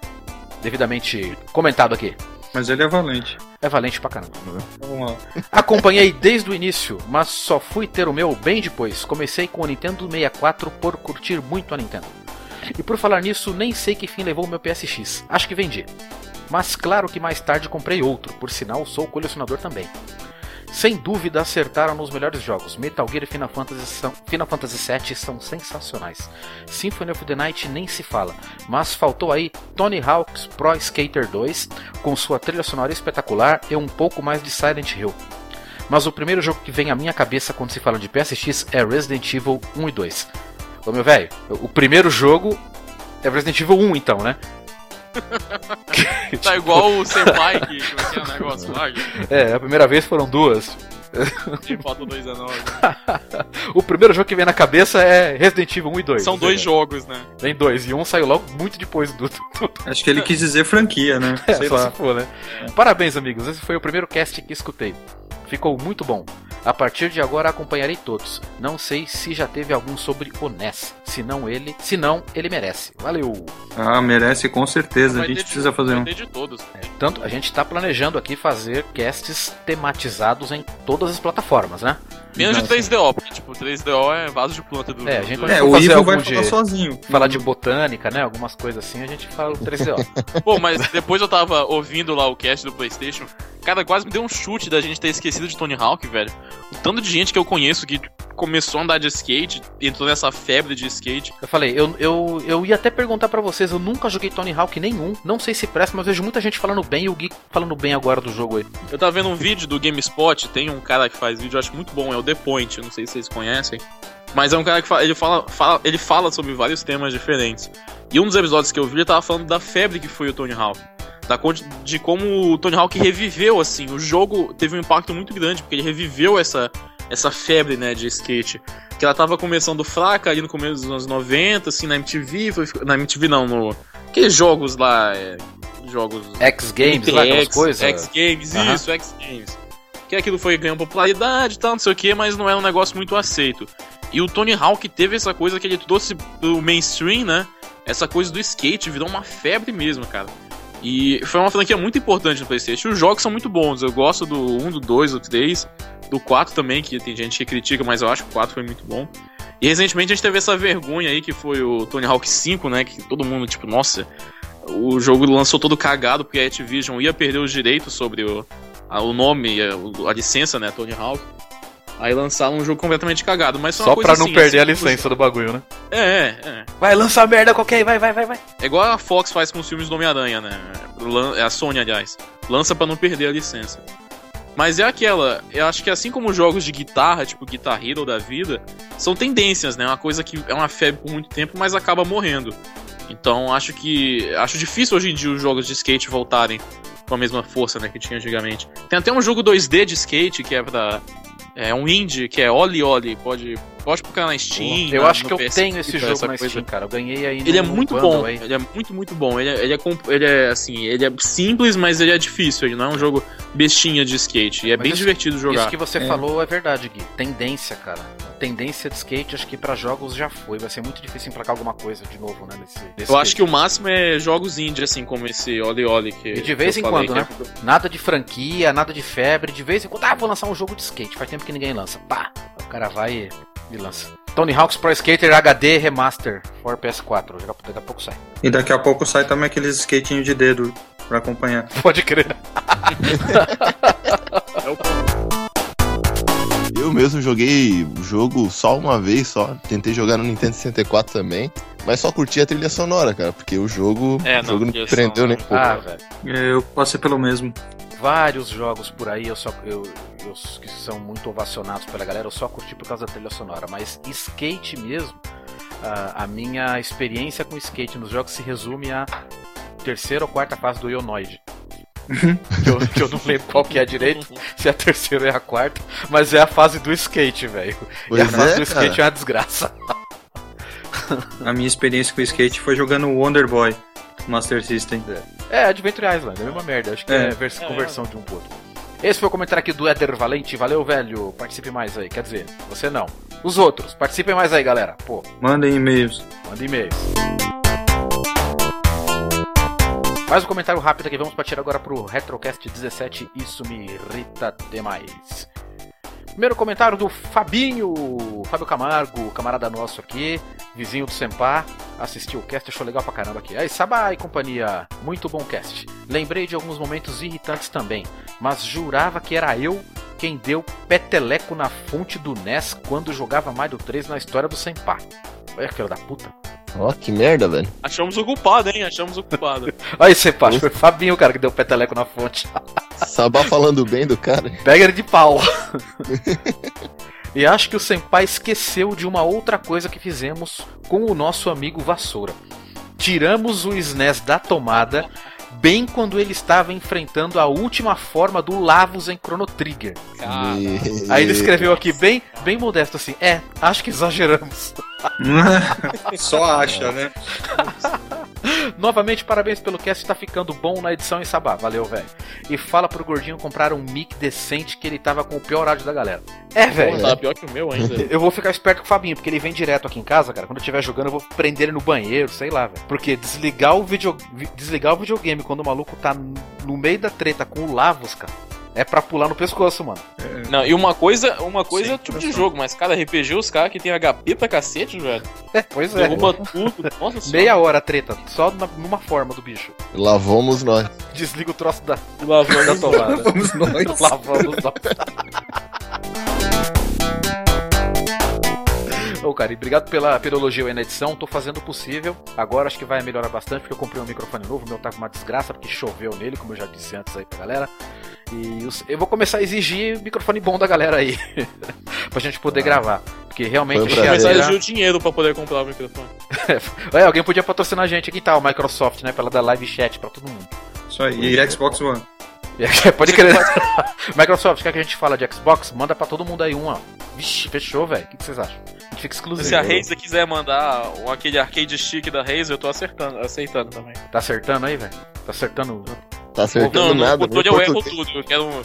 [SPEAKER 2] devidamente comentado aqui.
[SPEAKER 7] Mas ele é valente.
[SPEAKER 2] É valente pra caramba.
[SPEAKER 7] Vamos lá.
[SPEAKER 2] Acompanhei desde o início, mas só fui ter o meu bem depois. Comecei com o Nintendo 64 por curtir muito a Nintendo. E por falar nisso, nem sei que fim levou o meu PSX. Acho que vendi. Mas claro que mais tarde comprei outro, por sinal sou colecionador também. Sem dúvida acertaram nos melhores jogos. Metal Gear e Final Fantasy, são, Final Fantasy VII são sensacionais. Symphony of the Night nem se fala, mas faltou aí Tony Hawk's Pro Skater 2 com sua trilha sonora espetacular e um pouco mais de Silent Hill. Mas o primeiro jogo que vem à minha cabeça quando se fala de PSX é Resident Evil 1 e 2. Ô meu velho, o primeiro jogo é Resident Evil 1 então, né?
[SPEAKER 9] Tá igual o Senpai, que, que vai ter um negócio lá,
[SPEAKER 2] É, a primeira vez foram duas.
[SPEAKER 9] que falta dois anos.
[SPEAKER 2] o primeiro jogo que vem na cabeça é Resident Evil 1 e 2.
[SPEAKER 9] São dois jogos, né?
[SPEAKER 2] Tem dois, e um saiu logo muito depois do.
[SPEAKER 7] Acho que ele quis dizer franquia, né?
[SPEAKER 2] é,
[SPEAKER 7] Sei lá.
[SPEAKER 2] se for, né? Parabéns, amigos. Esse foi o primeiro cast que escutei. Ficou muito bom. A partir de agora acompanharei todos. Não sei se já teve algum sobre o NES. Se não ele, se não, ele merece. Valeu!
[SPEAKER 7] Ah, merece com certeza. A gente
[SPEAKER 9] de-
[SPEAKER 7] precisa fazer um.
[SPEAKER 9] de todos.
[SPEAKER 2] Tanto a gente tá planejando aqui fazer casts tematizados em todas as plataformas, né?
[SPEAKER 9] Menos de
[SPEAKER 7] Nossa.
[SPEAKER 9] 3DO, porque tipo, 3DO é vaso de planta do.
[SPEAKER 2] É, a gente
[SPEAKER 9] do-
[SPEAKER 2] vai-
[SPEAKER 7] É, o
[SPEAKER 2] fazer
[SPEAKER 7] Ivo
[SPEAKER 2] algum
[SPEAKER 7] vai
[SPEAKER 2] de-
[SPEAKER 7] falar sozinho.
[SPEAKER 2] Falar de botânica, né? Algumas coisas assim, a gente fala o 3DO.
[SPEAKER 9] Pô, mas depois eu tava ouvindo lá o cast do PlayStation. Cara, quase me deu um chute da gente ter esquecido de Tony Hawk, velho. O tanto de gente que eu conheço que começou a andar de skate, entrou nessa febre de skate.
[SPEAKER 2] Eu falei, eu, eu, eu ia até perguntar pra vocês, eu nunca joguei Tony Hawk nenhum, não sei se presta, mas vejo muita gente falando bem e o Gui falando bem agora do jogo aí.
[SPEAKER 9] Eu tava vendo um vídeo do GameSpot, tem um cara que faz vídeo, eu acho muito bom, é o The Point, não sei se vocês conhecem. Mas é um cara que fala, ele fala, fala- ele fala sobre vários temas diferentes. E um dos episódios que eu vi, ele tava falando da febre que foi o Tony Hawk. Da, de como o Tony Hawk reviveu, assim, o jogo teve um impacto muito grande, porque ele reviveu essa, essa febre, né, de skate. Que ela tava começando fraca ali no começo dos anos 90, assim, na MTV, foi, na MTV não, no... Aqueles jogos lá, é, jogos...
[SPEAKER 2] X Games, lá, aquelas coisas.
[SPEAKER 9] X Games,
[SPEAKER 2] Aham.
[SPEAKER 9] isso, X Games. Que aquilo foi ganhando popularidade e tal, não sei o que, mas não era um negócio muito aceito. E o Tony Hawk teve essa coisa que ele trouxe pro mainstream, né? Essa coisa do skate virou uma febre mesmo, cara. E foi uma franquia muito importante no PlayStation. Os jogos são muito bons. Eu gosto do 1, do 2, do 3, do 4 também, que tem gente que critica, mas eu acho que o 4 foi muito bom. E recentemente a gente teve essa vergonha aí que foi o Tony Hawk 5, né? Que todo mundo, tipo, nossa, o jogo lançou todo cagado porque a Activision ia perder os direitos sobre o, a- o nome, a, o- a licença, né? Tony Hawk. Aí lançaram um jogo completamente cagado, mas
[SPEAKER 2] Só
[SPEAKER 9] coisa
[SPEAKER 2] pra não
[SPEAKER 9] assim,
[SPEAKER 2] perder a
[SPEAKER 9] assim,
[SPEAKER 2] licença do bagulho, né?
[SPEAKER 9] É, é.
[SPEAKER 2] Vai, lança a merda qualquer aí, vai, vai, vai, vai.
[SPEAKER 9] É igual a Fox faz com os filmes do Homem-Aranha, né? É a Sony, aliás. Lança pra não perder a licença. Mas é aquela, eu acho que assim como os jogos de guitarra, tipo Guitar Hero da vida, são tendências, né? Uma coisa que é uma febre por muito tempo, mas acaba morrendo. Então acho que. Acho difícil hoje em dia os jogos de skate voltarem com a mesma força né, que tinha antigamente. Tem até um jogo 2D de skate que é pra. É um indie que é Oli Oli, pode, pode procurar na Steam.
[SPEAKER 2] eu
[SPEAKER 9] na-
[SPEAKER 2] acho
[SPEAKER 9] no
[SPEAKER 2] que eu
[SPEAKER 9] PS
[SPEAKER 2] tenho esse jogo na
[SPEAKER 9] coisa.
[SPEAKER 2] Steam, cara. Eu ganhei aí
[SPEAKER 9] Ele é
[SPEAKER 2] no
[SPEAKER 9] muito bom,
[SPEAKER 2] aí.
[SPEAKER 9] ele é muito, muito bom. Ele é, ele, é, comp- ele é, assim, ele é simples, mas ele é difícil. Ele não é um jogo bestinha de skate. E é
[SPEAKER 2] Mas
[SPEAKER 9] bem
[SPEAKER 2] isso-
[SPEAKER 9] divertido jogar.
[SPEAKER 2] Isso que você
[SPEAKER 7] É.
[SPEAKER 2] falou é verdade, Gui. Tendência, cara. Tendência de skate, acho que pra jogos já foi. Vai ser muito difícil emplacar alguma coisa de novo, né? Nesse, nesse
[SPEAKER 9] Eu acho que o máximo é jogos indie, assim, como esse Oli Oli. Que,
[SPEAKER 2] E de vez
[SPEAKER 9] que
[SPEAKER 2] em
[SPEAKER 9] falei,
[SPEAKER 2] quando,
[SPEAKER 9] que
[SPEAKER 2] né? Nada de franquia, nada de febre. De vez em quando, ah, vou lançar um jogo de skate. Faz tempo que ninguém lança. Pá! Cara vai e, lança. Tony Hawk's Pro Skater HD Remaster for PS4. Daqui a- Daqui a pouco sai.
[SPEAKER 7] E daqui a pouco sai também aqueles skatinhos de dedo pra acompanhar.
[SPEAKER 2] Pode crer.
[SPEAKER 4] Eu mesmo joguei o jogo só uma vez só. Tentei jogar no Nintendo 64 também. Mas só curti a trilha sonora, cara. Porque o jogo,
[SPEAKER 9] É,
[SPEAKER 4] o
[SPEAKER 9] não,
[SPEAKER 4] jogo não me prendeu nem um pouco.
[SPEAKER 2] Ah, velho.
[SPEAKER 7] Eu passei pelo mesmo.
[SPEAKER 2] vários jogos por aí eu só eu, eu- que são muito ovacionados pela galera eu só curti por causa da trilha sonora mas skate mesmo a, a minha experiência com skate nos jogos se resume à terceira ou quarta fase do Ionoid que, eu, que eu não lembro qual que é direito se é a terceira ou é a quarta mas é a fase do skate velho e a fase
[SPEAKER 4] é,
[SPEAKER 2] do skate
[SPEAKER 4] cara.
[SPEAKER 2] é uma desgraça
[SPEAKER 7] A minha experiência com skate foi jogando Wonder Boy Master System.
[SPEAKER 2] é Adventure Island é a mesma merda acho que é,
[SPEAKER 7] É.
[SPEAKER 2] vers-
[SPEAKER 9] É,
[SPEAKER 2] conversão de um pro outro esse foi o comentário aqui do Éder Valente. Valeu, velho. Participe mais aí. Quer dizer, você não. Os outros. Participem mais aí, galera. Pô,
[SPEAKER 7] Mandem e-mails.
[SPEAKER 2] manda e-mails. Mais um comentário rápido aqui. Vamos partir agora pro Retrocast 17. Isso me irrita demais. Primeiro comentário do Fabinho, Fábio Camargo, camarada nosso aqui, vizinho do Sempá, assistiu o cast, achou legal pra caramba aqui. Aí, Sabá e companhia, muito bom cast. Lembrei de alguns momentos irritantes também, mas jurava que era eu quem deu peteleco na fonte do NES quando jogava Mario 3 na história do Sempá. Olha que filho da puta.
[SPEAKER 4] Ó, que merda, velho.
[SPEAKER 9] Achamos o culpado, hein? Achamos o culpado.
[SPEAKER 2] Aí, Sempá, foi o Fabinho, cara, que deu peteleco na fonte.
[SPEAKER 4] Sabá falando bem do cara.
[SPEAKER 2] Pega ele de pau. e acho que o Senpai esqueceu de uma outra coisa que fizemos com o nosso amigo Vassoura. Tiramos o SNES da tomada bem quando ele estava enfrentando a última forma do Lavos em Chrono Trigger.
[SPEAKER 9] Cara,
[SPEAKER 2] Aí ele escreveu aqui bem, bem modesto assim: "É, acho que exageramos".
[SPEAKER 7] Só acha, né?
[SPEAKER 2] Novamente, parabéns pelo cast, tá ficando bom na edição em Sabá. Valeu, velho. E fala pro gordinho comprar um mic decente que ele tava com o pior áudio da galera. É, velho.
[SPEAKER 9] tá pior que o meu ainda.
[SPEAKER 2] Eu vou ficar esperto com o Fabinho, porque ele vem direto aqui em casa, cara. Quando eu estiver jogando, eu vou prender ele no banheiro, sei lá, velho. Porque desligar o, video... vi- desligar o videogame quando o maluco tá no meio da treta com o Lavos, cara, é pra pular no pescoço, mano.
[SPEAKER 9] Não, e uma coisa, uma coisa é
[SPEAKER 7] Sem
[SPEAKER 9] o tipo de jogo, mas cada RPG, os caras que tem HP pra cacete, velho.
[SPEAKER 2] É, pois é.
[SPEAKER 9] Derruba tudo. Nossa senhora.
[SPEAKER 2] Meia hora treta, só na- numa forma do bicho.
[SPEAKER 4] Lá vamos nós.
[SPEAKER 2] Desliga o troço da,
[SPEAKER 9] Lá vamos
[SPEAKER 2] da tomada.
[SPEAKER 7] Vamos nós.
[SPEAKER 2] Lá vamos nós. Ô, cara, e obrigado pela, pela elogio aí na edição. Tô fazendo o possível. Agora acho que vai melhorar bastante, porque eu comprei um microfone novo. O meu tá com uma desgraça, porque choveu nele, como eu já disse antes aí pra galera. E os- eu vou começar a exigir microfone bom da galera aí. pra gente poder gravar. Porque realmente
[SPEAKER 4] Foi um
[SPEAKER 2] a
[SPEAKER 4] prazer.
[SPEAKER 9] Mas
[SPEAKER 2] chiadeira-
[SPEAKER 9] exigiu dinheiro pra poder comprar o microfone.
[SPEAKER 2] É, alguém podia patrocinar a gente aqui, tá? O Microsoft, né? Pra ela dar live chat pra todo mundo.
[SPEAKER 7] Isso aí. E Xbox One.
[SPEAKER 2] Pode crer. Microsoft, quer que a gente fala de Xbox? Manda pra todo mundo aí um, ó. Vixe, fechou, velho. O que, que vocês acham? A gente fica exclusivo.
[SPEAKER 9] Se a Razer quiser mandar o- aquele arcade stick da Razer, eu tô acertando, aceitando também.
[SPEAKER 2] Tá acertando aí, velho? Tá acertando.
[SPEAKER 4] Tá acertando
[SPEAKER 9] Não, no
[SPEAKER 4] nada.
[SPEAKER 9] controle
[SPEAKER 4] nem
[SPEAKER 9] eu erro tudo. Eu quero um,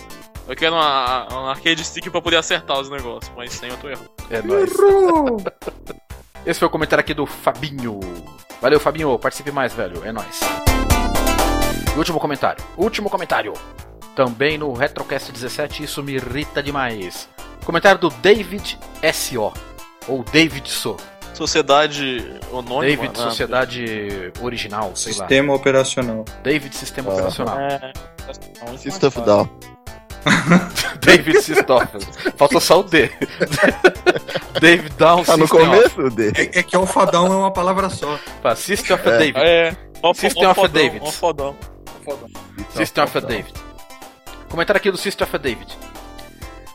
[SPEAKER 9] eu quero uma, um arcade stick pra poder acertar os negócios, mas sem eu tô errando.
[SPEAKER 2] É nóis. Esse foi o comentário aqui do Fabinho. Valeu, Fabinho. Participe mais, velho. É nóis. E último comentário. Último comentário. Também no Retrocast 17, isso me irrita demais. Comentário do David S.O. Ou David So.
[SPEAKER 9] Sociedade anônima.
[SPEAKER 2] David
[SPEAKER 9] né?
[SPEAKER 2] Sociedade Original, sei lá.
[SPEAKER 7] Sistema operacional.
[SPEAKER 2] David Sistema
[SPEAKER 4] Ah.
[SPEAKER 2] Operacional.
[SPEAKER 9] É.
[SPEAKER 4] System
[SPEAKER 9] é
[SPEAKER 4] Down.
[SPEAKER 2] David Sistoffel. Faltou só o D. David Down
[SPEAKER 4] Tá no
[SPEAKER 2] System
[SPEAKER 4] começo dele.
[SPEAKER 7] É, é que alfadão é uma palavra só.
[SPEAKER 2] Pá, System of a
[SPEAKER 4] É.
[SPEAKER 2] David.
[SPEAKER 9] É. Ó,
[SPEAKER 2] System of David.
[SPEAKER 9] ó, fodão.
[SPEAKER 2] System of a David. Comentário aqui do System of a David.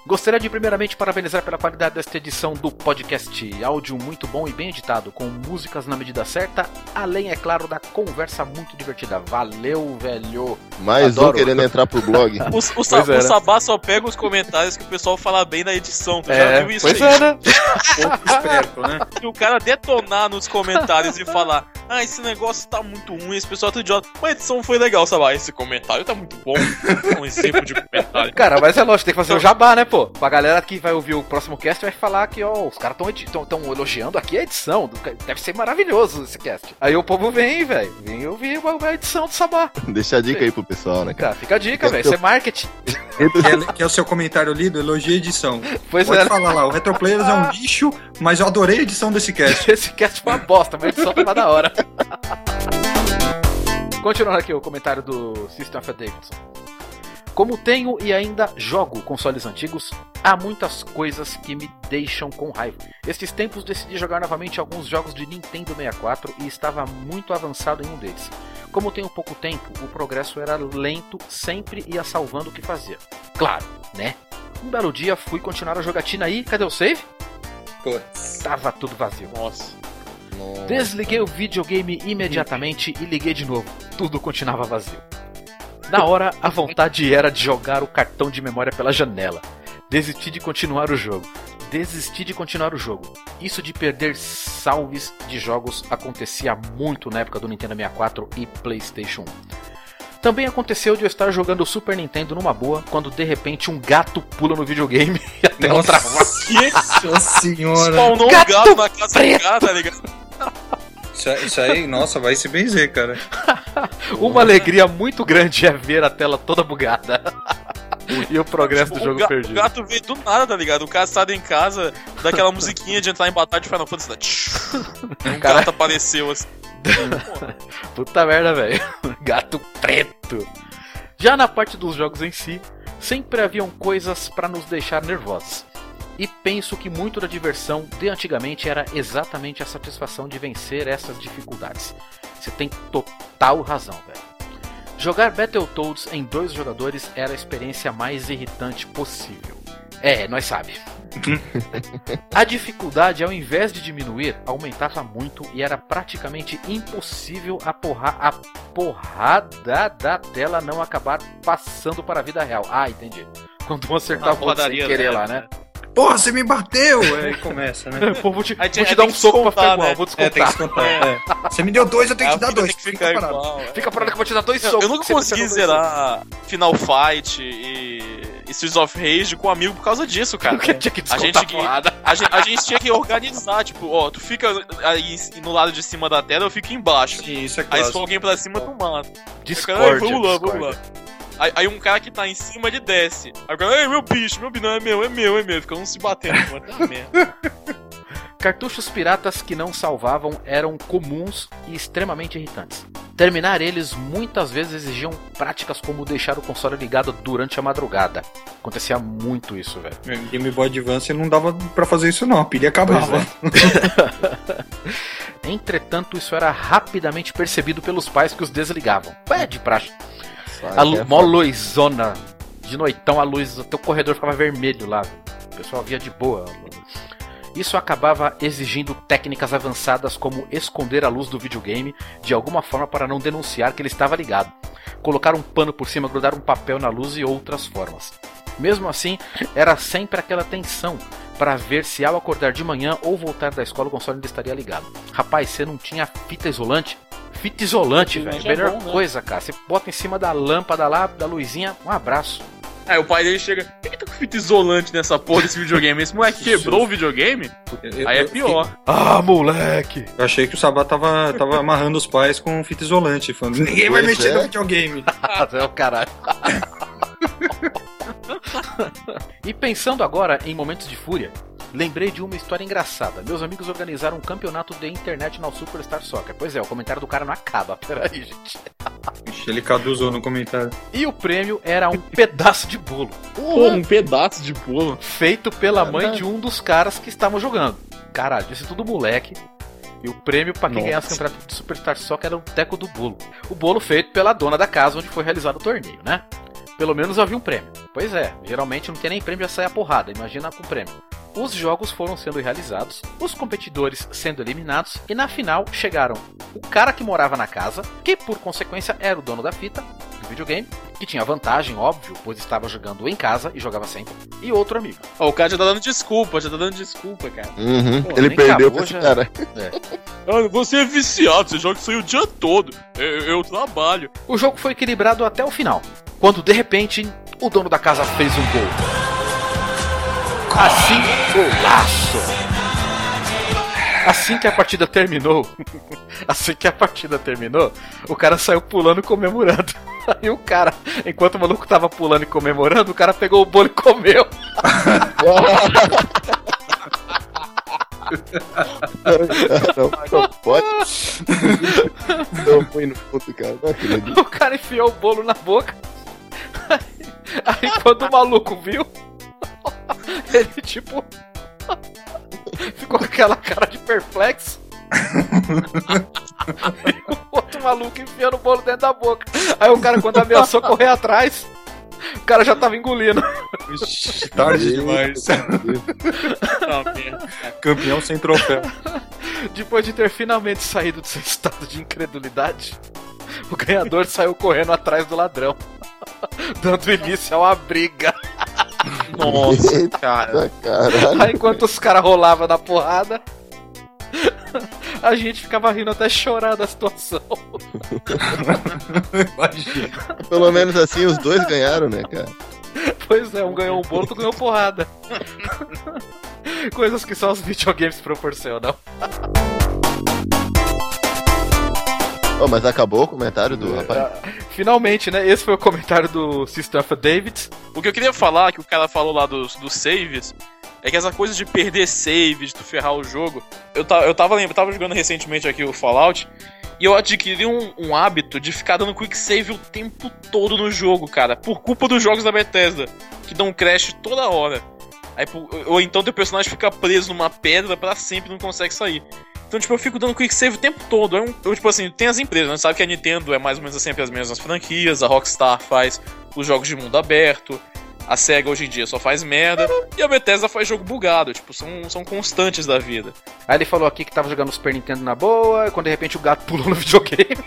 [SPEAKER 2] Gostaria de primeiramente parabenizar pela qualidade desta edição do podcast. Áudio muito bom e bem editado, com músicas na medida certa, além, é claro, da conversa muito divertida. Valeu, velho.
[SPEAKER 4] Mais um
[SPEAKER 2] Adoro.
[SPEAKER 4] querendo entrar pro blog.
[SPEAKER 9] O, o, Sa-
[SPEAKER 2] é,
[SPEAKER 9] o
[SPEAKER 2] né?
[SPEAKER 9] Sabá só pega os comentários que o pessoal fala bem da edição. Tu já viu isso
[SPEAKER 2] pois
[SPEAKER 9] aí?
[SPEAKER 2] é, né?
[SPEAKER 7] Pouco esperto, né?
[SPEAKER 9] Se o cara detonar nos comentários e falar, ah, esse negócio tá muito ruim, esse pessoal tá idiota. Mas a edição foi legal, Sabá. Esse comentário tá muito bom. um exemplo de comentário.
[SPEAKER 2] Cara, mas é lógico, tem que fazer o jabá, né, pô? Pra galera que vai ouvir o próximo cast vai falar que, ó, os caras tão, tão, tão elogiando aqui a edição. Deve ser maravilhoso esse cast. Aí o povo vem, velho. Vem ouvir a a edição do Sabá.
[SPEAKER 4] Deixa a dica aí pro pessoal, né, cara?
[SPEAKER 2] Cara, fica a dica, velho. Isso é marketing.
[SPEAKER 7] Quer, quer o seu comentário lido? Elogia a edição.
[SPEAKER 2] Pois
[SPEAKER 7] Pode
[SPEAKER 2] é. né?
[SPEAKER 7] falar lá, o Retroplayers é um lixo, mas eu adorei a edição desse cast.
[SPEAKER 2] Esse cast foi uma bosta, mas a edição tava da hora. Continuando aqui o comentário do System of a Davidson. Como tenho e ainda jogo consoles antigos, há muitas coisas que me deixam com raiva. Estes tempos decidi jogar novamente alguns jogos de Nintendo 64 e estava muito avançado em um deles. Como tenho pouco tempo, o progresso era lento, sempre ia salvando o que fazia. Claro, né? Um belo dia fui continuar a jogatina aí, cadê o save?
[SPEAKER 7] Putz.
[SPEAKER 2] Tava tudo vazio.
[SPEAKER 9] Nossa.
[SPEAKER 2] Desliguei o videogame imediatamente e liguei de novo. Tudo continuava vazio. Na hora, a vontade era de jogar o cartão de memória pela janela. Desisti de continuar o jogo. Desisti de continuar o jogo. Isso de perder salves de jogos acontecia muito na época do Nintendo 64 e PlayStation 1. Também aconteceu de eu estar jogando o Super Nintendo numa boa, quando de repente um gato pula no videogame e a tela
[SPEAKER 7] Nossa.
[SPEAKER 2] trava.
[SPEAKER 7] Nossa senhora.
[SPEAKER 9] Spawnou um
[SPEAKER 2] Gato
[SPEAKER 9] gato na casa
[SPEAKER 2] preto.
[SPEAKER 9] do cara, tá ligado?
[SPEAKER 7] Isso, aí- isso aí, nossa, vai se benzer, cara.
[SPEAKER 2] Uma alegria muito grande é ver a tela toda bugada. e o progresso do
[SPEAKER 9] O
[SPEAKER 2] jogo perdido.
[SPEAKER 9] O gato veio do nada, tá ligado? O cara sai em casa, daquela musiquinha de entrar em batalha de Final Fantasy. Um gato apareceu assim.
[SPEAKER 2] Puta merda, velho. Gato preto. Já na parte dos jogos em si, sempre haviam coisas pra nos deixar nervosos. E penso que muito da diversão de antigamente era exatamente a satisfação de vencer essas dificuldades. Você tem total razão, velho. Jogar Battletoads em dois jogadores era a experiência mais irritante possível. É, nós sabe. A dificuldade, ao invés de diminuir, aumentava muito e era praticamente impossível a, porra, a porrada da tela não acabar passando para a vida real. Ah, entendi. Quando um acertava
[SPEAKER 9] Uma
[SPEAKER 2] o outro sem querer
[SPEAKER 9] né?
[SPEAKER 2] lá, né?
[SPEAKER 7] Porra, você me bateu! Aí começa, né?
[SPEAKER 2] Pô, vou te,
[SPEAKER 9] Aí
[SPEAKER 2] vou
[SPEAKER 9] aí
[SPEAKER 2] te dar um
[SPEAKER 9] que
[SPEAKER 2] soco pra ficar
[SPEAKER 9] descontar,
[SPEAKER 2] igual,
[SPEAKER 9] né?
[SPEAKER 2] vou
[SPEAKER 7] É, tem que
[SPEAKER 2] descontar.
[SPEAKER 7] descontar. é. Você me deu dois, eu tenho que te dar dois.
[SPEAKER 9] tem que
[SPEAKER 7] Fica
[SPEAKER 9] ficar
[SPEAKER 7] parado.
[SPEAKER 9] igual. é.
[SPEAKER 2] Fica parado que eu vou te dar dois socos.
[SPEAKER 9] eu não
[SPEAKER 2] que você
[SPEAKER 9] consegui zerar Final Fight e, e Streets of Rage com um amigo por causa disso, cara.
[SPEAKER 2] socos. Tinha que
[SPEAKER 9] A
[SPEAKER 2] descontar
[SPEAKER 9] gente,
[SPEAKER 2] a
[SPEAKER 9] que-
[SPEAKER 2] porrada.
[SPEAKER 9] a, gente, a gente tinha que organizar, tipo, ó, tu fica aí no lado de cima da tela, eu fico embaixo.
[SPEAKER 7] Sim, isso é
[SPEAKER 9] Aí se for alguém pra cima, tu mata.
[SPEAKER 2] Discord.
[SPEAKER 9] Vamos lá, vamos lá. Aí, aí um cara que tá em cima, ele desce. Aí o cara, ei, meu bicho, meu bicho, não é meu, é meu, é meu. Fica um se batendo, mano. Tá merda.
[SPEAKER 2] Cartuchos piratas que não salvavam eram comuns e extremamente irritantes. Terminar eles muitas vezes exigiam práticas como deixar o console ligado durante a madrugada. Acontecia muito isso, velho.
[SPEAKER 7] Game Boy Advance não dava pra fazer isso não, a pilha acabava.
[SPEAKER 2] Entretanto, isso era rapidamente percebido pelos pais que os desligavam. É de praxe.
[SPEAKER 4] Sabe,
[SPEAKER 2] A lu-
[SPEAKER 4] é
[SPEAKER 2] mó luzona. De noitão a luz, até o corredor ficava vermelho lá. O pessoal via de boa. Isso acabava exigindo técnicas avançadas como esconder a luz do videogame de alguma forma para não denunciar que ele estava ligado. Colocar um pano por cima, grudar um papel na luz e outras formas. Mesmo assim, era sempre aquela tensão para ver se ao acordar de manhã ou voltar da escola o console ainda estaria ligado. Rapaz, você não tinha fita isolante? Fita isolante, velho.
[SPEAKER 9] é
[SPEAKER 2] Melhor
[SPEAKER 9] bom, né?
[SPEAKER 2] coisa, cara. Você bota em cima da lâmpada lá, da luzinha, um abraço.
[SPEAKER 9] Aí o pai dele chega, por que tá com fita isolante nessa porra desse videogame? Esse moleque quebrou o videogame?
[SPEAKER 7] Eu-
[SPEAKER 9] Aí é
[SPEAKER 7] eu-
[SPEAKER 9] pior.
[SPEAKER 2] Ah, moleque!
[SPEAKER 7] Eu achei que o Sabá tava, tava amarrando os pais com fita isolante, falando, ninguém vai
[SPEAKER 4] Pois
[SPEAKER 7] mexer
[SPEAKER 4] é.
[SPEAKER 7] no videogame.
[SPEAKER 2] é o caralho. e pensando agora em momentos de fúria, lembrei de uma história engraçada. Meus amigos organizaram um campeonato de internet na Superstar Soccer. Pois é, o comentário do cara não acaba. Peraí, gente.
[SPEAKER 7] Ixi, ele caduzou no comentário.
[SPEAKER 2] E o prêmio era um pedaço de bolo.
[SPEAKER 9] Pô, um pedaço de bolo.
[SPEAKER 2] Feito pela mãe de um dos caras que estavam jogando. Caralho, disse tudo moleque. E o prêmio pra quem
[SPEAKER 9] Nossa.
[SPEAKER 2] ganhasse o campeonato de Superstar Soccer era um teco do bolo. O bolo feito pela dona da casa onde foi realizado o torneio, né? Pelo menos havia um prêmio. Pois é, geralmente não tem nem prêmio, já sai a porrada, imagina com prêmio. Os jogos foram sendo realizados, os competidores sendo eliminados, e na final chegaram o cara que morava na casa, que por consequência era o dono da fita, do videogame, que tinha vantagem, óbvio, pois estava jogando em casa e jogava sempre, e outro amigo.
[SPEAKER 9] Ó, o cara já tá dando desculpa, já tá dando desculpa, cara.
[SPEAKER 4] Uhum,
[SPEAKER 2] Pô,
[SPEAKER 4] ele perdeu
[SPEAKER 2] acabou,
[SPEAKER 4] pra esse
[SPEAKER 2] já-
[SPEAKER 4] cara.
[SPEAKER 9] Ah, você é viciado, você joga isso aí o dia todo. Eu, eu trabalho.
[SPEAKER 2] O jogo foi equilibrado até o final, quando de repente o dono da casa fez um gol. Assim, golaço! Assim que a partida terminou, assim que a partida terminou, o cara saiu pulando e comemorando. Aí o cara, enquanto o maluco tava pulando e comemorando, o cara pegou o bolo e comeu.
[SPEAKER 4] não, não pode. Não foi no ponto, cara. Não.
[SPEAKER 2] O cara enfiou o bolo na boca. Aí, aí quando o maluco viu, ele tipo. Ficou com aquela cara de perplexo. e o outro maluco enfiando o bolo dentro da boca. Aí o cara, quando ameaçou correr atrás, o cara já tava engolindo.
[SPEAKER 7] Ixi, tarde demais. Campeão sem troféu.
[SPEAKER 2] Depois de ter finalmente saído do seu estado de incredulidade, o ganhador saiu correndo atrás do ladrão, dando início a uma briga.
[SPEAKER 9] Nossa, cara.
[SPEAKER 4] Eita, caralho.
[SPEAKER 2] Aí enquanto os caras rolavam na porrada, a gente ficava rindo até chorar da situação.
[SPEAKER 7] Imagina.
[SPEAKER 4] Pelo menos assim os dois ganharam, né, cara?
[SPEAKER 2] Pois é, um ganhou um bolo, outro ganhou porrada. Coisas que só os videogames proporcionam.
[SPEAKER 4] Oh, mas acabou o comentário do rapaz?
[SPEAKER 2] Finalmente, né? Esse foi o comentário do System of David.
[SPEAKER 9] O que eu queria falar, que o cara falou lá dos, dos saves, é que essa coisa de perder save, de tu ferrar o jogo. Eu, ta, eu tava lembrando, tava jogando recentemente aqui o Fallout, e eu adquiri um, um hábito de ficar dando quick save o tempo todo no jogo, cara, por culpa dos jogos da Bethesda, que dão crash toda hora. Aí, ou então teu personagem fica preso numa pedra pra sempre e não consegue sair. Então, tipo, eu fico dando quick save o tempo todo. É um- eu, tipo assim, tem as empresas, né? Sabe que a Nintendo é mais ou menos sempre as mesmas franquias, a Rockstar faz os jogos de mundo aberto, a SEGA hoje em dia só faz merda, e a Bethesda faz jogo bugado, tipo, são, são constantes da vida.
[SPEAKER 2] Aí ele falou aqui que tava jogando Super Nintendo na boa, e quando de repente o gato pulou no videogame.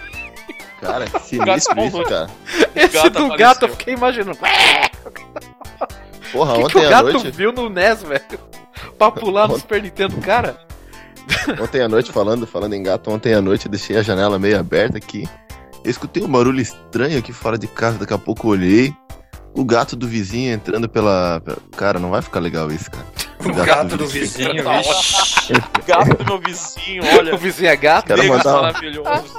[SPEAKER 4] Cara, sinistro
[SPEAKER 9] gato
[SPEAKER 4] isso, cara.
[SPEAKER 2] Esse
[SPEAKER 9] gato
[SPEAKER 2] do
[SPEAKER 9] apareceu.
[SPEAKER 2] gato eu fiquei imaginando.
[SPEAKER 4] Porra,
[SPEAKER 2] O que, que
[SPEAKER 4] ontem
[SPEAKER 2] o
[SPEAKER 4] à
[SPEAKER 2] gato
[SPEAKER 4] noite.
[SPEAKER 2] viu no NES, velho? Pra pular no Super Nintendo, cara?
[SPEAKER 4] Ontem à noite, falando, falando em gato, ontem à noite eu deixei a janela meio aberta aqui. Eu escutei um barulho estranho aqui fora de casa, daqui a pouco eu olhei. O gato do vizinho entrando pela. Cara, não vai ficar legal isso, cara.
[SPEAKER 7] O gato do vizinho,
[SPEAKER 9] Tá
[SPEAKER 7] vixe.
[SPEAKER 9] Gato do meu vizinho, olha.
[SPEAKER 2] O vizinho é gato.
[SPEAKER 4] Quero mandar, um,
[SPEAKER 9] maravilhoso.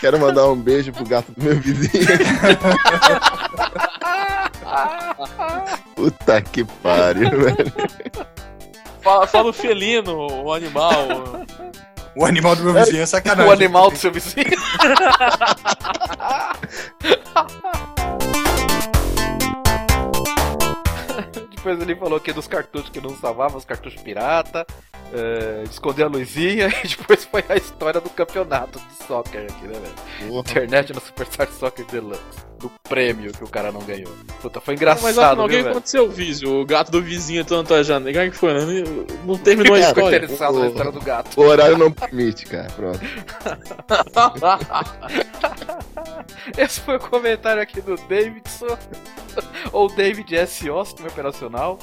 [SPEAKER 4] quero mandar um beijo pro gato do meu vizinho. Puta que pariu, velho.
[SPEAKER 9] Fala, fala o felino, o animal.
[SPEAKER 7] O animal do meu vizinho é sacanagem.
[SPEAKER 2] O animal do seu vizinho. Depois ele falou que dos cartuchos que não salvava, os cartuchos pirata, é, de esconder a luzinha, e depois foi a história do campeonato de soccer aqui, né, velho? Internet no Superstar Soccer Deluxe, do prêmio que o cara não ganhou. Puta, foi
[SPEAKER 9] Mas
[SPEAKER 2] engraçado,
[SPEAKER 9] afinal, o que aconteceu, Vício? O gato do vizinho entrando na janela. Como é que foi, né? Não terminou a história.
[SPEAKER 2] interessado na história do gato.
[SPEAKER 4] O horário não permite, cara. Pronto.
[SPEAKER 2] Esse foi o comentário aqui do Davidson, ou David S.O. Sistema Operacional,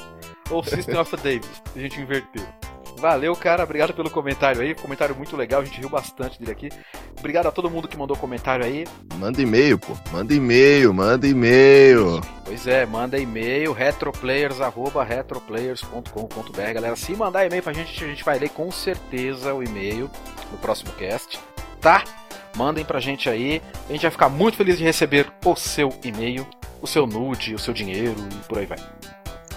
[SPEAKER 2] ou System of David, a gente inverter. Valeu, cara, obrigado pelo comentário aí, comentário muito legal, a gente riu bastante dele aqui. Obrigado a todo mundo que mandou comentário aí.
[SPEAKER 4] Manda e-mail, pô. Manda e-mail, manda e-mail.
[SPEAKER 2] Pois é, manda e-mail, retroplayers.retroplayers.com.br. Galera, se mandar e-mail pra gente, a gente vai ler com certeza o e-mail no próximo cast, tá? Mandem pra gente aí, a gente vai ficar muito feliz de receber o seu e-mail, o seu nude, o seu dinheiro e por aí vai.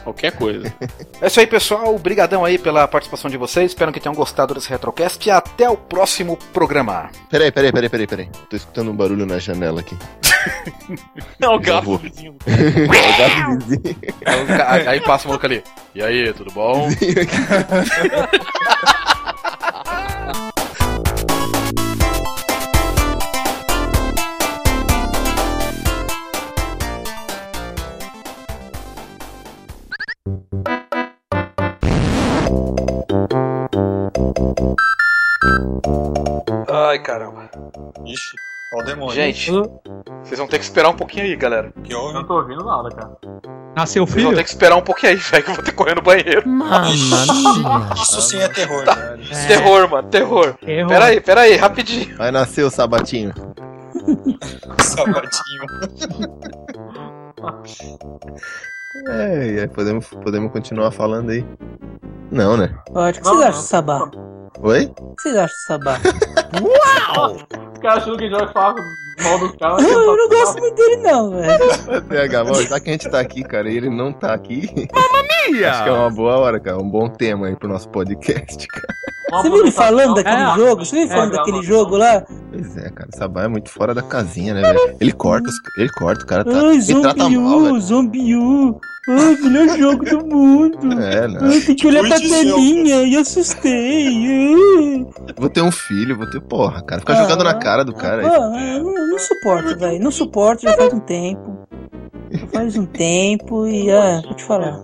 [SPEAKER 9] Qualquer coisa.
[SPEAKER 2] É isso aí, pessoal. Obrigadão aí pela participação de vocês. Espero que tenham gostado desse Retrocast e até o próximo programa.
[SPEAKER 4] Peraí, peraí, peraí, peraí, peraí. Tô escutando um barulho na janela aqui.
[SPEAKER 9] Não, o
[SPEAKER 4] Já
[SPEAKER 9] gato
[SPEAKER 4] vou.
[SPEAKER 9] do vizinho.
[SPEAKER 4] É o gato vizinho.
[SPEAKER 2] O aí passa o maluco ali. E aí, tudo bom?
[SPEAKER 10] Ai, caramba.
[SPEAKER 7] Ixi, ó o demônio.
[SPEAKER 10] Gente, vocês vão ter que esperar um pouquinho aí, galera.
[SPEAKER 7] que
[SPEAKER 3] Eu
[SPEAKER 7] houve?
[SPEAKER 3] não tô ouvindo nada, cara.
[SPEAKER 6] Nasceu
[SPEAKER 10] Vocês vão
[SPEAKER 6] filho?
[SPEAKER 10] ter que esperar um pouquinho aí, velho, que eu vou ter que correr no banheiro.
[SPEAKER 1] Mia.
[SPEAKER 7] Isso sim é terror.
[SPEAKER 6] É.
[SPEAKER 10] Terror, mano, terror.
[SPEAKER 6] Errou.
[SPEAKER 10] Pera aí, pera aí, rapidinho.
[SPEAKER 4] Vai nascer o sabatinho.
[SPEAKER 7] Sapatinho.
[SPEAKER 4] É, e aí podemos, podemos continuar falando aí. Não, né?
[SPEAKER 5] Pode. O que vocês acham do Sabá?
[SPEAKER 4] Oi?
[SPEAKER 5] O que vocês acham do Sabá?
[SPEAKER 3] Os caras achando que a gente vai falar mal do cara.
[SPEAKER 5] Eu, eu não gosto muito dele, não, velho.
[SPEAKER 4] PH, bom, já que a gente tá aqui, cara, e ele não tá aqui. Acho que é uma boa hora, cara. Um bom tema aí pro nosso podcast, cara.
[SPEAKER 5] Você viu ele falando daquele
[SPEAKER 6] É,
[SPEAKER 5] jogo? Você viu ele
[SPEAKER 3] é,
[SPEAKER 5] falando
[SPEAKER 3] é,
[SPEAKER 5] daquele
[SPEAKER 3] é,
[SPEAKER 5] jogo lá?
[SPEAKER 4] Pois é, cara. Sabá é muito fora da casinha, né, velho? Ele corta, os, ele corta, o cara tá.
[SPEAKER 5] Ai, Zombiu. Zombiu. Ai, melhor jogo do mundo.
[SPEAKER 4] É, né?
[SPEAKER 5] Ai, tem que olhar pra telinha e assustei. Ai.
[SPEAKER 4] Vou ter um filho, vou ter porra, cara. Ficar jogando na cara do cara aí.
[SPEAKER 5] Ah, eu não, não suporto, velho. Não suporto, já faz um tempo. Já faz um tempo e, ah, vou te falar.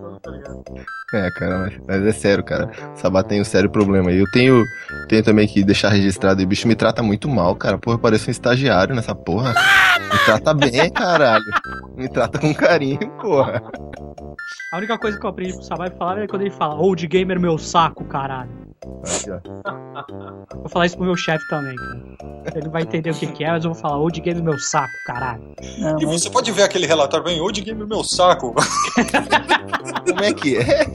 [SPEAKER 4] É, cara, mas, mas é sério, cara. Sabá tem um sério problema. E eu tenho, tenho também que deixar registrado. E o bicho me trata muito mal, cara. Porra, eu pareço um estagiário nessa porra. Me trata bem, caralho. Me trata com carinho, porra.
[SPEAKER 6] A única coisa que eu aprendi pro Sabai falar é quando ele fala Old Gamer meu saco, caralho.
[SPEAKER 4] Aqui, ó.
[SPEAKER 6] Vou falar isso pro meu chefe também, cara. Ele vai entender o que, que é, mas eu vou falar Old Gamer meu saco, caralho.
[SPEAKER 5] Não,
[SPEAKER 7] E
[SPEAKER 5] mas
[SPEAKER 7] você pode ver aquele relatório bem, hoje game meu saco.
[SPEAKER 4] Como é que é?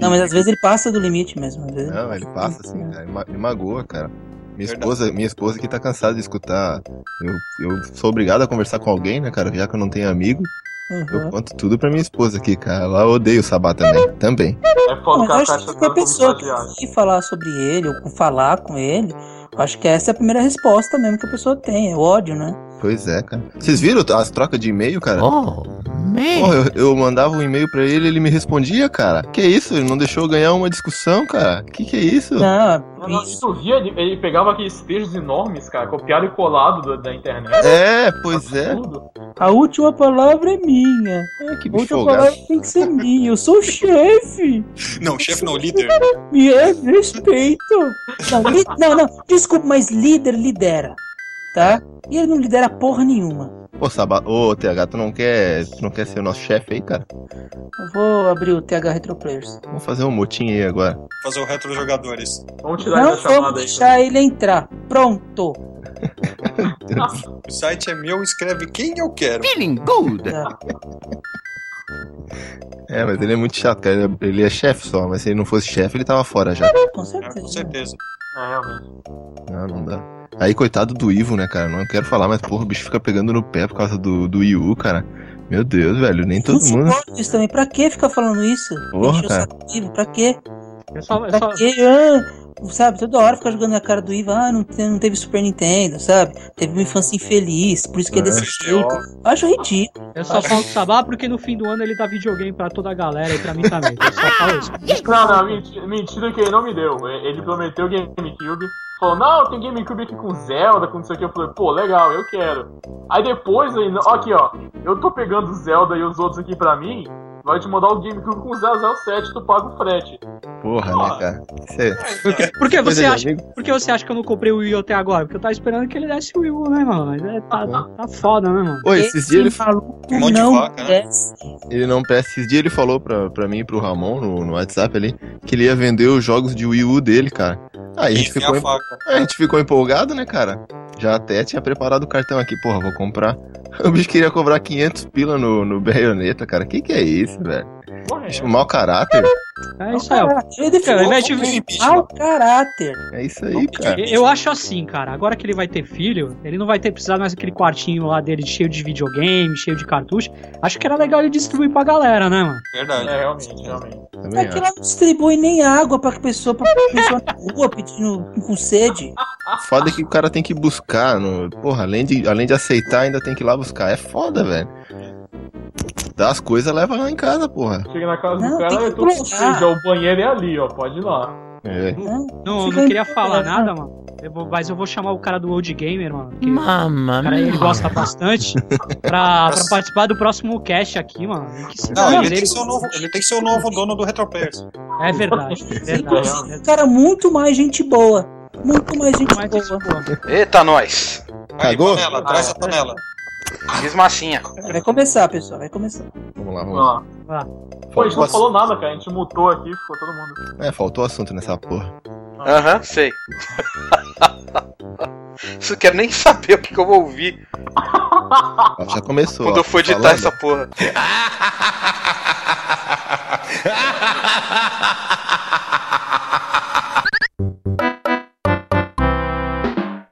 [SPEAKER 5] Não, mas às vezes ele passa do limite mesmo. Às vezes
[SPEAKER 4] Não, ele passa assim, cara. Ele ma- Ele magoa, cara. Minha
[SPEAKER 7] Verdade.
[SPEAKER 4] esposa, minha esposa que tá cansada de escutar. Eu, eu sou obrigado a conversar com alguém, né, cara? Já que eu não tenho amigo, eu
[SPEAKER 5] Uhum.
[SPEAKER 4] conto tudo pra minha esposa aqui, cara. Ela odeia o Sabá também. Também.
[SPEAKER 3] É foda cara
[SPEAKER 5] eu acho que a pessoa que falar sobre ele ou falar com ele, eu acho que essa é a primeira resposta mesmo que a pessoa tem, é o ódio, né?
[SPEAKER 4] Pois é, cara. Vocês viram as trocas de e-mail, cara?
[SPEAKER 1] Oh, man.
[SPEAKER 4] Porra, eu, eu mandava um e-mail pra ele ele me respondia, cara. Que isso? Ele não deixou eu ganhar uma discussão, cara? Que que é isso?
[SPEAKER 5] Não,
[SPEAKER 3] e
[SPEAKER 5] isso.
[SPEAKER 3] tu via, ele, ele pegava aqueles textos enormes, cara, copiado e colado da, da internet.
[SPEAKER 4] É, pois é.
[SPEAKER 3] Tudo.
[SPEAKER 5] A última palavra é minha.
[SPEAKER 4] É, que
[SPEAKER 5] A última
[SPEAKER 4] folgado.
[SPEAKER 5] palavra tem que ser minha. Eu sou o chefe.
[SPEAKER 7] Não, chefe não, líder.
[SPEAKER 5] Me é respeito. Não, não, não, desculpa, mas líder lidera. Tá? E ele não lidera porra nenhuma.
[SPEAKER 4] Ô, Saba... Ô, TH, tu não quer. Tu não quer ser o nosso chefe aí, cara?
[SPEAKER 5] Eu vou abrir o TH Retro Players.
[SPEAKER 4] Vamos fazer um motim aí agora.
[SPEAKER 7] Fazer o retro jogadores.
[SPEAKER 3] Vamos tirar
[SPEAKER 5] Não
[SPEAKER 3] essa chamada
[SPEAKER 5] vamos
[SPEAKER 3] aí.
[SPEAKER 5] deixar ele entrar. Pronto.
[SPEAKER 7] O site é meu, escreve quem eu quero.
[SPEAKER 1] Feeling good.
[SPEAKER 5] Tá.
[SPEAKER 4] É, mas ele é muito chato, cara. Ele é- Ele é chefe só, mas se ele não fosse chefe, ele tava fora já.
[SPEAKER 5] Com
[SPEAKER 7] É,
[SPEAKER 5] certeza.
[SPEAKER 7] com certeza.
[SPEAKER 3] É, realmente.
[SPEAKER 4] Não, não dá. Aí, coitado do Ivo, né, cara? Não quero falar, mas porra, o bicho fica pegando no pé por causa do, do Wii U, cara. Meu Deus, velho, nem todo
[SPEAKER 5] não
[SPEAKER 4] mundo.
[SPEAKER 5] isso também. Pra que ficar falando isso?
[SPEAKER 4] Porra, cara.
[SPEAKER 5] Pra quê?
[SPEAKER 6] É só, é
[SPEAKER 5] Pra
[SPEAKER 6] só,
[SPEAKER 5] quê? Ah, sabe, toda hora ficar jogando na cara do Ivo. Ah, não, não teve Super Nintendo, sabe? Teve uma infância infeliz, por isso que é desse jeito. Eu acho ridículo.
[SPEAKER 6] eu só falo com o Sabá porque no fim do ano ele dá videogame pra toda a galera e pra mim também. Eu só falo isso.
[SPEAKER 3] Não, não, mentira, que ele não me deu. Ele prometeu GameCube. Falou, não, tem GameCube aqui com Zelda, com não sei o que. Eu falei, pô, legal, eu quero. Aí depois, aí, ó, aqui ó, eu tô pegando Zelda e os outros aqui pra mim. Vai te mandar o GameCube com 007, tu paga o frete.
[SPEAKER 4] Porra, né, cara? Isso é
[SPEAKER 6] Por que, por que
[SPEAKER 4] coisa
[SPEAKER 6] você acha,
[SPEAKER 4] amigo.
[SPEAKER 6] por que você acha que eu não comprei o Wii U até agora? Porque eu tava esperando que ele desse o Wii U, né, mano? Mas é, tá, tá foda, né, mano?
[SPEAKER 4] Oi, esses dias ele,
[SPEAKER 5] maluco
[SPEAKER 7] Um monte de
[SPEAKER 5] não
[SPEAKER 7] vaca, né?
[SPEAKER 4] ele não presta. Esses dias ele falou pra, pra mim e pro Ramon no, no WhatsApp ali que ele ia vender os jogos de Wii U dele, cara. Aí a gente ficou,
[SPEAKER 7] a
[SPEAKER 4] a gente ficou empolgado, né, cara? Já até tinha preparado o cartão aqui, porra, vou comprar. O bicho queria cobrar 500 pila no, no Bayonetta, cara. Que que é isso, velho?
[SPEAKER 3] Porra,
[SPEAKER 4] Bicho, mau caráter.
[SPEAKER 6] É isso aí.
[SPEAKER 5] Ele definiu
[SPEAKER 6] Cara, ao invés de-
[SPEAKER 5] mau caráter.
[SPEAKER 4] É isso aí, cara.
[SPEAKER 6] Eu acho assim, cara. Agora que ele vai ter filho, ele não vai ter precisado mais daquele quartinho lá dele cheio de videogame, cheio de cartucho. Acho que era legal ele distribuir pra galera, né, mano?
[SPEAKER 7] Verdade.
[SPEAKER 3] É, realmente, realmente.
[SPEAKER 4] Também
[SPEAKER 5] É que ela não distribui nem água pra pessoa, pra pessoa na rua pedindo com sede.
[SPEAKER 4] Foda que o cara tem que buscar. No... Porra, além de, além de aceitar, ainda tem que ir lá buscar. É foda, velho. Dá as coisas, leva lá em casa, porra.
[SPEAKER 3] Chega na casa
[SPEAKER 5] Não,
[SPEAKER 3] do cara, eu tô com ó, o banheiro é ali, ó, pode ir lá.
[SPEAKER 4] É.
[SPEAKER 5] Não,
[SPEAKER 6] Não, não queria falar
[SPEAKER 5] é,
[SPEAKER 6] nada, mano. Eu vou- mas eu vou chamar o cara do Old Gamer, mano. Que
[SPEAKER 1] Mamma
[SPEAKER 6] o cara ele gosta bastante. Pra, pra participar do próximo cast aqui, mano. Que se
[SPEAKER 7] Não,
[SPEAKER 6] dane
[SPEAKER 7] ele tem,
[SPEAKER 6] ele.
[SPEAKER 7] que ser o novo, ele tem que ser o novo dono do Retroplayers.
[SPEAKER 6] É verdade, é verdade.
[SPEAKER 5] um cara muito mais gente boa. Muito mais gente
[SPEAKER 6] Mas
[SPEAKER 5] boa.
[SPEAKER 6] isso, pô,
[SPEAKER 2] Eita, nós!
[SPEAKER 7] Aí,
[SPEAKER 4] Cagou?
[SPEAKER 7] panela, traz a panela.
[SPEAKER 2] Fiz massinha.
[SPEAKER 5] Vai começar, pessoal, vai começar.
[SPEAKER 4] Vamos lá,
[SPEAKER 3] Vamos
[SPEAKER 4] lá.
[SPEAKER 3] Pô, a gente não falou nada, cara. A gente mutou aqui, ficou todo mundo.
[SPEAKER 4] É, faltou assunto nessa porra.
[SPEAKER 2] Aham, sei. Isso eu quero nem saber o que, que eu vou ouvir
[SPEAKER 4] já começou.
[SPEAKER 2] quando
[SPEAKER 4] ó,
[SPEAKER 2] eu for editar
[SPEAKER 4] falando.
[SPEAKER 2] essa porra.